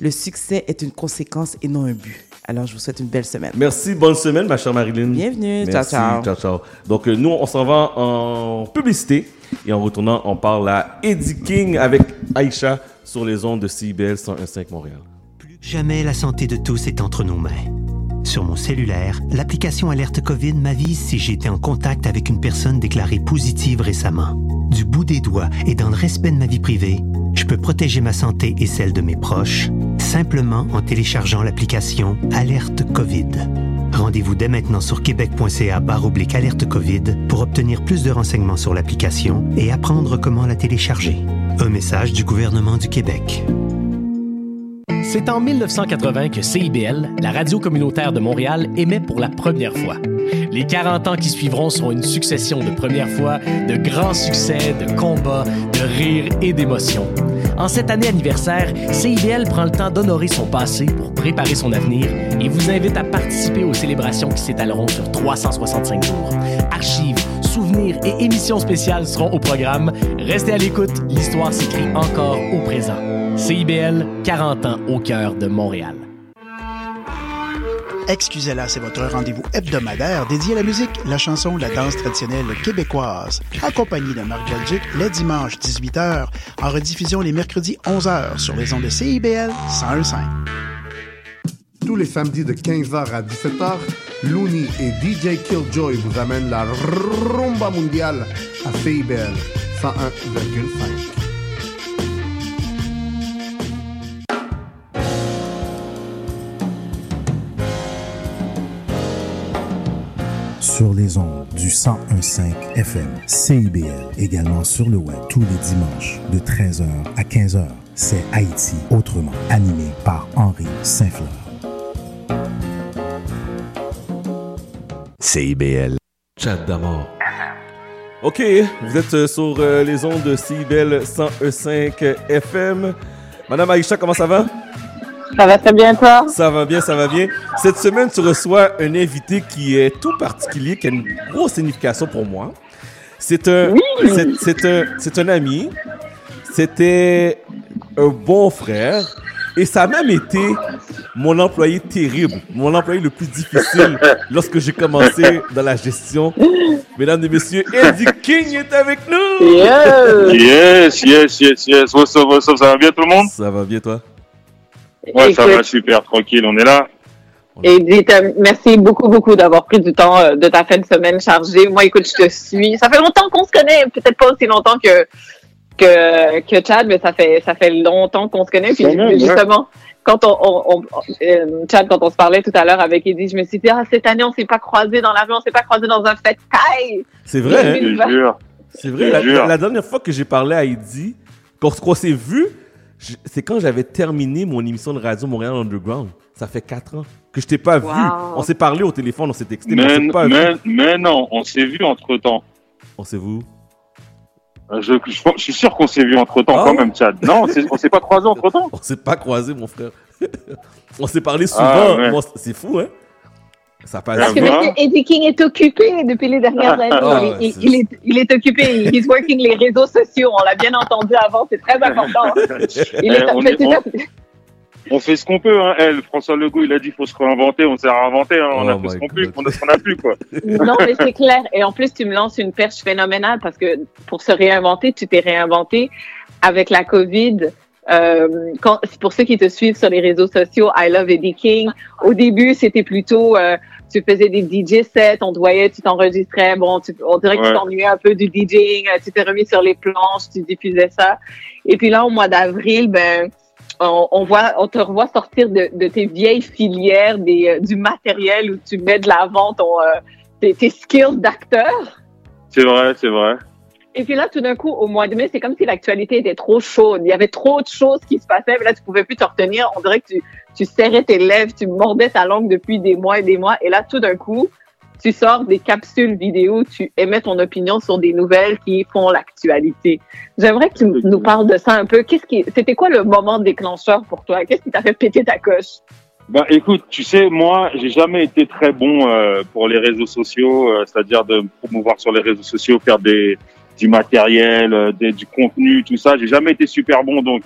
Le succès est une conséquence et non un but. Alors, je vous souhaite une belle semaine. Merci, bonne semaine, ma chère Marilyn. Bienvenue. Ciao, Merci, ciao. ciao, ciao. Donc, euh, nous, on s'en va en publicité. Et en retournant, on parle à Eddie King avec Aïcha sur les ondes de CIBL 101.5 Montréal. Jamais la santé de tous est entre nos mains. Sur mon cellulaire, l'application Alerte COVID m'avise si j'ai été en contact avec une personne déclarée positive récemment. Du bout des doigts et dans le respect de ma vie privée, je peux protéger ma santé et celle de mes proches simplement en téléchargeant l'application Alerte COVID. Rendez-vous dès maintenant sur québec.ca oblique alerte COVID pour obtenir plus de renseignements sur l'application et apprendre comment la télécharger. Un message du gouvernement du Québec. C'est en 1980 que CIBL, la radio communautaire de Montréal, émet pour la première fois. Les 40 ans qui suivront seront une succession de premières fois, de grands succès, de combats, de rires et d'émotions. En cette année anniversaire, CIBL prend le temps d'honorer son passé pour préparer son avenir et vous invite à participer aux célébrations qui s'étaleront sur 365 jours. Archives, souvenirs et émissions spéciales seront au programme. Restez à l'écoute, l'histoire s'écrit encore au présent. CIBL, 40 ans au cœur de Montréal. Excusez-la, c'est votre rendez-vous hebdomadaire dédié à la musique, la chanson, la danse traditionnelle québécoise. Accompagné de Marc Belgique les dimanches 18h, en rediffusion les mercredis 11h sur les ondes de CIBL 101.5. Tous les samedis de 15h à 17h, Looney et DJ Killjoy vous amènent la rumba mondiale à CIBL 101,5. Sur les ondes du 101.5 FM, CIBL, également sur le web tous les dimanches de 13h à 15h. C'est Haïti autrement, animé par Henri Saint-Fleur. CIBL. Chat d'amour. OK, vous êtes euh, sur euh, les ondes de CIBL 101.5 FM. Madame Aïcha, comment ça va? Ça va très bien, toi? Ça va bien, ça va bien. Cette semaine, tu reçois un invité qui est tout particulier, qui a une grosse signification pour moi. C'est un, c'est un, c'est un ami. C'était un bon frère. Et ça a même été mon employé terrible, mon employé le plus difficile <laughs> lorsque j'ai commencé dans la gestion. Mesdames et messieurs, Eddie King est avec nous! Yes, yes, yes, yes. What's up, what's up, ça va bien tout le monde? Ça va bien toi? Ouais, ça va super, tranquille, on est là. Et dites, merci beaucoup, beaucoup d'avoir pris du temps euh, de ta fin de semaine chargée. Moi, écoute, je te suis. Ça fait longtemps qu'on se connaît, peut-être pas aussi longtemps que, que, que Chad, mais ça fait, ça fait longtemps qu'on se connaît. Puis, ouais. justement, quand on, on, on- euh, Chad, quand on se parlait tout à l'heure avec Eddie, je me suis dit, ah, cette année, on s'est pas croisés dans la rue, on s'est pas croisés dans un fête taille. C'est vrai, hein? Je te jure. C'est vrai, la, dernière fois que j'ai parlé à Eddie, qu'on qu'on s'est vu, c'est quand j'avais terminé mon émission de radio Montréal Underground. Ça fait quatre ans que je t'ai pas vu. On s'est parlé au téléphone, on s'est texté, mais, Mais, on s'est pas mais, vu. mais non, on s'est vu entre temps. On s'est vu. Je, je, je suis sûr qu'on s'est vu entre temps Ah quand ouais? même, Chad. Non, on s'est- on s'est pas croisés entre temps. <laughs> On s'est pas croisé, mon frère. <laughs> on s'est parlé souvent. Ah, ouais. Moi, c'est fou, hein? Ça passe Parce que monsieur Eddie King est occupé depuis les dernières années. Ah, il, il- il est, il est occupé. He's working les réseaux sociaux. On l'a bien entendu avant. C'est très important. Il est, Eh, on, est- on- on fait ce qu'on peut, hein. Elle, François Legault, il a dit faut se réinventer, on s'est réinventé, hein. on a Oh fait ce qu'on peut, on a ce qu'on a pu, quoi. Non, mais c'est clair. Et en plus, tu me lances une perche phénoménale parce que pour se réinventer, tu t'es réinventé avec la COVID. Euh, quand, pour ceux qui te suivent sur les réseaux sociaux, I Love Eddie King. Au début, c'était plutôt, euh, tu faisais des DJ sets, on te voyait, tu t'enregistrais. Bon, tu, on dirait que Ouais. tu t'ennuyais un peu du DJing. euh, Tu t'es remis sur les planches, tu diffusais ça. Et puis là, au mois d'avril, ben, on, on voit, on te revoit sortir de, de tes vieilles filières, des, euh, du matériel où tu mets de l'avant ton, euh, tes, tes skills d'acteur. C'est vrai, c'est vrai. Et puis là, tout d'un coup, au mois de mai, c'est comme si l'actualité était trop chaude. Il y avait trop de choses qui se passaient. Mais là, tu pouvais plus te retenir. On dirait que tu, tu serrais tes lèvres, tu mordais ta langue depuis des mois et des mois. Et là, tout d'un coup, tu sors des capsules vidéo, tu émets ton opinion sur des nouvelles qui font l'actualité. J'aimerais que tu nous parles de ça un peu. Qu'est-ce qui, c'était quoi le moment déclencheur pour toi? Qu'est-ce qui t'a fait péter ta coche? Bah écoute, tu sais, moi, j'ai jamais été très bon euh, pour les réseaux sociaux, euh, c'est-à-dire de me promouvoir sur les réseaux sociaux, faire des du matériel, euh, des- du contenu, tout ça. J'ai jamais été super bon, donc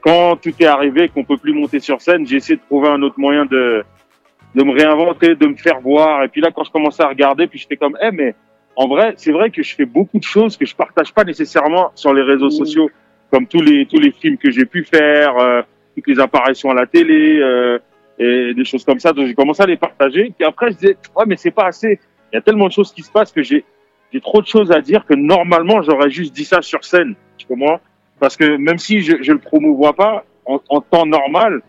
quand tout est arrivé, qu'on peut plus monter sur scène, j'ai essayé de trouver un autre moyen de de me réinventer, de me faire voir. Et puis là, quand je commençais à regarder, puis j'étais comme, eh mais en vrai, c'est vrai que je fais beaucoup de choses que je partage pas nécessairement sur les réseaux sociaux, comme tous les tous les films que j'ai pu faire, euh, toutes les apparitions à la télé. euh, et des choses comme ça. Donc j'ai commencé à les partager. Puis après, je disais, ouais, mais c'est pas assez. Il y a tellement de choses qui se passent que j'ai j'ai trop de choses à dire que normalement j'aurais juste dit ça sur scène. Tu comprends? Parce que même si je je le promouvois pas en, en temps normal,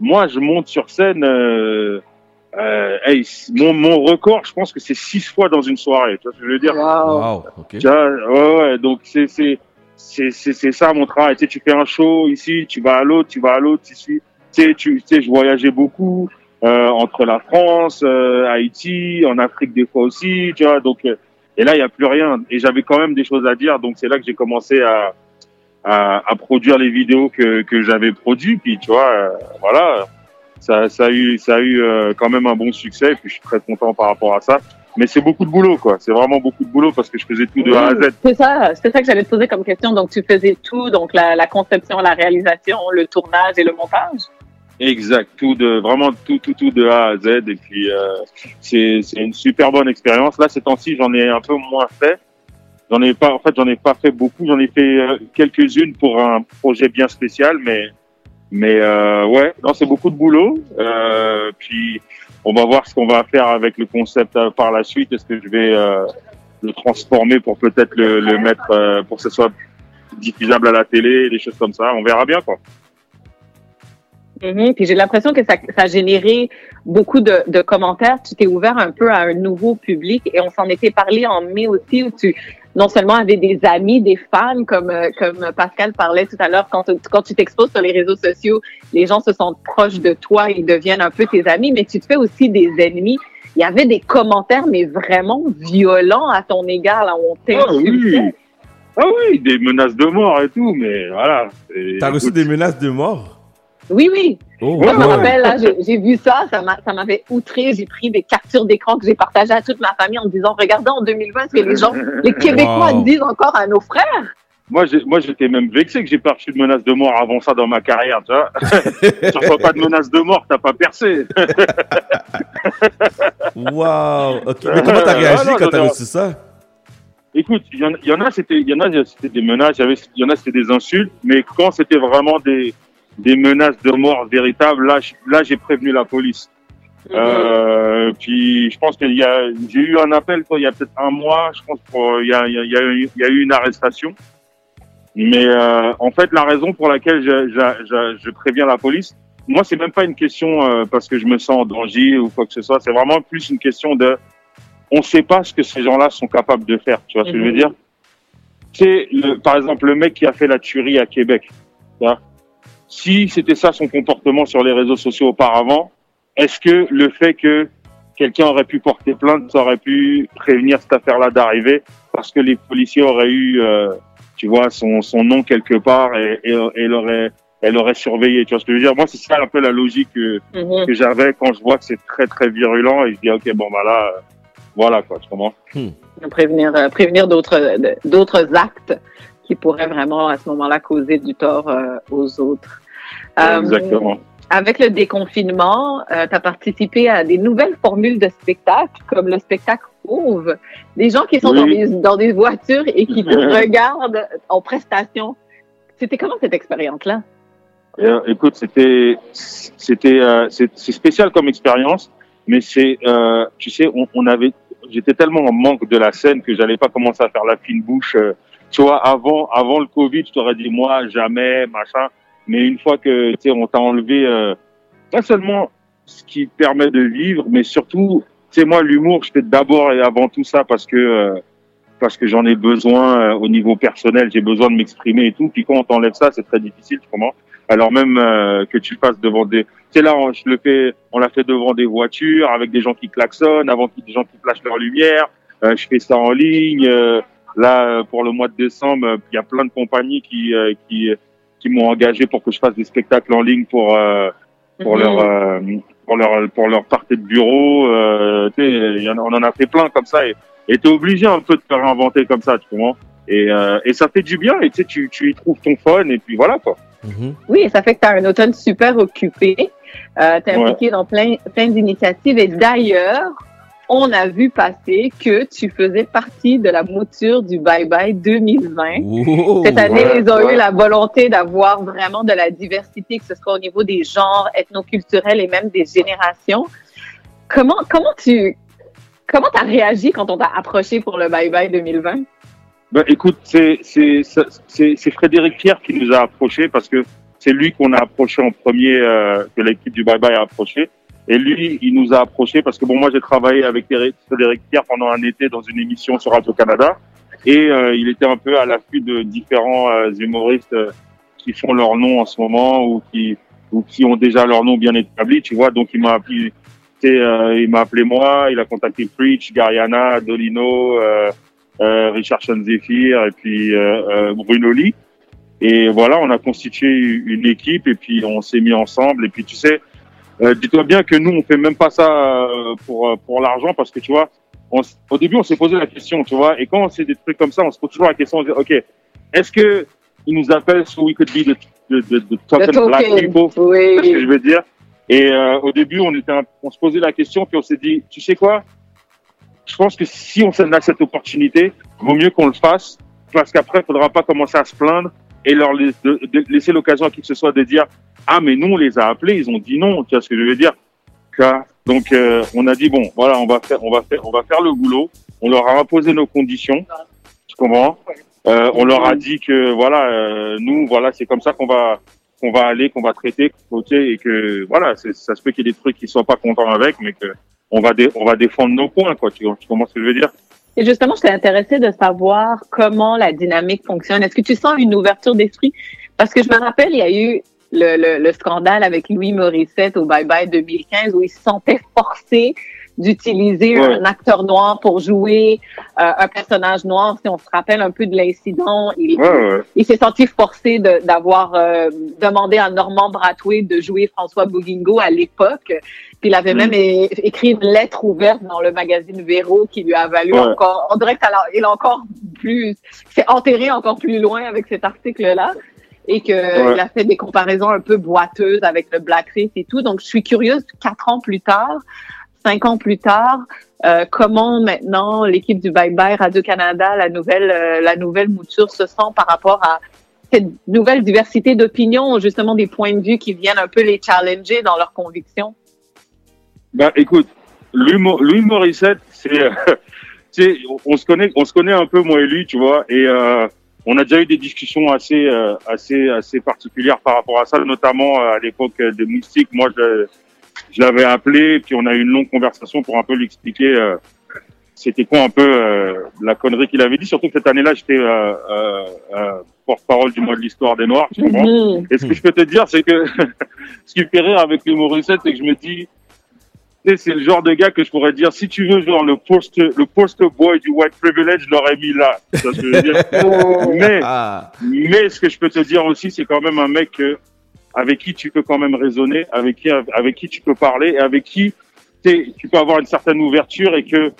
moi je monte sur scène. Euh, euh, hey, mon, mon record, je pense que c'est six fois dans une soirée. Tu vois ce que je veux dire? Wow, ok. tu vois, ouais, ouais, donc c'est, c'est, c'est, c'est, c'est ça mon travail. Tu sais, tu fais un show ici, tu vas à l'autre, tu vas à l'autre ici. Tu sais, tu tu sais, je voyageais beaucoup euh, entre la France, euh, Haïti, en Afrique des fois aussi, tu vois. Donc, euh, et là, il y a plus rien. Et j'avais quand même des choses à dire, donc c'est là que j'ai commencé à, à, à produire les vidéos que, que j'avais produites. Puis, tu vois, euh, voilà, ça, ça a eu, ça a eu euh, quand même un bon succès. Et puis, je suis très content par rapport à ça. Mais c'est beaucoup de boulot, quoi. C'est vraiment beaucoup de boulot parce que je faisais tout de A à Z. C'est ça, c'est ça que j'allais te poser comme question. Donc, tu faisais tout, donc la, la conception, la réalisation, le tournage et le montage? Exact, tout de vraiment tout tout tout de A à Z et puis euh, c'est une super bonne expérience. Là ces temps-ci j'en ai un peu moins fait. J'en ai pas en fait j'en ai pas fait beaucoup. J'en ai fait euh, quelques-unes pour un projet bien spécial, mais mais euh, ouais non c'est beaucoup de boulot. Euh, puis on va voir ce qu'on va faire avec le concept euh, par la suite. Est-ce que je vais le transformer pour peut-être le, le mettre pour que ce soit diffusable à la télé, des choses comme ça. On verra bien quoi. Mhm. Puis j'ai l'impression que ça, ça a généré beaucoup de, de commentaires. Tu t'es ouvert un peu à un nouveau public et on s'en était parlé en mai aussi où tu non seulement avais des amis, des fans comme euh, comme Pascal parlait tout à l'heure quand tu- quand tu t'exposes sur les réseaux sociaux, les gens se sentent proches de toi, ils deviennent un peu tes amis, mais tu te fais aussi des ennemis. Il y avait des commentaires mais vraiment violents à ton égard là où on Ah oui. t'insultait. Ah oui, des menaces de mort et tout, mais voilà. T'as reçu des menaces de mort? Oui, oui. Oh, Moi, je me rappelle, là, j'ai vu ça, ça m'a- ça m'avait outré. J'ai pris des captures d'écran que j'ai partagées à toute ma famille en disant, regardez en 2020 ce que les gens, les Québécois Wow. disent encore à nos frères. Moi, j'étais même vexé que j'ai pas reçu de menaces de mort avant ça dans ma carrière, tu vois. <laughs> tu reçois pas de menaces de mort, t'as pas percé. <laughs> Wow, ok. Mais comment t'as réagi Ah non, quand t'as reçu ça? Écoute, il y, en- il y en a, c'était, il y en a, c'était des menaces, il y en a, c'était des insultes, mais quand c'était vraiment des, des menaces de mort véritables, là, là, j'ai prévenu la police. Euh, puis je pense qu'il y a, j'ai eu un appel quoi, il y a peut-être un mois, je pense pour, il y a, il y a, il y a eu, une arrestation. Mais euh, en fait, la raison pour laquelle je, je, je, je préviens la police, moi, c'est même pas une question euh, parce que je me sens en danger ou quoi que ce soit. C'est vraiment plus une question de, on ne sait pas ce que ces gens-là sont capables de faire. Tu vois ce que je veux Mhm. dire? C'est le, par exemple le mec qui a fait la tuerie à Québec. tu vois? Si c'était ça son comportement sur les réseaux sociaux auparavant, est-ce que le fait que quelqu'un aurait pu porter plainte, ça aurait pu prévenir cette affaire-là d'arriver parce que les policiers auraient eu, euh, tu vois, son, son nom quelque part et, et, et l'aurait elle aurait surveillé. Tu vois ce que je veux dire? Moi, c'est ça un peu la logique que, Mhm. que j'avais quand je vois que c'est très très virulent et je dis ok bon bah là, euh, voilà quoi, tu comprends? Prévenir, euh, prévenir d'autres, d'autres actes qui pourraient vraiment, à ce moment-là, causer du tort euh, aux autres. Euh, Exactement. Avec le déconfinement, tu as participé à des nouvelles formules de spectacle, comme le spectacle Ouvre. Des gens qui sont Oui. dans, des, dans des voitures et qui te <laughs> regardent en prestation. C'était comment cette expérience-là? Euh, écoute, c'était c'était euh, c'est spécial comme expérience, mais c'est euh, tu sais on, on avait j'étais tellement en manque de la scène que j'allais pas commencer à faire la fine bouche. euh, tu vois, avant avant le Covid, je t'aurais dit moi jamais machin, mais une fois que tu sais on t'a enlevé euh, pas seulement ce qui te permet de vivre, mais surtout tu sais moi l'humour, je fais d'abord et avant tout ça parce que euh, parce que j'en ai besoin euh, au niveau personnel, j'ai besoin de m'exprimer et tout. Puis quand on t'enlève ça, c'est très difficile, tu comprends? Alors même euh, que tu le fasses devant des, tu sais là, on, je le fais, on l'a fait devant des voitures avec des gens qui klaxonnent, avant qu'il des gens qui flashent leur lumière. Euh, je fais ça en ligne. euh, là, pour le mois de décembre, il y a plein de compagnies qui qui qui m'ont engagé pour que je fasse des spectacles en ligne pour euh, pour Mhm. leur euh, pour leur pour leur partie de bureau. Euh, tu sais, il y en on en a fait plein comme ça et et t'es obligé un peu de te réinventer comme ça, tu comprends? Et euh, et ça fait du bien et tu sais tu tu y trouves ton fun et puis voilà quoi. Oui, ça fait que tu as un automne super occupé. Euh, tu es Ouais. impliqué dans plein, plein d'initiatives. Et d'ailleurs, on a vu passer que tu faisais partie de la mouture du Bye Bye 2020. Oh, Cette année, ouais, ils ont ouais. eu la volonté d'avoir vraiment de la diversité, que ce soit au niveau des genres, ethnoculturels et même des générations. Comment, comment tu comment as réagi quand on t'a approché pour le Bye Bye 2020? Ben, écoute, c'est c'est ça- c'est c'est Frédéric Pierre qui nous a approchés parce que c'est lui qu'on a approché en premier, euh, que l'équipe du Bye Bye a approché. Et lui, il nous a approchés parce que bon, moi j'ai travaillé avec Frédéric Pierre pendant un été dans une émission sur Radio Canada et euh, il était un peu à l'affût de différents euh, humoristes euh, qui font leur nom en ce moment ou qui ou qui ont déjà leur nom bien établi, tu vois. Donc il m'a appelé, euh, il m'a appelé moi, il a contacté Preach, Gariana, Dolino. Euh, euh, Richard Zephyr et puis Bruno Lee. Et voilà, on a constitué une équipe et puis on s'est mis ensemble. Et puis tu sais, euh, dis-toi bien que nous, on fait même pas ça euh, pour euh, pour l'argent parce que tu vois, on au début, on s'est posé la question, tu vois. Et quand c'est des trucs comme ça, on se pose toujours la question, on se dit, ok, est-ce que ils nous appellent so we could be the, the, the, the token The black people? Oui. Ce que je veux dire? Et euh, au début, on était, un- on se posait la question puis on s'est dit, tu sais quoi? Je pense que si on a cette opportunité, vaut mieux qu'on le fasse, parce qu'après, il faudra pas commencer à se plaindre et leur de- laisser l'occasion à qui que ce soit de dire ah mais nous on les a appelés, ils ont dit non, tu vois ce que je veux dire? Donc euh, on a dit bon voilà on va faire on va faire on va faire le boulot, on leur a imposé nos conditions, tu comprends? Euh, On leur a dit que voilà euh, nous voilà c'est comme ça qu'on va qu'on va aller, qu'on va traiter, ok et que voilà ça se peut qu'il y ait des trucs qui soient pas contents avec, mais que on va on va défendre nos points quoi. Tu comprends ce que je veux dire? Et justement, je t'ai intéressé de savoir comment la dynamique fonctionne. Est-ce que tu sens une ouverture d'esprit? Parce que je me rappelle, il y a eu le, le, le scandale avec Louis Morissette au Bye Bye 2015 où il se sentait forcé d'utiliser Ouais. un acteur noir pour jouer euh, un personnage noir. Si on se rappelle un peu de l'incident, il, Ouais, ouais. il s'est senti forcé de- d'avoir euh, demandé à Normand Bratoué de jouer François Bouguingo à l'époque. Puis il avait Mm. même écrit une lettre ouverte dans le magazine Véro qui lui a valu encore. On dirait que ça l'a- il a encore plus, s'est enterré encore plus loin avec cet article-là et que Ouais. il a fait des comparaisons un peu boiteuses avec le blackface et tout. Donc je suis curieuse, quatre ans plus tard, cinq ans plus tard, euh, comment maintenant l'équipe du Bye Bye Radio Canada, la nouvelle, euh, la nouvelle mouture se sent par rapport à cette nouvelle diversité d'opinions, justement des points de vue qui viennent un peu les challenger dans leurs convictions? Ben, écoute, Louis Morissette, c'est, euh, <laughs> on- se connaît, on se connaît un peu moi et lui, tu vois, et euh, on a déjà eu des discussions assez, assez, assez particulières par rapport à ça, notamment à l'époque des moustiques. Moi, je, je l'avais appelé, puis on a eu une longue conversation pour un peu lui expliquer. euh, c'était quoi un peu euh, la connerie qu'il avait dit, surtout que cette année-là, j'étais euh, euh, euh, porte-parole du mois de l'histoire des Noirs. tu comprends Mhm. Et ce que je peux te dire, c'est que <laughs> ce qui me fait rire avec les Morissette, c'est que je me dis, tu sais, c'est le genre de gars que je pourrais dire, si tu veux, genre le poster, le poster boy du white privilege, je l'aurais mis là. Tu vois ce que je veux dire <laughs> mais, mais ce que je peux te dire aussi, c'est quand même un mec euh, avec qui tu peux quand même raisonner, avec qui, avec qui tu peux parler, et avec qui tu peux avoir une certaine ouverture et que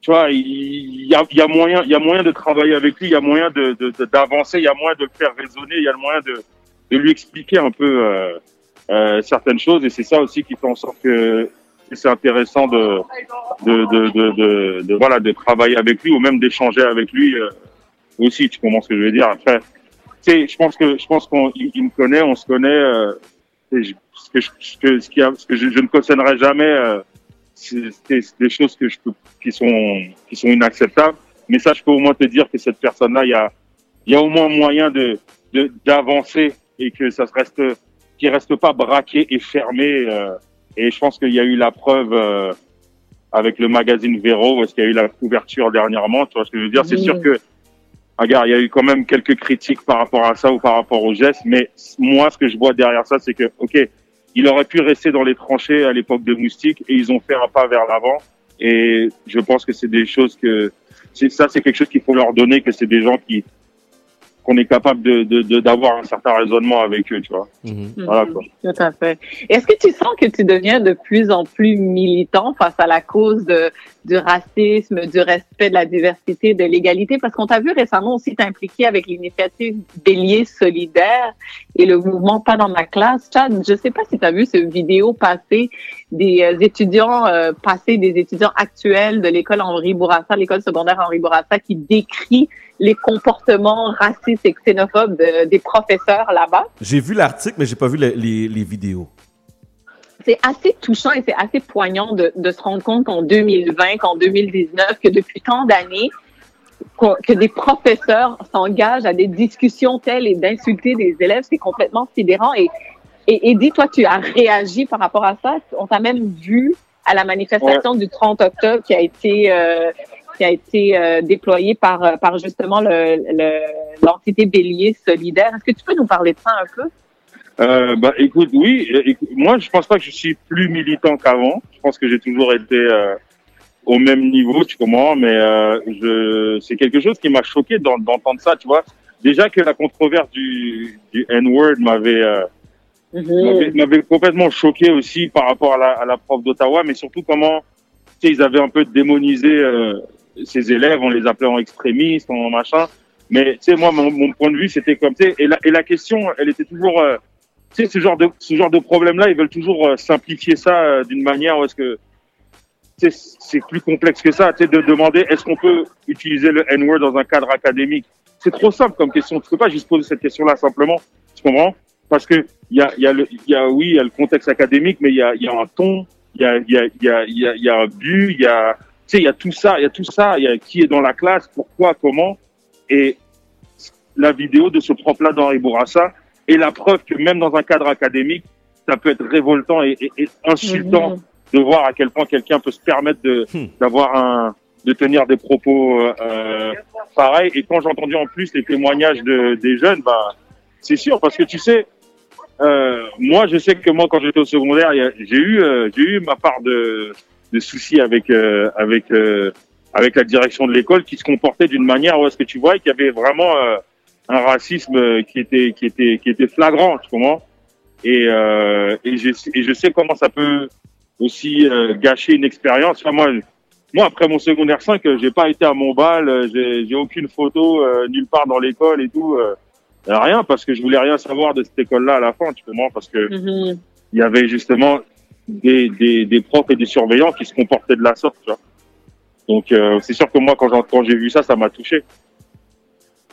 tu vois, il y a, y a moyen, il y a moyen de travailler avec lui, il y a moyen de de- de- d'avancer, il y a moyen de le faire raisonner, il y a le moyen de, de lui expliquer un peu euh, euh, certaines choses, et c'est ça aussi qui fait en sorte que c'est intéressant de, de, de- voilà de travailler avec lui ou même d'échanger avec lui euh, aussi. Tu comprends ce que je veux dire Après, je pense que je pense qu'on il, il me connaît, on se connaît. Euh, et je- ce que je, ce que ce, qui a- ce que je, je ne cautionnerai jamais, euh, c'est c'est- c'est des choses que je peux, qui sont qui sont inacceptables. Mais ça, je peux au moins te dire que cette personne-là, il y a il y a au moins moyen de de- d'avancer et que ça se reste qu'il reste pas braqué et fermé. euh, et je pense qu'il y a eu la preuve euh, avec le magazine Véro, est-ce qu'il y a eu la couverture dernièrement, tu vois ce que je veux dire? C'est sûr que, regarde, il y a eu quand même quelques critiques par rapport à ça ou par rapport au geste, mais moi, ce que je vois derrière ça, c'est que, ok, il aurait pu rester dans les tranchées à l'époque de Moustique et ils ont fait un pas vers l'avant. Et je pense que c'est des choses que, c'est ça, c'est quelque chose qu'il faut leur donner, que c'est des gens qui qu'on est capable de de- de- d'avoir un certain raisonnement avec eux, tu vois. Voilà quoi. Tout à fait. Est-ce que tu sens que tu deviens de plus en plus militant face à la cause de, du racisme, du respect de la diversité, de l'égalité? Parce qu'on t'a vu récemment aussi t'impliquer avec l'initiative Bélier solidaire et le mouvement Pas dans ma classe. Chad, je sais pas si tu as vu ce vidéo passer des euh, étudiants, euh, des étudiants actuels de l'école Henri Bourassa, l'école secondaire Henri Bourassa, qui décrit les comportements racistes et xénophobes de- des professeurs là-bas. J'ai vu l'article, mais j'ai pas vu les- les vidéos. C'est assez touchant et c'est assez poignant de, de se rendre compte qu'en 2020, qu'en 2019, que depuis tant d'années, que des professeurs s'engagent à des discussions telles et d'insulter des élèves, c'est complètement sidérant. Et, et Eddie, toi, tu as réagi par rapport à ça. On t'a même vu à la manifestation du 30 octobre qui a été euh, qui a été euh, déployée par par justement le le- l'entité Bélier solidaire. Est-ce que tu peux nous parler de ça un peu? Euh, bah, écoute, oui, euh, écoute, moi, je pense pas que je suis plus militant qu'avant. Je pense que j'ai toujours été euh, au même niveau, tu comprends, mais euh, je, c'est quelque chose qui m'a choqué d'en- d'entendre ça, tu vois. Déjà que la controverse du, du N-word m'avait euh, m'avait- complètement choqué aussi par rapport à la, à la prof d'Ottawa, mais surtout comment tu sais, ils avaient un peu démonisé euh, ces élèves, on les appelait en extrémistes, en machin. Mais tu sais, moi, mon, mon point de vue, c'était comme tu sais, et la, et la question, elle était toujours, euh, tu sais, ce genre de ce genre de problème-là, ils veulent toujours euh, simplifier ça euh, d'une manière où est-ce que c'est plus complexe que ça, tu sais, de demander est-ce qu'on peut utiliser le N-word dans un cadre académique. C'est trop simple comme question. Tu peux pas juste poser cette question-là simplement. Tu comprends Parce que il y a, y a le, y a oui, il y a le contexte académique, mais il y a, y a un ton, il y a, y a, y a, y y a un but, il y a, tu sais, il y a tout ça, il y a tout ça, il y a qui est dans la classe, pourquoi, comment, et la vidéo de ce prof-là d'Henri Bourassa est la preuve que même dans un cadre académique, ça peut être révoltant et, et- et insultant de voir à quel point quelqu'un peut se permettre de d'avoir un de tenir des propos euh, pareils. Et quand j'ai entendu en plus les témoignages de, des jeunes, bah c'est sûr parce que tu sais, euh, moi je sais que moi quand j'étais au secondaire, j'ai eu euh, j'ai eu ma part de de soucis avec euh, avec euh, avec la direction de l'école qui se comportait d'une manière où est-ce que tu vois qu'il y avait vraiment euh, un racisme euh, qui était qui était qui était flagrant, tu comprends? Et euh, et je et je sais comment ça peut aussi euh, gâcher une expérience. Enfin, moi moi après mon secondaire 5, euh, j'ai pas été à mon bal, euh, j'ai j'ai aucune photo euh, nulle part dans l'école et tout euh, rien parce que je voulais rien savoir de cette école-là à la fin, tu comprends? Parce que il y avait justement des, des, des profs et des surveillants qui se comportaient de la sorte, tu vois? Donc, euh, c'est sûr que moi, quand j'ai vu ça, ça m'a touché.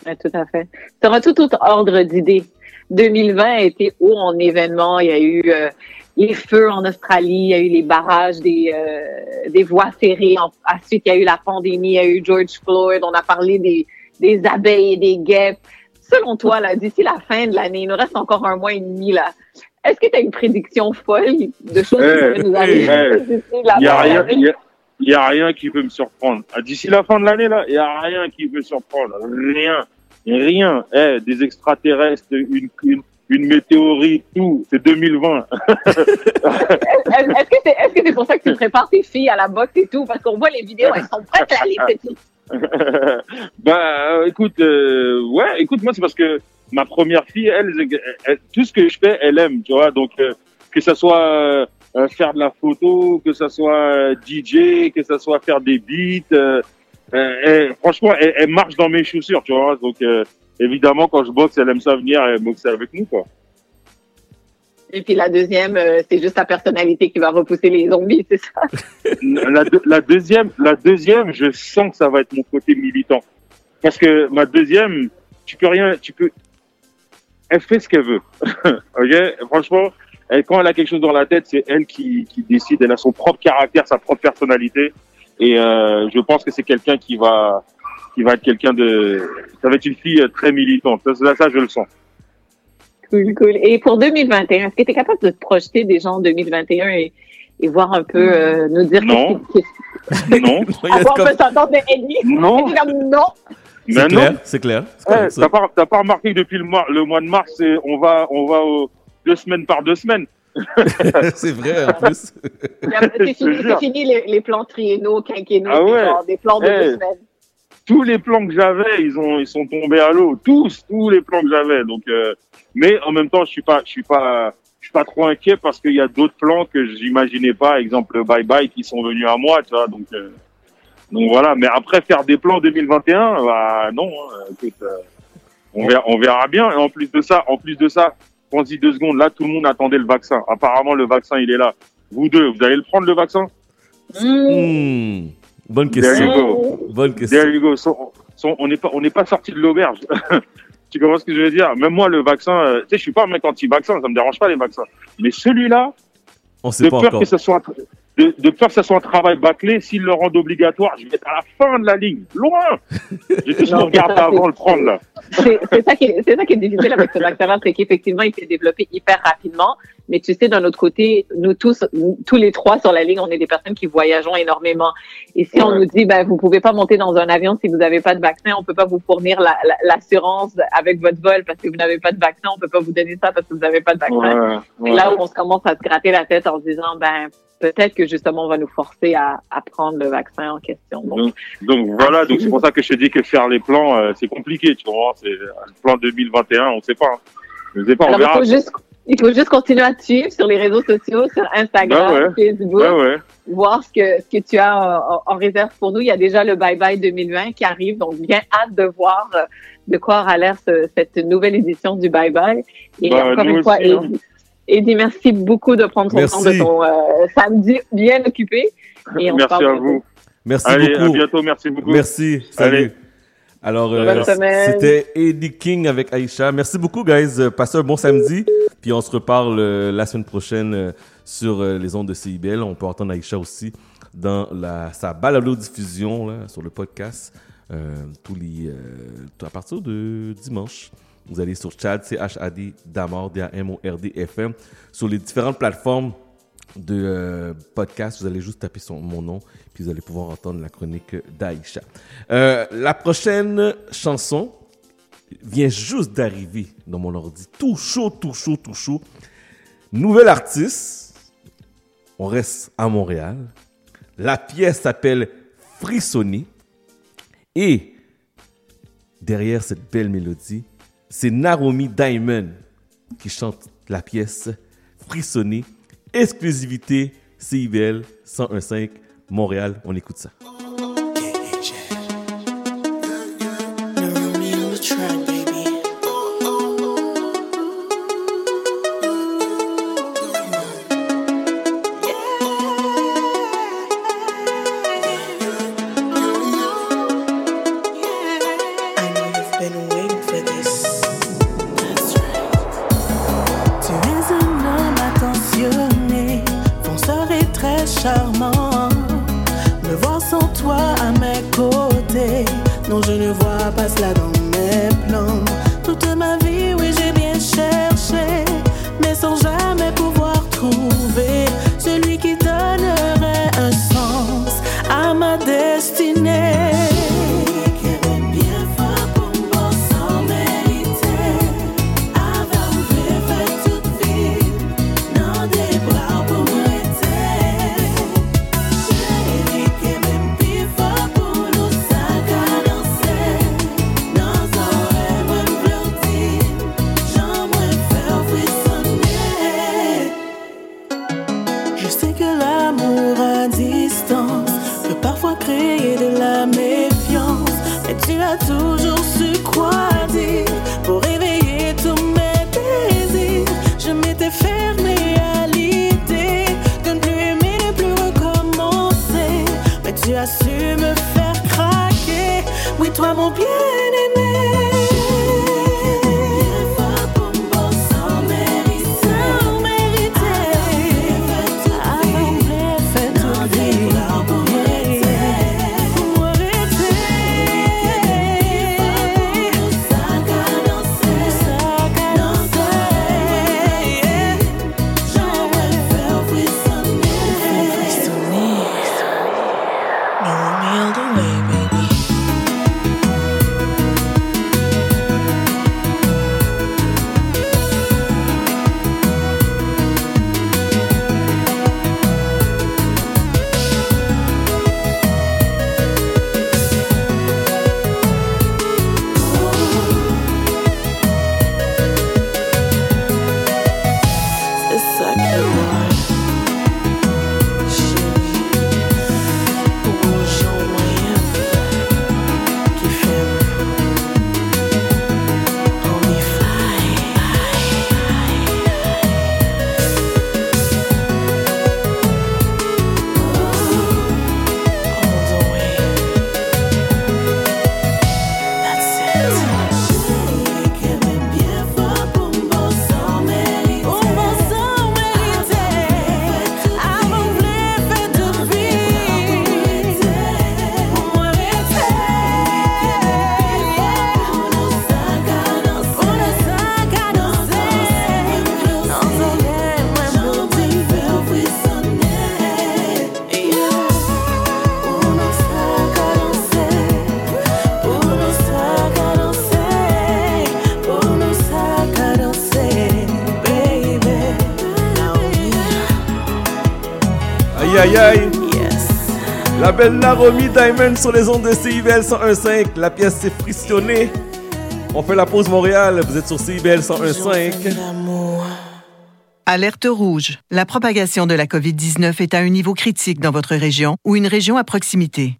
Oui, tout à fait. Tu auras tout autre ordre d'idées. 2020 a été haut en événements. Il y a eu euh, les feux en Australie, il y a eu les barrages des, euh, des voies ferrées. En- ensuite, il y a eu la pandémie, il y a eu George Floyd. On a parlé des, des abeilles et des guêpes. Selon toi, là, d'ici la fin de l'année, il nous reste encore un mois et demi, là. Est-ce que tu as une prédiction folle de choses qui Eh, nous arriver eh, d'ici la Il y a fin de rien, l'année? il y a, rien qui peut me surprendre. Ah, D'ici la fin de l'année, là, il y a rien qui peut me surprendre. Rien. Rien. Eh, des extraterrestres, une, une, une météorite, tout. C'est 2020. <laughs> Est-ce que c'est est-ce que c'est pour ça que tu prépares tes filles à la boxe et tout? Parce qu'on voit les vidéos, elles sont prêtes à les <laughs> petites. bah, euh, écoute, euh, ouais, écoute, moi, c'est parce que ma première fille, elle, elle- elle- tout ce que je fais, elle aime, tu vois. Donc, euh, que ça soit euh, euh, faire de la photo, que ça soit euh, DJ, que ça soit faire des beats, euh, elle- franchement, elle, elle marche dans mes chaussures, tu vois. Donc, euh, évidemment, quand je boxe, elle aime ça venir et boxer avec nous, quoi. Et puis la deuxième, euh, c'est juste ta personnalité qui va repousser les zombies, c'est ça? <laughs> la, deux- la deuxième, la deuxième, je sens que ça va être mon côté militant. Parce que ma deuxième, tu peux rien, tu peux, elle fait ce qu'elle veut. <laughs> ok? Franchement, elle, quand elle a quelque chose dans la tête, c'est elle qui, qui décide. Elle a son propre caractère, sa propre personnalité. Et euh, je pense que c'est quelqu'un qui va, qui va être quelqu'un de, ça va être une fille euh, très militante. Ça, ça, ça, je le sens. Cool, cool. Et pour 2021, est-ce que tu es capable de te projeter déjà en 2021 et, et voir un peu, euh, nous dire Non. qu'est-ce qui- Non. <laughs> S'entendre de Eddie. Non. Non. Mais C'est non. clair, c'est clair. T'as pas, pas remarqué que depuis le mois, le mois de mars, on va, on va deux semaines par deux semaines. <laughs> c'est vrai, en plus. <laughs> C'est fini, fini les, les plans triennaux, quinquennaux, Ah c'est ouais. genre des plans de Eh. deux semaines. Tous les plans que j'avais, ils ont, ils sont tombés à l'eau. Tous, tous les plans que j'avais. Donc, euh, mais en même temps, je suis pas, je suis pas, je suis pas trop inquiet parce qu'il y a d'autres plans que j'imaginais pas. Exemple, le bye bye qui sont venus à moi, tu vois. Donc, euh, donc voilà. Mais après, faire des plans 2021, bah non. hein. Écoute, euh, on verra, on verra bien. Et en plus de ça, en plus de ça, pense-y deux secondes. Là, tout le monde attendait le vaccin. Apparemment, le vaccin, il est là. Vous deux, vous allez le prendre le vaccin? Hmm, Bonne There you question. go. Bonne question. There you go. So- so- on n'est pas, on n'est pas sorti de l'auberge. <laughs> tu comprends ce que je veux dire? Même moi, le vaccin, euh, tu sais, je suis pas un mec anti-vaccin, ça me dérange pas les vaccins. Mais celui-là, On sait de pas peur encore. que ce soit, de, de peur que ce soit un travail bâclé, s'ils le rendent obligatoire, je vais être à la fin de la ligne, loin. J'ai tous c'est ça, avant le prendre là. C'est ça, qui est- c'est ça qui est difficile avec ce vaccin-là, c'est qu'effectivement, il s'est développé hyper rapidement. Mais tu sais, d'un autre côté, nous tous, nous- tous les trois sur la ligne, on est des personnes qui voyageons énormément. Et si on nous dit, ben, vous pouvez pas monter dans un avion si vous n'avez pas de vaccin, on peut pas vous fournir la- la- l'assurance avec votre vol parce que vous n'avez pas de vaccin, on peut pas vous donner ça parce que vous n'avez pas de vaccin. Ouais. là où on se commence à se gratter la tête en se disant, ben, peut-être que justement, on va nous forcer à, à prendre le vaccin en question. Donc, Donc, donc voilà, donc c'est pour ça que je te dis que faire les plans, euh, c'est compliqué, tu vois. C'est le plan 2021, on sait pas. hein. On sait pas, on verra. il, faut juste, il faut juste continuer à te suivre sur les réseaux sociaux, sur Instagram, Ben ouais. Facebook, ouais. voir ce que, ce que tu as en, en réserve pour nous. Il y a déjà le Bye Bye 2020 qui arrive, donc bien hâte de voir euh, de quoi aura l'air ce- cette nouvelle édition du Bye Bye. Et Ben, encore une fois, aussi, hein. Eddie, merci beaucoup de prendre ton Merci. temps de ton euh, samedi bien occupé. Et on se Merci à vous. Merci Allez, beaucoup. à bientôt, merci beaucoup. Merci. Salut. Allez. Alors, euh, Bonne semaine. c'était Eddie King avec Aïcha. Merci beaucoup, guys. Euh, Passez un bon samedi. Puis on se reparle euh, la semaine prochaine euh, sur euh, les ondes de CIBL. On peut entendre Aïcha aussi dans la, sa balado-diffusion là, sur le podcast euh, tous les, euh, à partir de dimanche. Vous allez sur Chad, C-H-A-D, Damord, FM, sur les différentes plateformes de euh, podcast. Vous allez juste taper son, mon nom, puis vous allez pouvoir entendre la chronique d'Aïcha. Euh, la prochaine chanson vient juste d'arriver dans mon ordi. Tout chaud, tout chaud, tout chaud. Nouvelle artiste. On reste à Montréal. La pièce s'appelle Frissonner. Et derrière cette belle mélodie, c'est Naromi Diamond qui chante la pièce Frissonner. Exclusivité CIBL 101.5 Montréal. On écoute ça. La belle Naromi Diamond sur les ondes de CIBL 101.5. La pièce s'est frictionnée. On fait la pause Montréal. Vous êtes sur CIBL 101.5. Alerte rouge. La propagation de la COVID-19 est à un niveau critique dans votre région ou une région à proximité.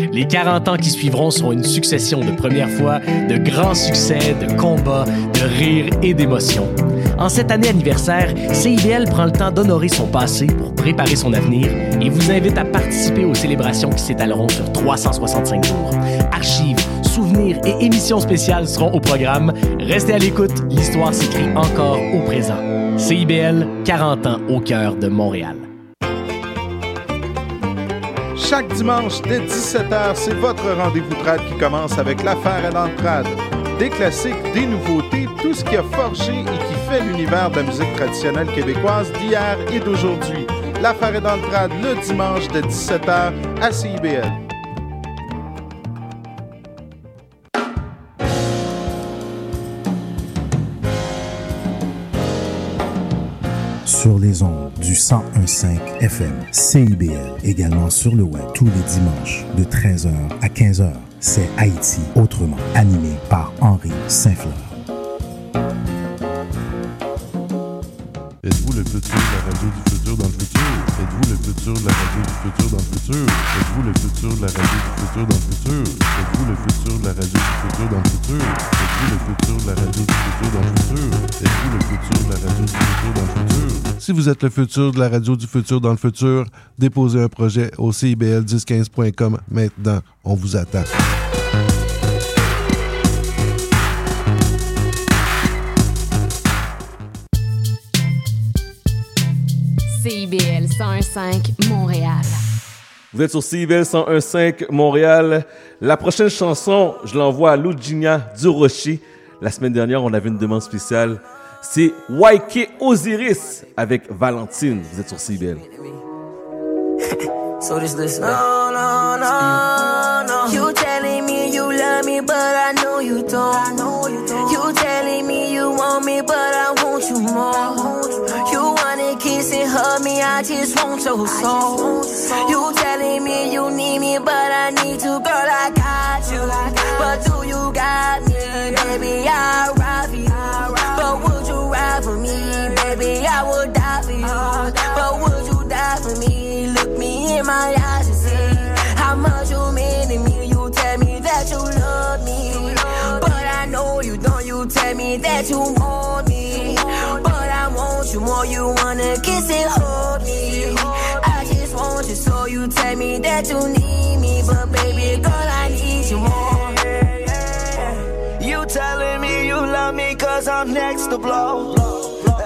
Les 40 ans qui suivront seront une succession de premières fois, de grands succès, de combats, de rires et d'émotions. En cette année anniversaire, CIBL prend le temps d'honorer son passé pour préparer son avenir et vous invite à participer aux célébrations qui s'étaleront sur 365 jours. Archives, souvenirs et émissions spéciales seront au programme. Restez à l'écoute, l'histoire s'écrit encore au présent. CIBL, 40 ans au cœur de Montréal. Chaque dimanche dès 17h, c'est votre rendez-vous trad qui commence avec l'affaire à l'entrade. Des classiques, des nouveautés, tout ce qui a forgé et qui fait l'univers de la musique traditionnelle québécoise d'hier et d'aujourd'hui. L'affaire est dans le trad le dimanche de 17h à CIBL. Sur les ondes du 1015 FM, CIBL, également sur le web tous les dimanches de 13h à 15h. C'est Haïti autrement, animé par Henri Saint-Fleur. Le futur de la radio du futur dans le futur? Êtes-vous le futur de la radio du futur dans le futur? Êtes-vous le futur de la radio du futur dans le futur? Êtes-vous le futur de la radio du futur dans le futur? Êtes-vous le futur de la radio du futur dans le futur? Êtes-vous le futur de la radio du futur dans le futur? Si vous êtes le futur de la radio du futur dans le futur, déposez un projet au CIBL1015.com maintenant. On vous attend. CIBL 101.5 Montréal. Vous êtes sur CIBL 101.5 Montréal. La prochaine chanson, je l'envoie à Luginia Durocher. La semaine dernière, on avait une demande spéciale. C'est YK Osiris avec Valentine. Vous êtes sur CIBL. <laughs> So just listen. No, no, no, no. You telling me you love me, but I know you don't. I know you don't. You telling me you want me, but I want you more. Me, I just want your soul. You telling me you need me, but I need you, girl. I got you. But do you got me, baby? I'll ride for you. But would you ride for me, baby? I would die for you. Oh, but would you die for me? Look me in my eyes and see how much you mean to me. You tell me that you love me, but I know you don't. You tell me that you want me, but I want you more. You wanna kiss and that you need me, but baby girl, I need you more. You telling me you love me cause I'm next to blow.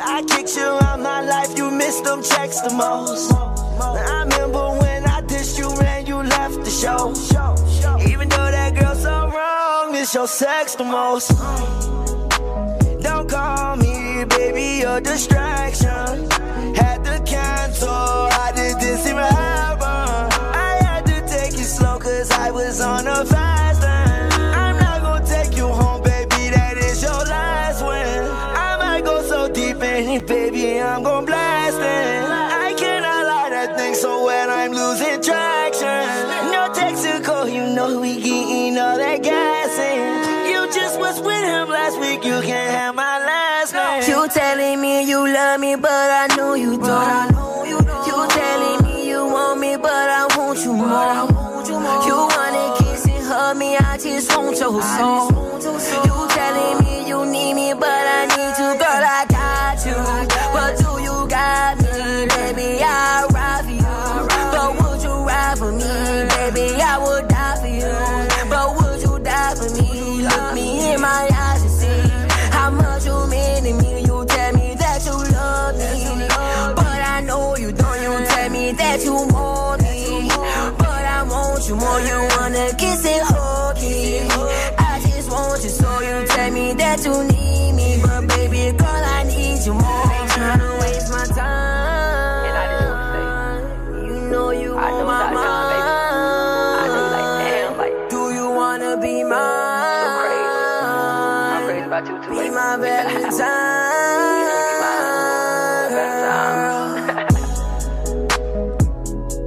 I kicked you out my life, you missed them checks the most. I remember when I dissed you and you left the show. Even though that girl's so wrong, it's your sex the most. Don't call me, baby, a distraction. Had to cancel like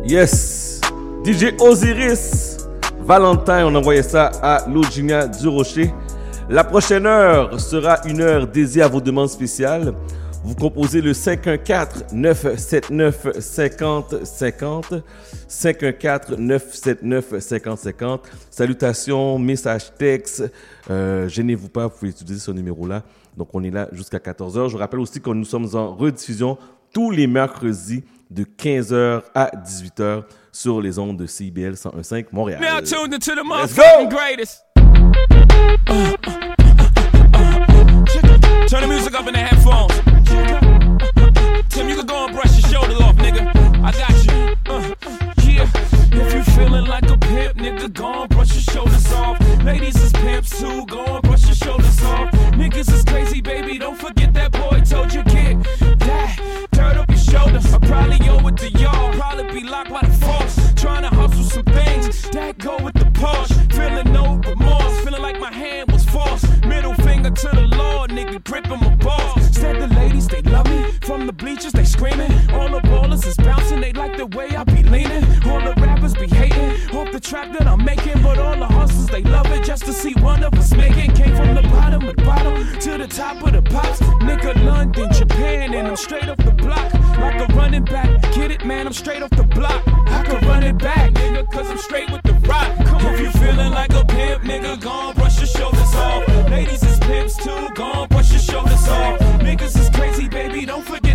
Yes! DJ Osiris Valentin, on envoyait ça à Logina Durocher. La prochaine heure sera une heure dédiée à vos demandes spéciales. Vous composez le 514-979-5050. 514-979-5050. Salutations, messages texte. Euh, gênez-vous pas, vous pouvez utiliser ce numéro-là. Donc, on est là jusqu'à 14h. Je vous rappelle aussi que nous sommes en rediffusion tous les mercredis de 15h à 18h sur les ondes de CIBL 101.5 Montréal. Now tuned into the Let's go. greatest. Turn the music up in the headphones. Tim, you can go and brush your shoulders off, nigga. I got you. Uh, yeah. If you feeling like a pimp, nigga, go and brush your shoulders off. Ladies is pimps too, go and brush your shoulders off. Niggas is crazy, baby, don't forget that boy told you shoulders. I probably owe it to y'all. Probably be locked by the force. Trying to hustle some things that go with the Porsche. Feeling no remorse, feeling like my hand was forced. Middle finger to the Lord, nigga, gripping my balls. Said the ladies, they love me. From the bleachers, they screaming. All the ballers is bouncing, they like the way I be leaning. All the rappers be hating off the trap that I'm making. But all the just to see one of us making. Came from the bottom of the bottom to the top of the pops. Nigga, London, Japan, and I'm straight off the block. Like a running back. Get it, man, I'm straight off the block. I can run it back, nigga, cause I'm straight with the rock. Come on, if you feeling like a pimp, nigga, gon' brush your shoulders off. Ladies is pimps too, gon' brush your shoulders off. Niggas is crazy, baby, don't forget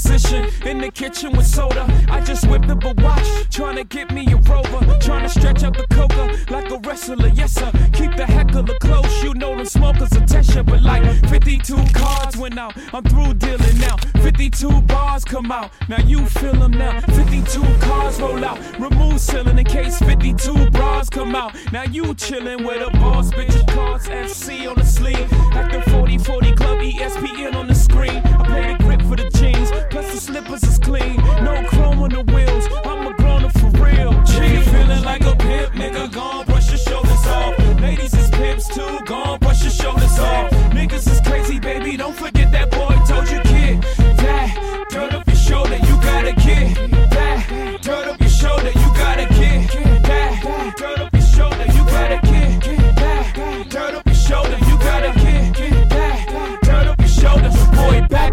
position in the kitchen with soda. I just whipped up a watch, trying to get me a rover. Trying to stretch out the coca like a wrestler, yes sir. Keep the heckler close, you know them smokers attention. But like 52 cards went out, I'm through dealing now. 52 bars come out, now you feel them now. 52 cars roll out, remove ceiling in case 52 bras come out. Now you chillin' with a boss, bitch, cards FC on the sleeve. The 40 40 club, ESPN on the screen. Slippers is clean. No chrome on the wheels, I'm a grown up for real. G feeling like a pimp, nigga, gon' brush your shoulders off. Ladies is pimps too,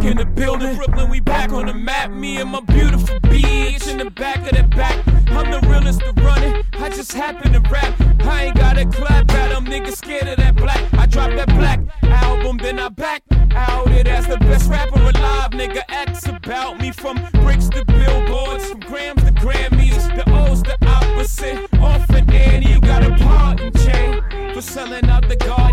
in the building. Brooklyn, we back on the map. Me and my beautiful bitch in the back of the back. I'm the realest to run it. I just happen to rap. I ain't got a clap at them. Niggas scared of that black. I dropped that black album, then I back out it as the best rapper alive. Nigga, X about me from bricks to billboards, from grams to Grammys. The O's the opposite. Off and Annie, you got a part pardon, chain For selling out the garden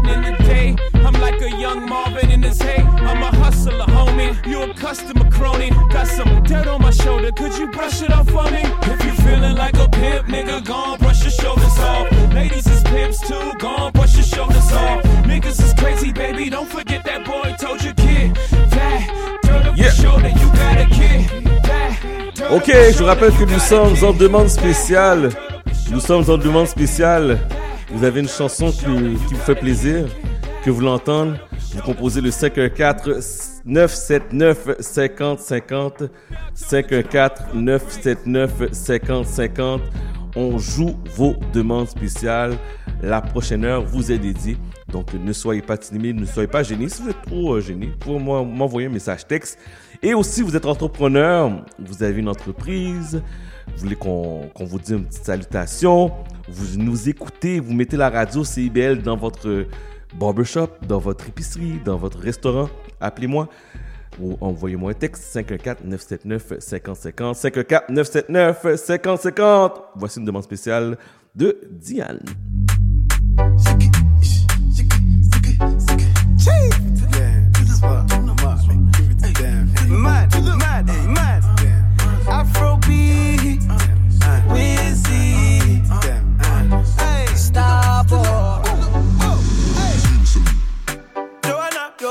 customer crony. Got some dirt on my shoulder. Could you brush it off for me? If you feeling like a pimp, nigga, gon' brush your shoulders off. Ladies is pimps too, gon' brush your shoulders off. Niggas is crazy, baby. Don't forget that boy told you, kid. That, turn up your shoulder, you got a kid. Ok, je vous rappelle que nous sommes en demande spéciale. Nous sommes en demande spéciale. Vous avez une chanson qui, qui vous fait plaisir, que vous l'entendez. Vous composez le 514 979 50 50 514 979 50 50. On joue vos demandes spéciales. La prochaine heure vous est dédiée. Donc ne soyez pas timide, ne soyez pas gênés. Si vous êtes trop euh, gêné, moi- m'envoyer un message texte. Et aussi, vous êtes entrepreneur, vous avez une entreprise, vous voulez qu'on qu'on vous dise une petite salutation, vous nous écoutez, vous mettez la radio CIBL dans votre barbershop, dans votre épicerie, dans votre restaurant, appelez-moi ou envoyez-moi un texte 514-979-5050, 514-979-5050. Voici une demande spéciale de Diane.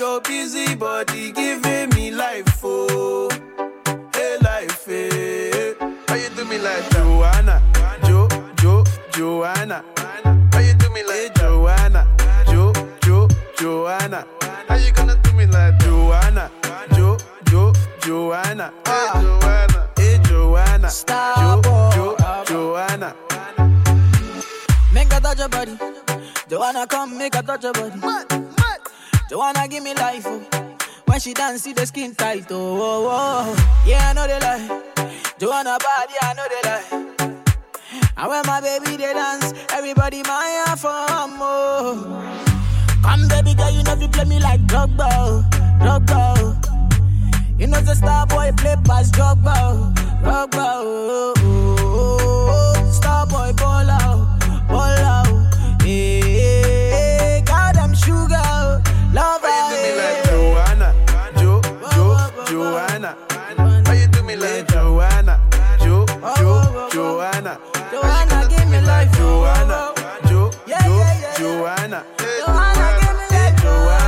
your busy body giving me life, oh, hey life, hey. How you do me like that? Joanna, Jo, Jo, Joanna? How you do me like Joanna, Jo, Jo, Joanna? How you gonna do me like Joanna, Jo, Jo, Joanna? Ah. Hey Joanna, hey Joanna, Jo, oh. Jo, Joanna? Make a touch your body. Joanna, come make a touch your body. Joanna, give me life. Oh. When she dance, see the skin tight. Oh, oh, oh. yeah, I know they lie. Joanna body, I know they lie. And when my baby they dance, everybody my for oh. more. Come, baby girl, you know you play me like Drogba, oh, Drogba. oh. You know the star boy play past Drogba, oh, Drogba. oh, oh, oh, oh. Star boy ball out, ball out. Love How you do me like Joanna, Jo, Jo, Joanna? How you do me like Joanna, Jo, Jo, Joanna? Joanna, give me life, oh. Joanna, Jo, Jo, Joanna? Hey, Joanna, oh.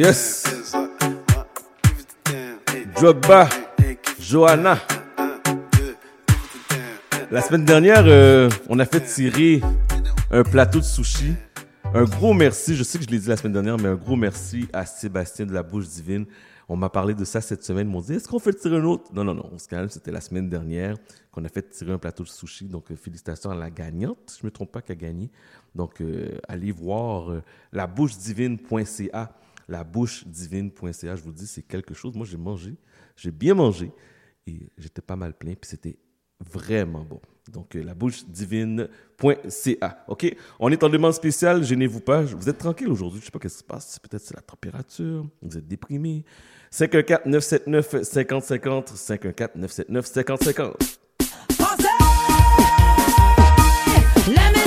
Yes. Drogba, Johanna. La semaine dernière, euh, on a fait tirer un plateau de sushi. Un gros merci, je sais que je l'ai dit la semaine dernière, mais un gros merci à Sébastien de la Bouche Divine. On m'a parlé de ça cette semaine. Ils m'ont dit Est-ce qu'on fait tirer un autre? Non, non, non, on se calme. C'était la semaine dernière qu'on a fait tirer un plateau de sushi. Donc, euh, félicitations à la gagnante. Je ne me trompe pas, qui a gagné. Donc, euh, allez voir labouchedivine.ca. Labouchedivine.ca. Je vous dis, c'est quelque chose. Moi, j'ai mangé. J'ai bien mangé. Et j'étais pas mal plein. Puis c'était vraiment bon. Donc, euh, labouchedivine.ca. OK? On est en demande spéciale. Gênez-vous pas. Vous êtes tranquille aujourd'hui. Je sais pas ce qui se passe. Peut-être c'est la température. Vous êtes déprimé. 514-979-5050. 514-979-5050. Let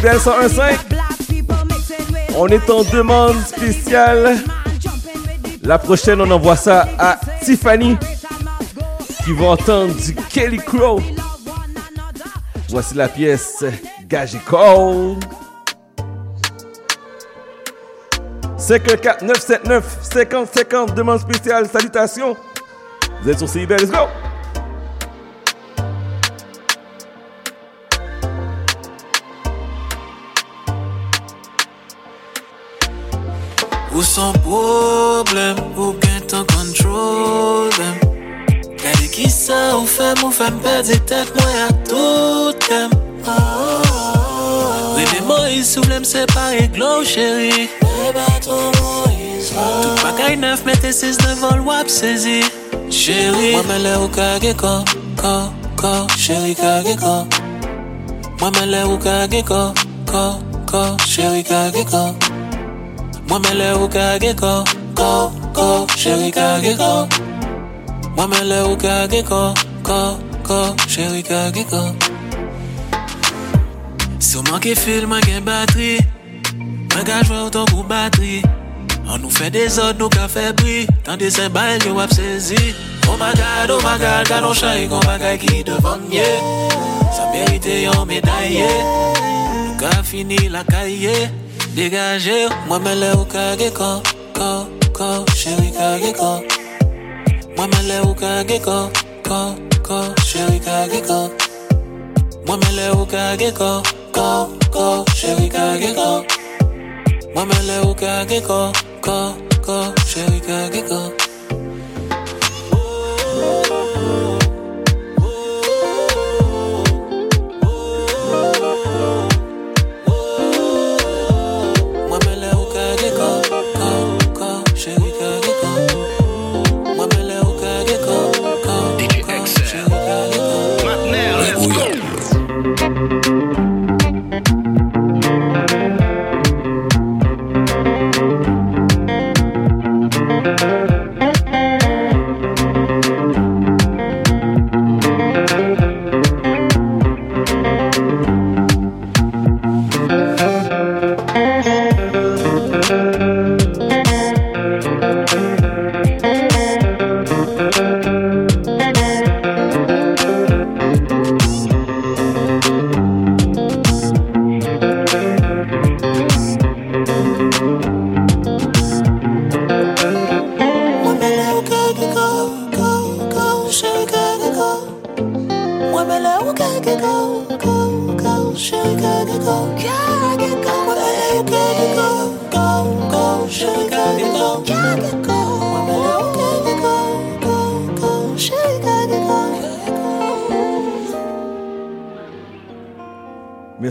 Vous êtes sur CBL 101.5. On est en demande spéciale. La prochaine, on envoie ça à Tiffany qui va entendre du Kelly Crow. Voici la pièce Gage Call. 514 979 50 50 demande spéciale. Salutations. Vous êtes sur CBL. Let's go. Fem perdi tet mwen a tout dem Rene Moïse sou vlem separe glow chéri Me Tout bagay neuf mette sis devant wap sezi Chéri Mwen men le ou kage ko, ko, ko. Chéri kage ko. Mwen men le ou kage ko, ko, ko. Chéri kage ko. Mwen men le ou kage ko, ko, ko. Chéri kage ko. Mwen men le ou kage ko, ko, ko Chéri kage ko Si ou manke fil, man gen batri Mwen ka jwe ou ton kou batri An nou fe de zot, nou ka fe bri Tan de se bayl yo Oh my god, oh my god, kanon chay kon bagay ki devan ye Sa merite yon medayye Nou ka fini la kaye Degaje, mwen men le ou kage ko, ko, ko Chéri Mwen le ou kage ko, ko, ko Chéri kage ko Mwen men le ou kage ko, ko, ko Chéri kage ko Mwen men le ou kage ko, ko, ko Chéri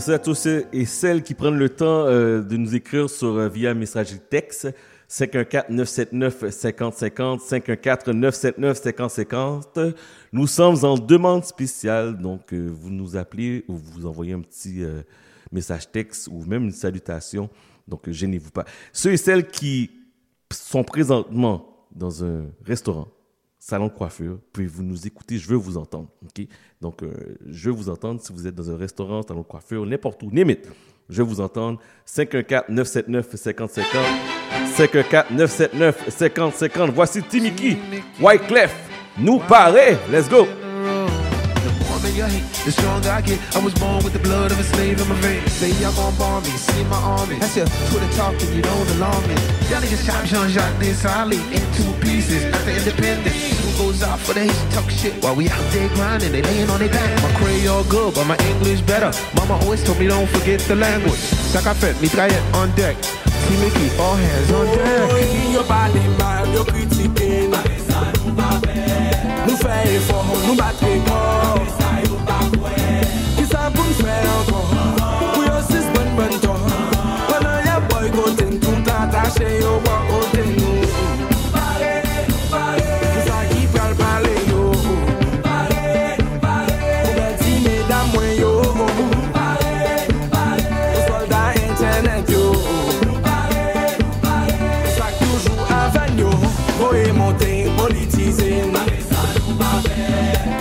À tous et celles qui prennent le temps euh, de nous écrire sur euh, via messagerie texte 514-979-5050, 514-979-5050. Nous sommes en demande spéciale, donc euh, vous nous appelez ou vous envoyez un petit euh, message texte ou même une salutation. Donc gênez-vous pas. Ceux et celles qui sont présentement dans un restaurant, salon de coiffure, puis vous nous écoutez, je veux vous entendre. ok? Donc, euh, je veux vous entendre si vous êtes dans un restaurant, salon de coiffure, n'importe où, limite. Je veux vous entendre. 514-979-5050. 514-979-5050. Voici Timiki, Wyclef, nous paraît. Let's go. More than you hate, the stronger I get. I was born with the blood of a slave in my veins. Say y'all gon' bomb me, see my army. That's your Twitter talking, you don't alarm me. Y'all niggas chop Jean-Jacques Desali in two pieces after independence. Who goes out for the hate, talk shit while we out there grinding, they laying on their back. My Creole good, but my English better. Mama always told me don't forget the language. Sakafet, mitraillette on deck. See Mickey, all hands on deck. Your body mal, yo critiqué Nou fè effort, nou batre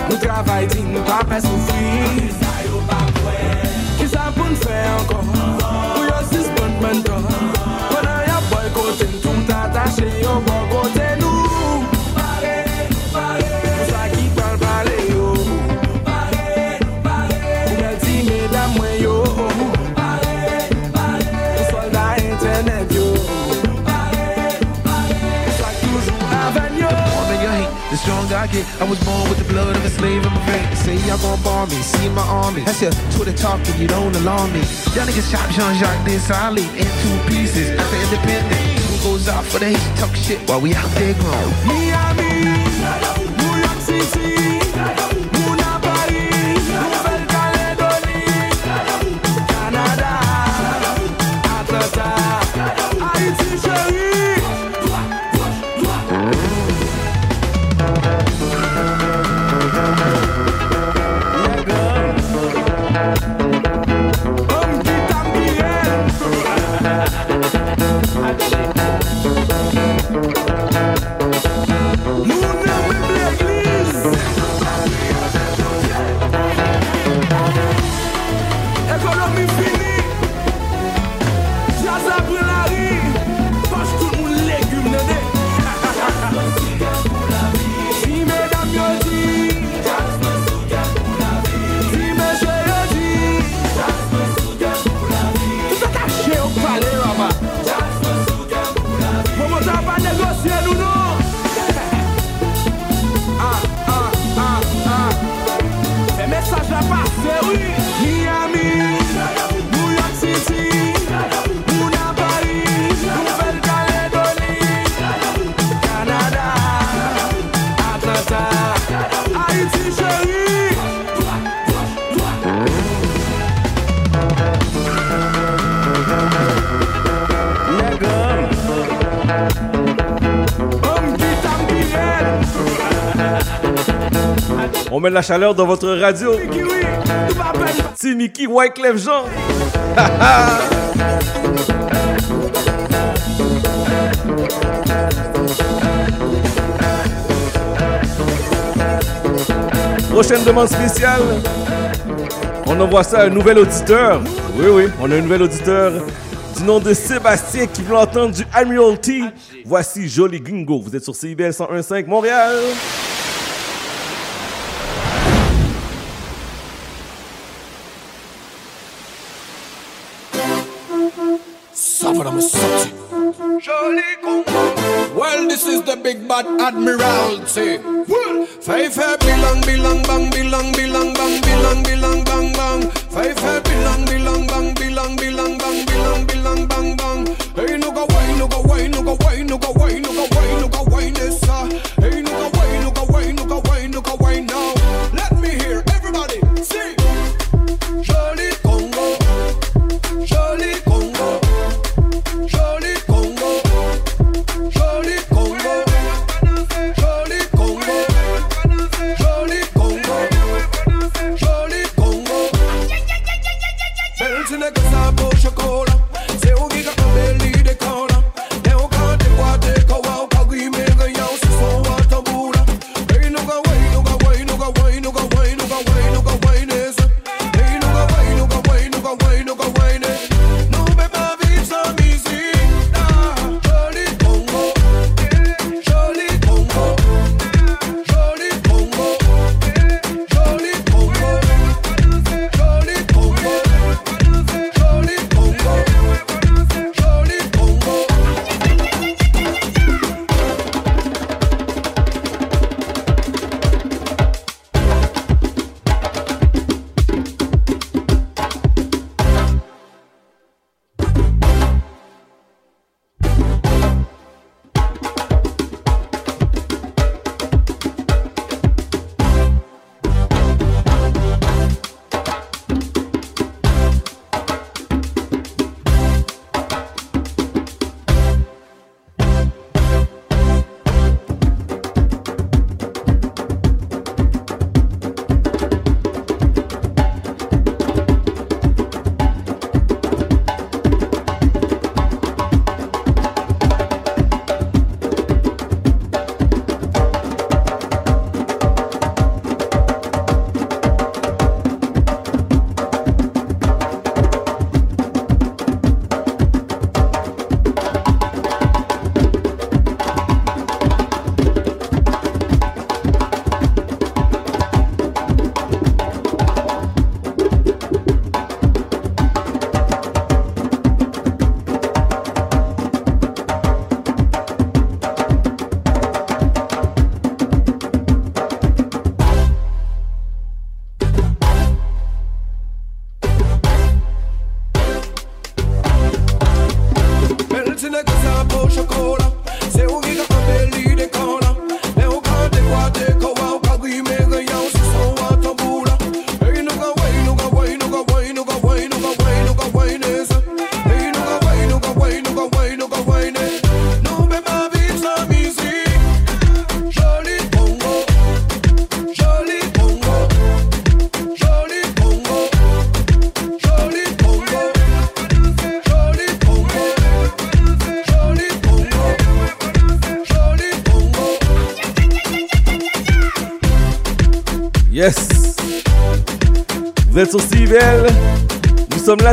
Mwen travay din, pa pe soufou I was born with the blood of a slave in my veins. Say y'all gon' bar me, see my army. That's your Twitter talking, you don't alarm me. Y'all niggas shot Jean-Jacques Desali in two pieces. After independent, who goes out for the hate, talk shit while we out there grown. Miami, New On met la chaleur dans votre radio. C'est Mickey Wyclef Jean. <laughs> Prochaine demande spéciale. On envoie ça à un nouvel auditeur. Oui, oui, on a un nouvel auditeur du nom de Sébastien qui veut entendre du Admiralty. Voici Joli Gingo. Vous êtes sur CIBL 101.5 Montréal. Savannah Sati. Well, this is the big bad admiralty. Well, five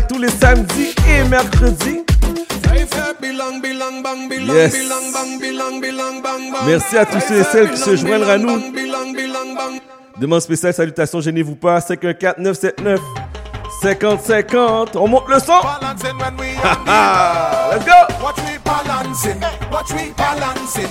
tous les samedis et mercredis. Yes. Merci à tous ceux et celles qui se joindront à nous. Demande spéciale, salutations, gênez-vous pas, 514-979-5050. on monte le son. <laughs> Let's go. What we balancing, balancing.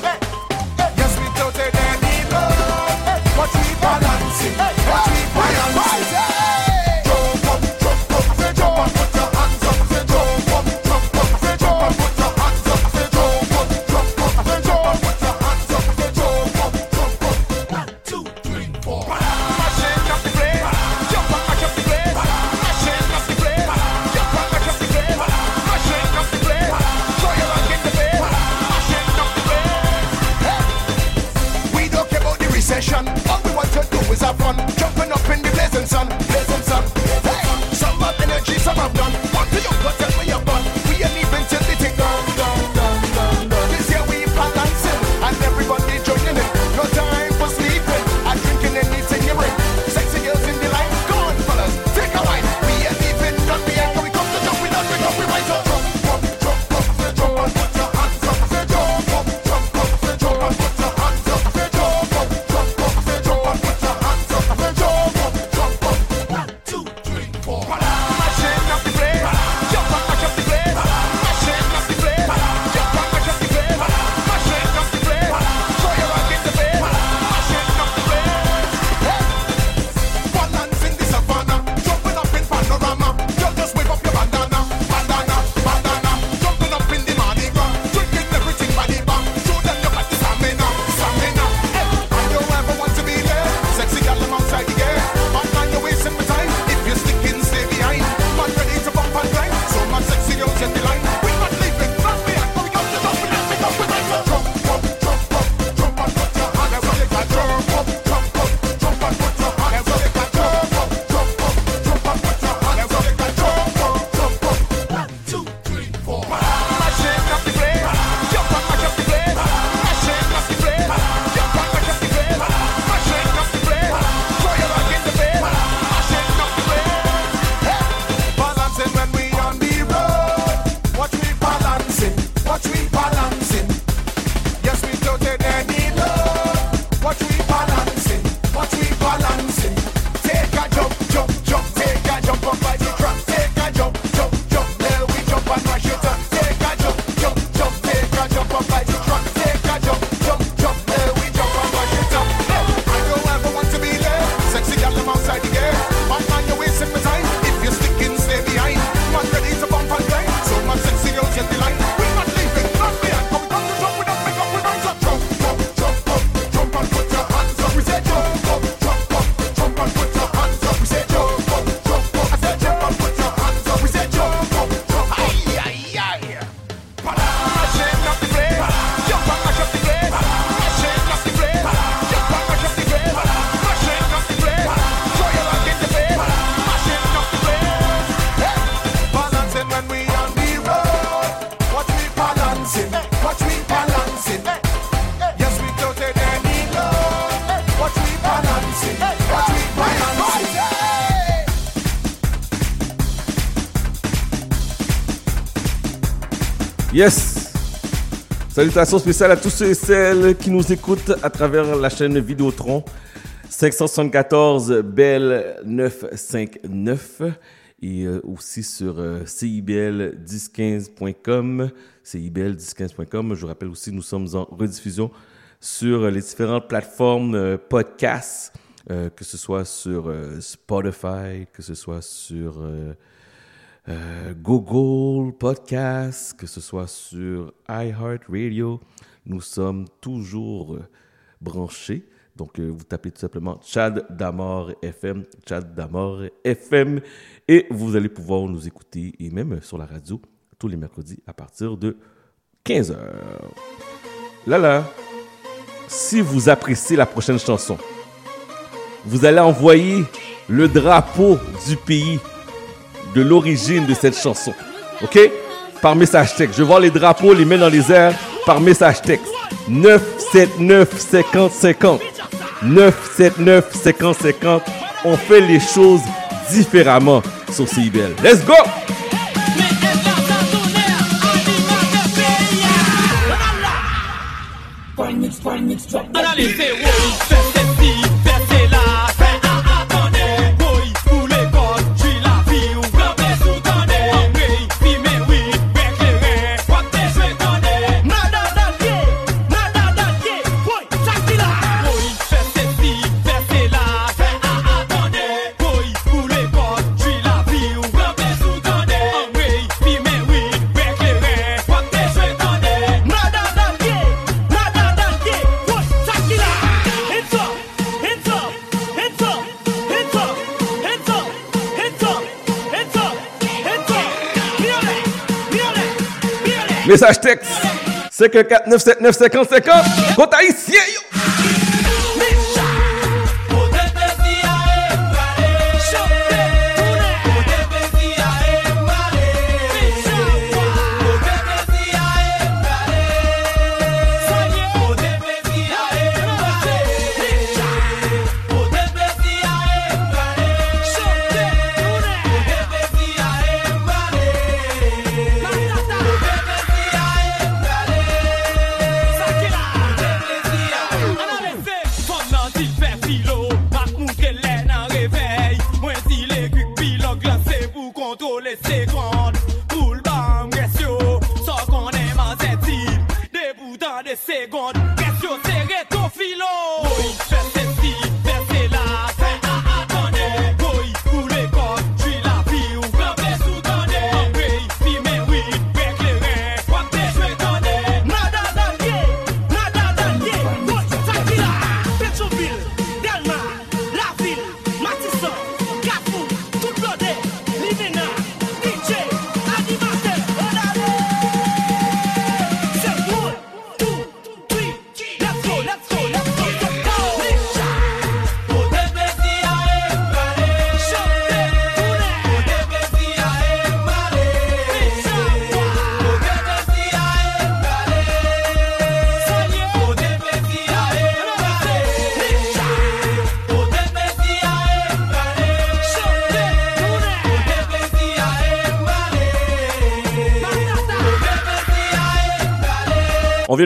Salutations spéciales à tous ceux et celles qui nous écoutent à travers la chaîne Vidéotron 574 Bell 959 et euh, aussi sur euh, cibl1015.com, cibl1015.com. Je vous rappelle aussi, nous sommes en rediffusion sur les différentes plateformes euh, podcasts, que ce soit sur Spotify, que ce soit sur euh, Google Podcast, que ce soit sur iHeartRadio. Nous sommes toujours euh, branchés. Donc, euh, vous tapez tout simplement Chad Damor FM, Chad Damor FM, et vous allez pouvoir nous écouter, et même sur la radio, tous les mercredis à partir de 15h. Là, là, si vous appréciez la prochaine chanson, vous allez envoyer le drapeau du pays de l'origine de cette chanson. OK? Par message texte. Je vois les drapeaux, les mains dans les airs, par message texte. 979 50 50. 979 50 50. On fait les choses différemment sur CIBL. Let's go! Allez, Message texte 547 950 50 Compte haïtien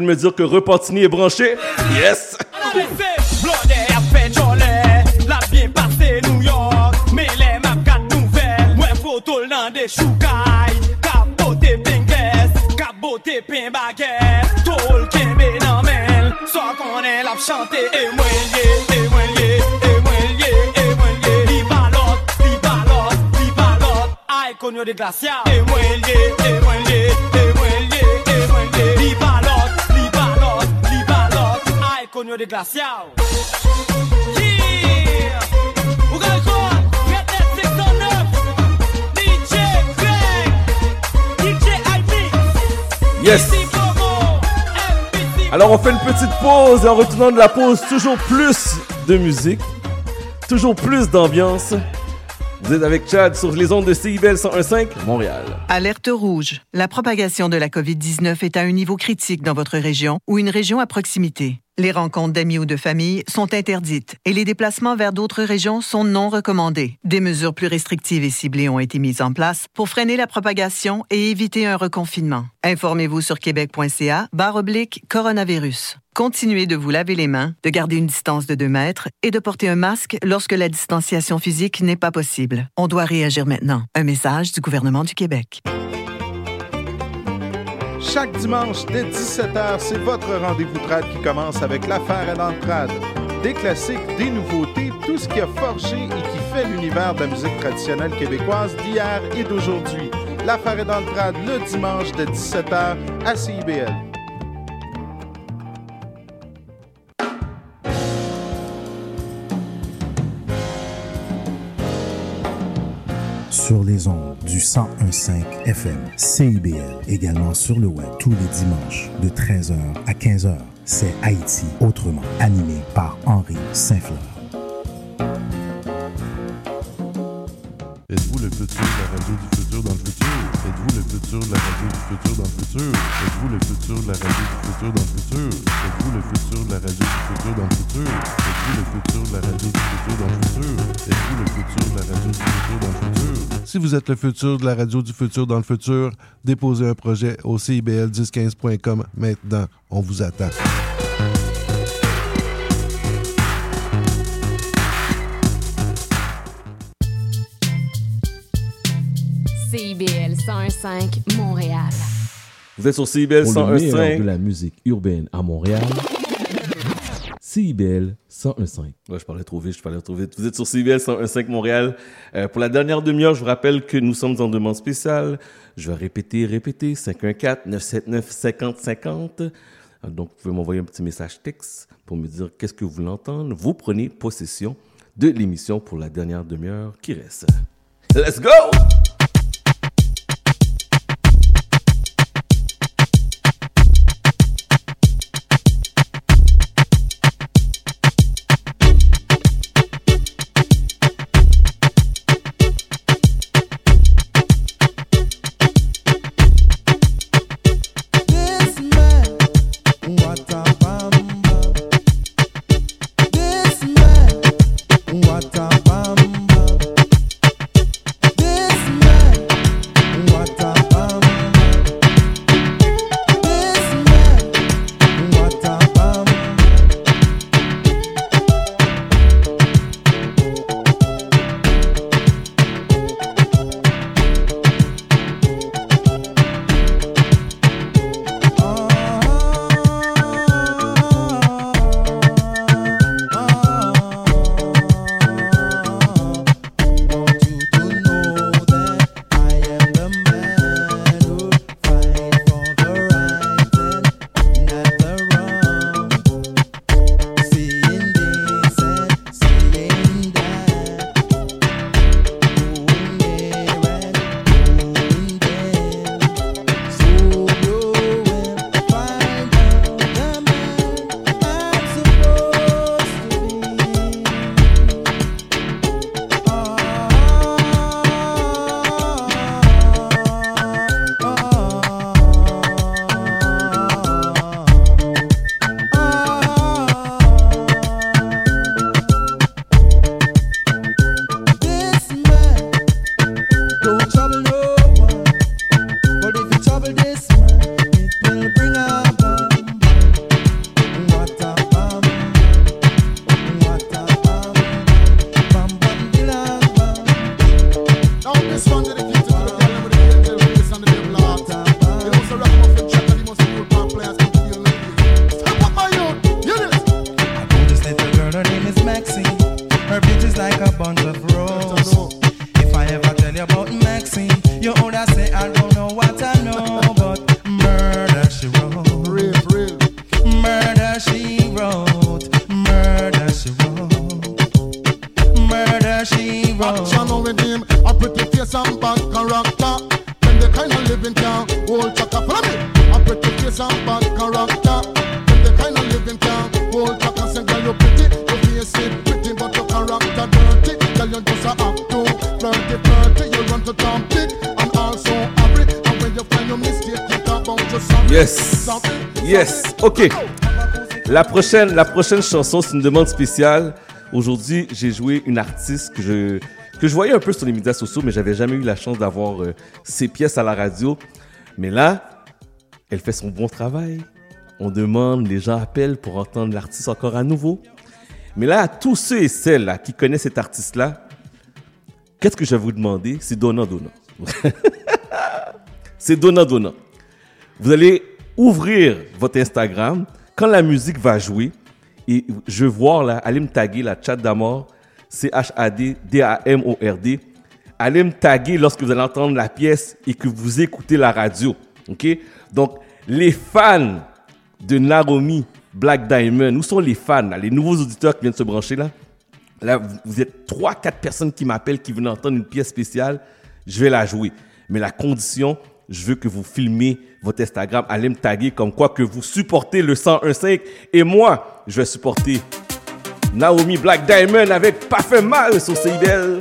de me dire que Repentigny est branché. Yes! Et ay konyo de glacial. Yeah! Ou gal kon, get that 609, DJ Greg, DJ IB, Yes! Alors on fait une petite pause et en retournant de la pause, toujours plus de musique, toujours plus d'ambiance. Vous êtes avec Chad sur les ondes de CIBL 101.5 Montréal. Alerte rouge. La propagation de la COVID-19 est à un niveau critique dans votre région ou une région à proximité. Les rencontres d'amis ou de famille sont interdites et les déplacements vers d'autres régions sont non recommandés. Des mesures plus restrictives et ciblées ont été mises en place pour freiner la propagation et éviter un reconfinement. Informez-vous sur québec.ca barre oblique coronavirus. Continuez de vous laver les mains, de garder une distance de 2 mètres et de porter un masque lorsque la distanciation physique n'est pas possible. On doit réagir maintenant. Un message du gouvernement du Québec. Chaque dimanche dès 17h, c'est votre rendez-vous trad qui commence avec l'affaire à l'entrade. Des classiques, des nouveautés, tout ce qui a forgé et qui fait l'univers de la musique traditionnelle québécoise d'hier et d'aujourd'hui. L'affaire est dans le dimanche de 17h à CIBL. Sur les ondes du 1015 FM, CIBL, également sur le web tous les dimanches de 13h à 15h. C'est Haïti autrement, animé par Henri Saint-Fleur. Êtes-vous le futur de la radio du futur dans le futur? Êtes-vous le futur de la radio du futur dans le futur? Êtes-vous le futur de la radio du futur dans le futur? Êtes-vous le futur de la radio du futur dans le futur? Êtes-vous le futur de la radio du futur dans le futur? Êtes-vous le futur de la radio du futur dans le futur? Si vous êtes le futur de la radio du futur dans le futur, déposez un projet au CIBL1015.com maintenant. On vous attend. CIBL 101.5 Montréal. Vous êtes sur CIBL Pour le meilleur 101.5. de la musique urbaine à Montréal. CIBL 101.5. Ouais, je parlais trop vite, je parlais trop vite. Vous êtes sur CBL 101.5 Montréal. Euh, pour la dernière demi-heure, je vous rappelle que nous sommes en demande spéciale. Je vais répéter, répéter, 514-979-5050. Euh, Donc, vous pouvez m'envoyer un petit message texte pour me dire qu'est-ce que vous voulez entendre. Vous prenez possession de l'émission pour la dernière demi-heure qui reste. Let's go! La prochaine chanson, c'est une demande spéciale. Aujourd'hui, j'ai joué une artiste que je, que je voyais un peu sur les médias sociaux, mais j'avais jamais eu la chance d'avoir euh, ses pièces à la radio. Mais là, elle fait son bon travail. On demande, les gens appellent pour entendre l'artiste encore à nouveau. Mais là, à tous ceux et celles là, qui connaissent cet artiste-là, qu'est-ce que je vais vous demander? C'est donnant, donnant. <laughs> c'est donnant, donnant. Vous allez ouvrir votre Instagram quand la musique va jouer et je voir là, allez me taguer la chat d'amour, C-H-A-D-D-A-M-O-R-D. Allez me taguer lorsque vous allez entendre la pièce et que vous écoutez la radio. OK? Donc, les fans de Naromi Black Diamond, où sont les fans, les nouveaux auditeurs qui viennent se brancher là? Là, vous- êtes 3-4 personnes qui m'appellent, qui veulent entendre une pièce spéciale. Je vais la jouer. Mais la condition, je veux que vous filmez votre Instagram. Allez me taguer comme quoi que vous supportez le 101.5. Et moi, je vais supporter Naomi Black Diamond avec Pas fait mal sur CIBL.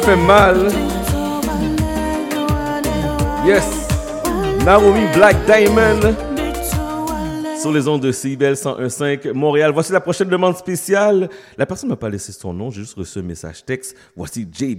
fait mal. Yes. Naomi Black Diamond. Sur les ondes de CIBEL 101.5 Montréal. Voici la prochaine demande spéciale. La personne ne m'a pas laissé son nom, j'ai juste reçu un message texte. Voici J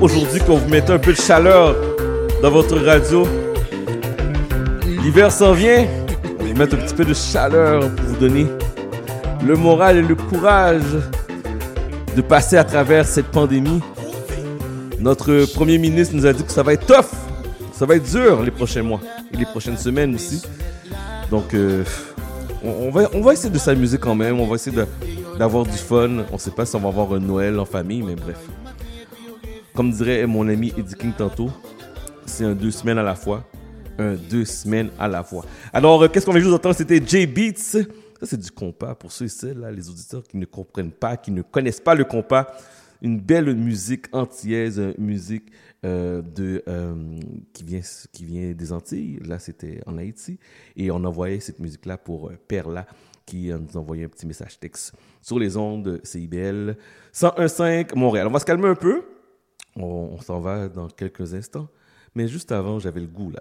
aujourd'hui qu'on vous mettait un peu de chaleur dans votre radio. L'hiver s'en vient. On va mettre un petit peu de chaleur pour vous donner le moral et le courage de passer à travers cette pandémie. Notre premier ministre nous a dit que ça va être tough. Ça va être dur les prochains mois et les prochaines semaines aussi. Donc, euh, on, va, on va essayer de s'amuser quand même. On va essayer d'avoir du fun. On sait pas si on va avoir un Noël en famille, mais bref. Comme dirait mon ami Eddie King tantôt, c'est un deux semaines à la fois. Un deux semaines à la fois. Alors, euh, qu'est-ce qu'on vient juste d'entendre? C'était J-Beats. Ça, c'est du compas pour ceux et celles, là, les auditeurs qui ne comprennent pas, qui ne connaissent pas le compas. Une belle musique antillaise, euh, musique euh, de, qui, vient, qui vient des Antilles. Là, c'était en Haïti. Et on envoyait cette musique-là pour Perla, qui nous envoyait un petit message texte sur les ondes CIBL 101.5 Montréal. On va se calmer un peu. On, s'en va dans quelques instants. Mais juste avant, j'avais le goût, là.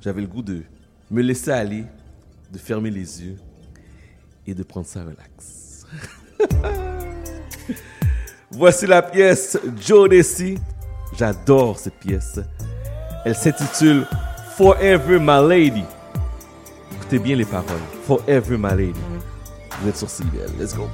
J'avais le goût de me laisser aller, de fermer les yeux et de prendre ça relax. <laughs> Voici la pièce Joe Desi. J'adore cette pièce. Elle s'intitule Forever My Lady. Écoutez bien les paroles. Forever My Lady. Vous êtes sur CBL. Let's go.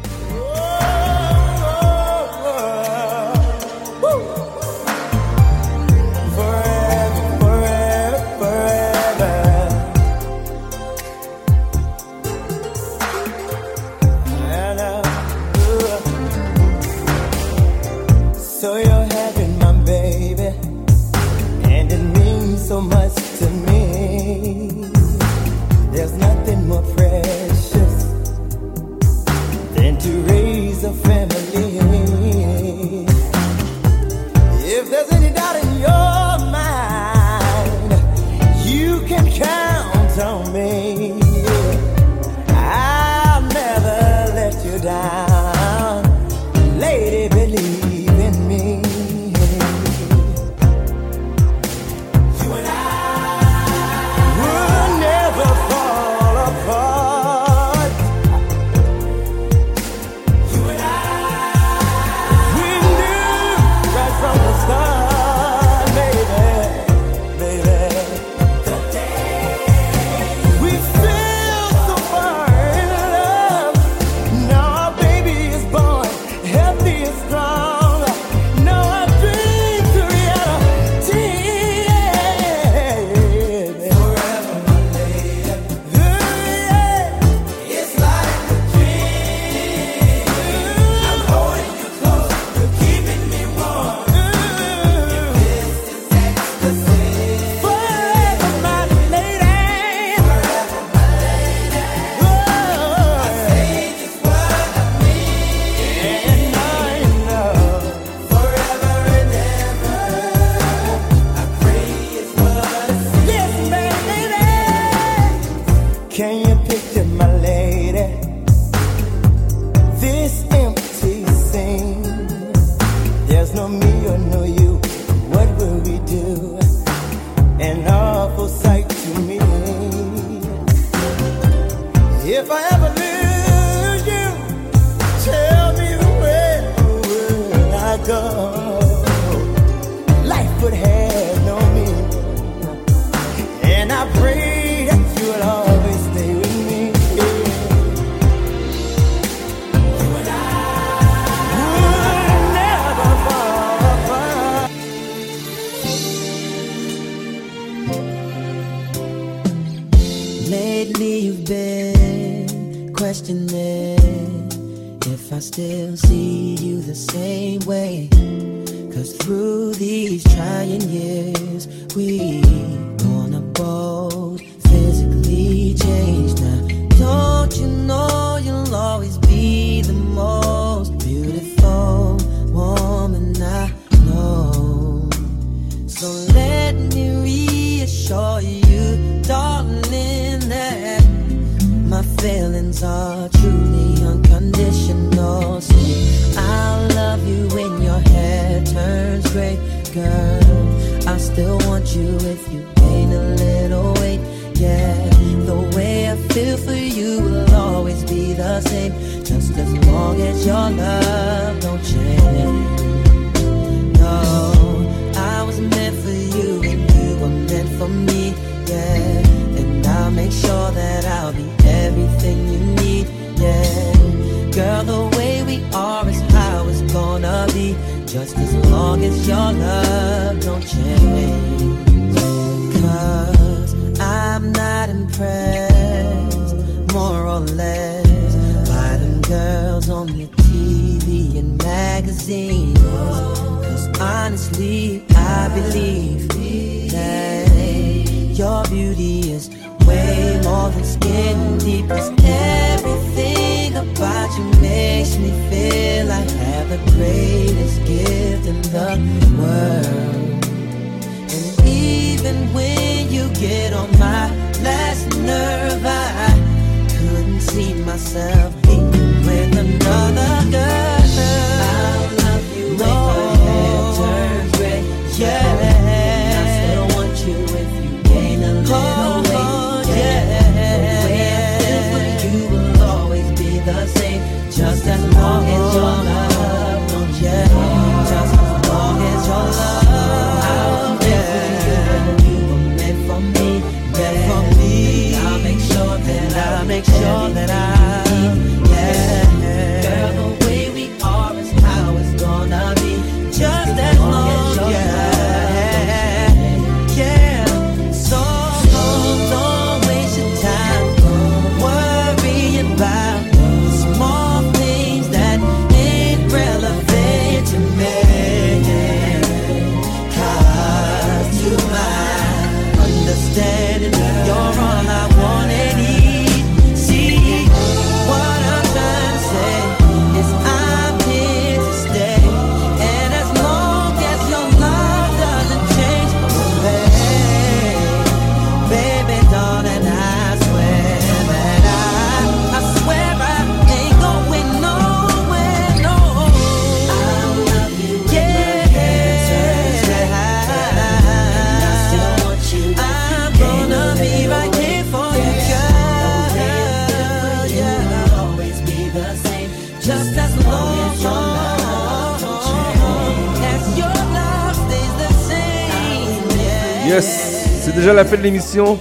Déjà la fin de l'émission.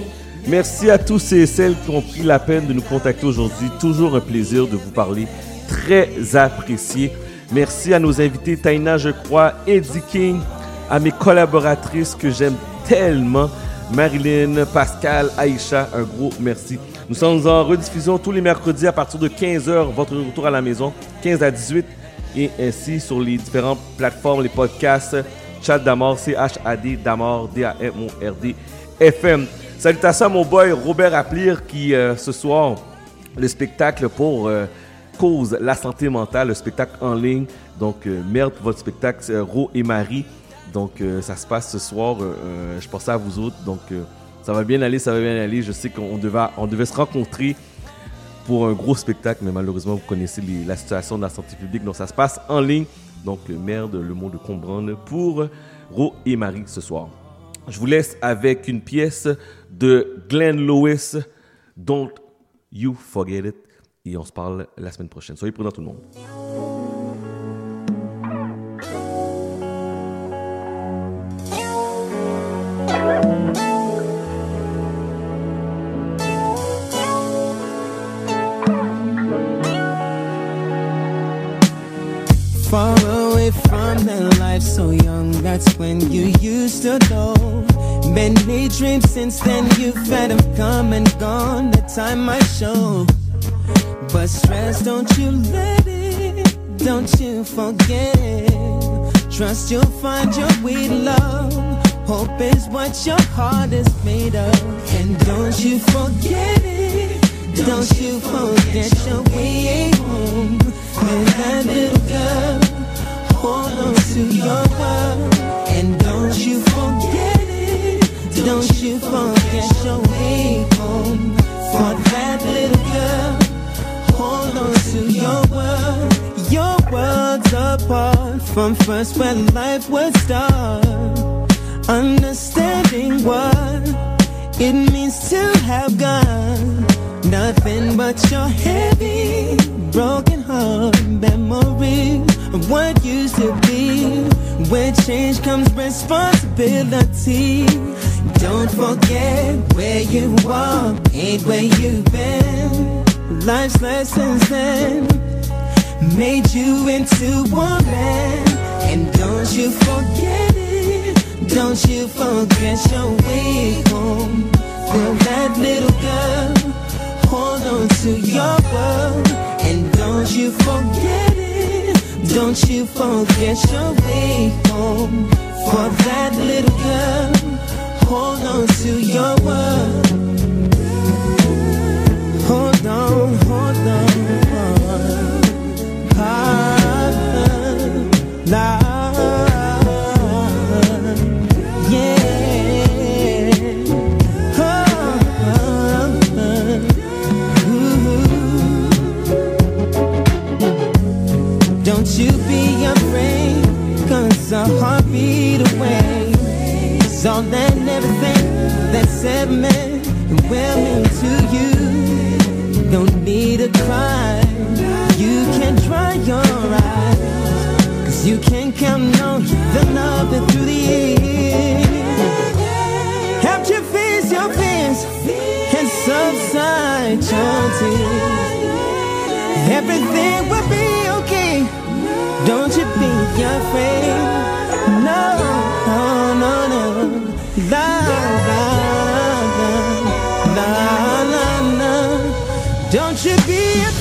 Merci à tous et celles qui ont pris la peine de nous contacter aujourd'hui. Toujours un plaisir de vous parler. Très apprécié. Merci à nos invités Taina, je crois, Eddie King, à mes collaboratrices que j'aime tellement, Marilyn, Pascal, Aïcha, un gros merci. Nous sommes en rediffusion tous les mercredis à partir de 15h, votre retour à la maison, 15 à 18, et ainsi sur les différentes plateformes, les podcasts, Chat d'Amor, C-H-A-D, D'Amor, D-A-M-O-R-D, FM. Salutations à mon boy Robert Aplir qui, euh, ce soir, le spectacle pour euh, cause la santé mentale, le spectacle en ligne. Donc, euh, merde pour votre spectacle, Ro et Marie. Donc, ça se passe ce soir. je pensais à vous autres. Donc, ça va bien aller, ça va bien aller. Je sais qu'on devait, on devait se rencontrer pour un gros spectacle, mais malheureusement, vous connaissez la situation de la santé publique. Donc, ça se passe en ligne. Donc, merde, le mot de Combrande pour Ro et Marie ce soir. Je vous laisse avec une pièce de Glenn Lewis, Don't You Forget It. Et on se parle la semaine prochaine. Soyez prudents tout le monde. Life so young, that's when you used to know. Many dreams since then you've had have come and gone, the time might show. But stress, don't you let it, don't you forget it. Trust you'll find your way, love. Hope is what your heart is made of. And don't you forget it. Don't you forget your way home. And that little girl, hold on to your world. And don't you forget it. Don't you forget your way home. For that little girl, hold on to your world. Your world's apart from first where life would start. Understanding what it means to have gone. Nothing but your heavy, broken heart memory of what used to be. With change comes responsibility. Don't forget where you are, ain't where you've been. Life's lessons then made you into a man. And don't you forget it. Don't you forget your way home. For that little girl, hold on to your world. And don't you forget it. Don't you forget your way home. For that little girl, hold on to your world. Hold on, hold on. Ah, nah, yeah. Is all that and everything that's ever meant and will mean to you. Don't need to cry, you can dry your eyes, cause you can count on the love that through the years. Help you face your fears and subside your tears. Everything will be okay. Don't you be afraid. Don't you be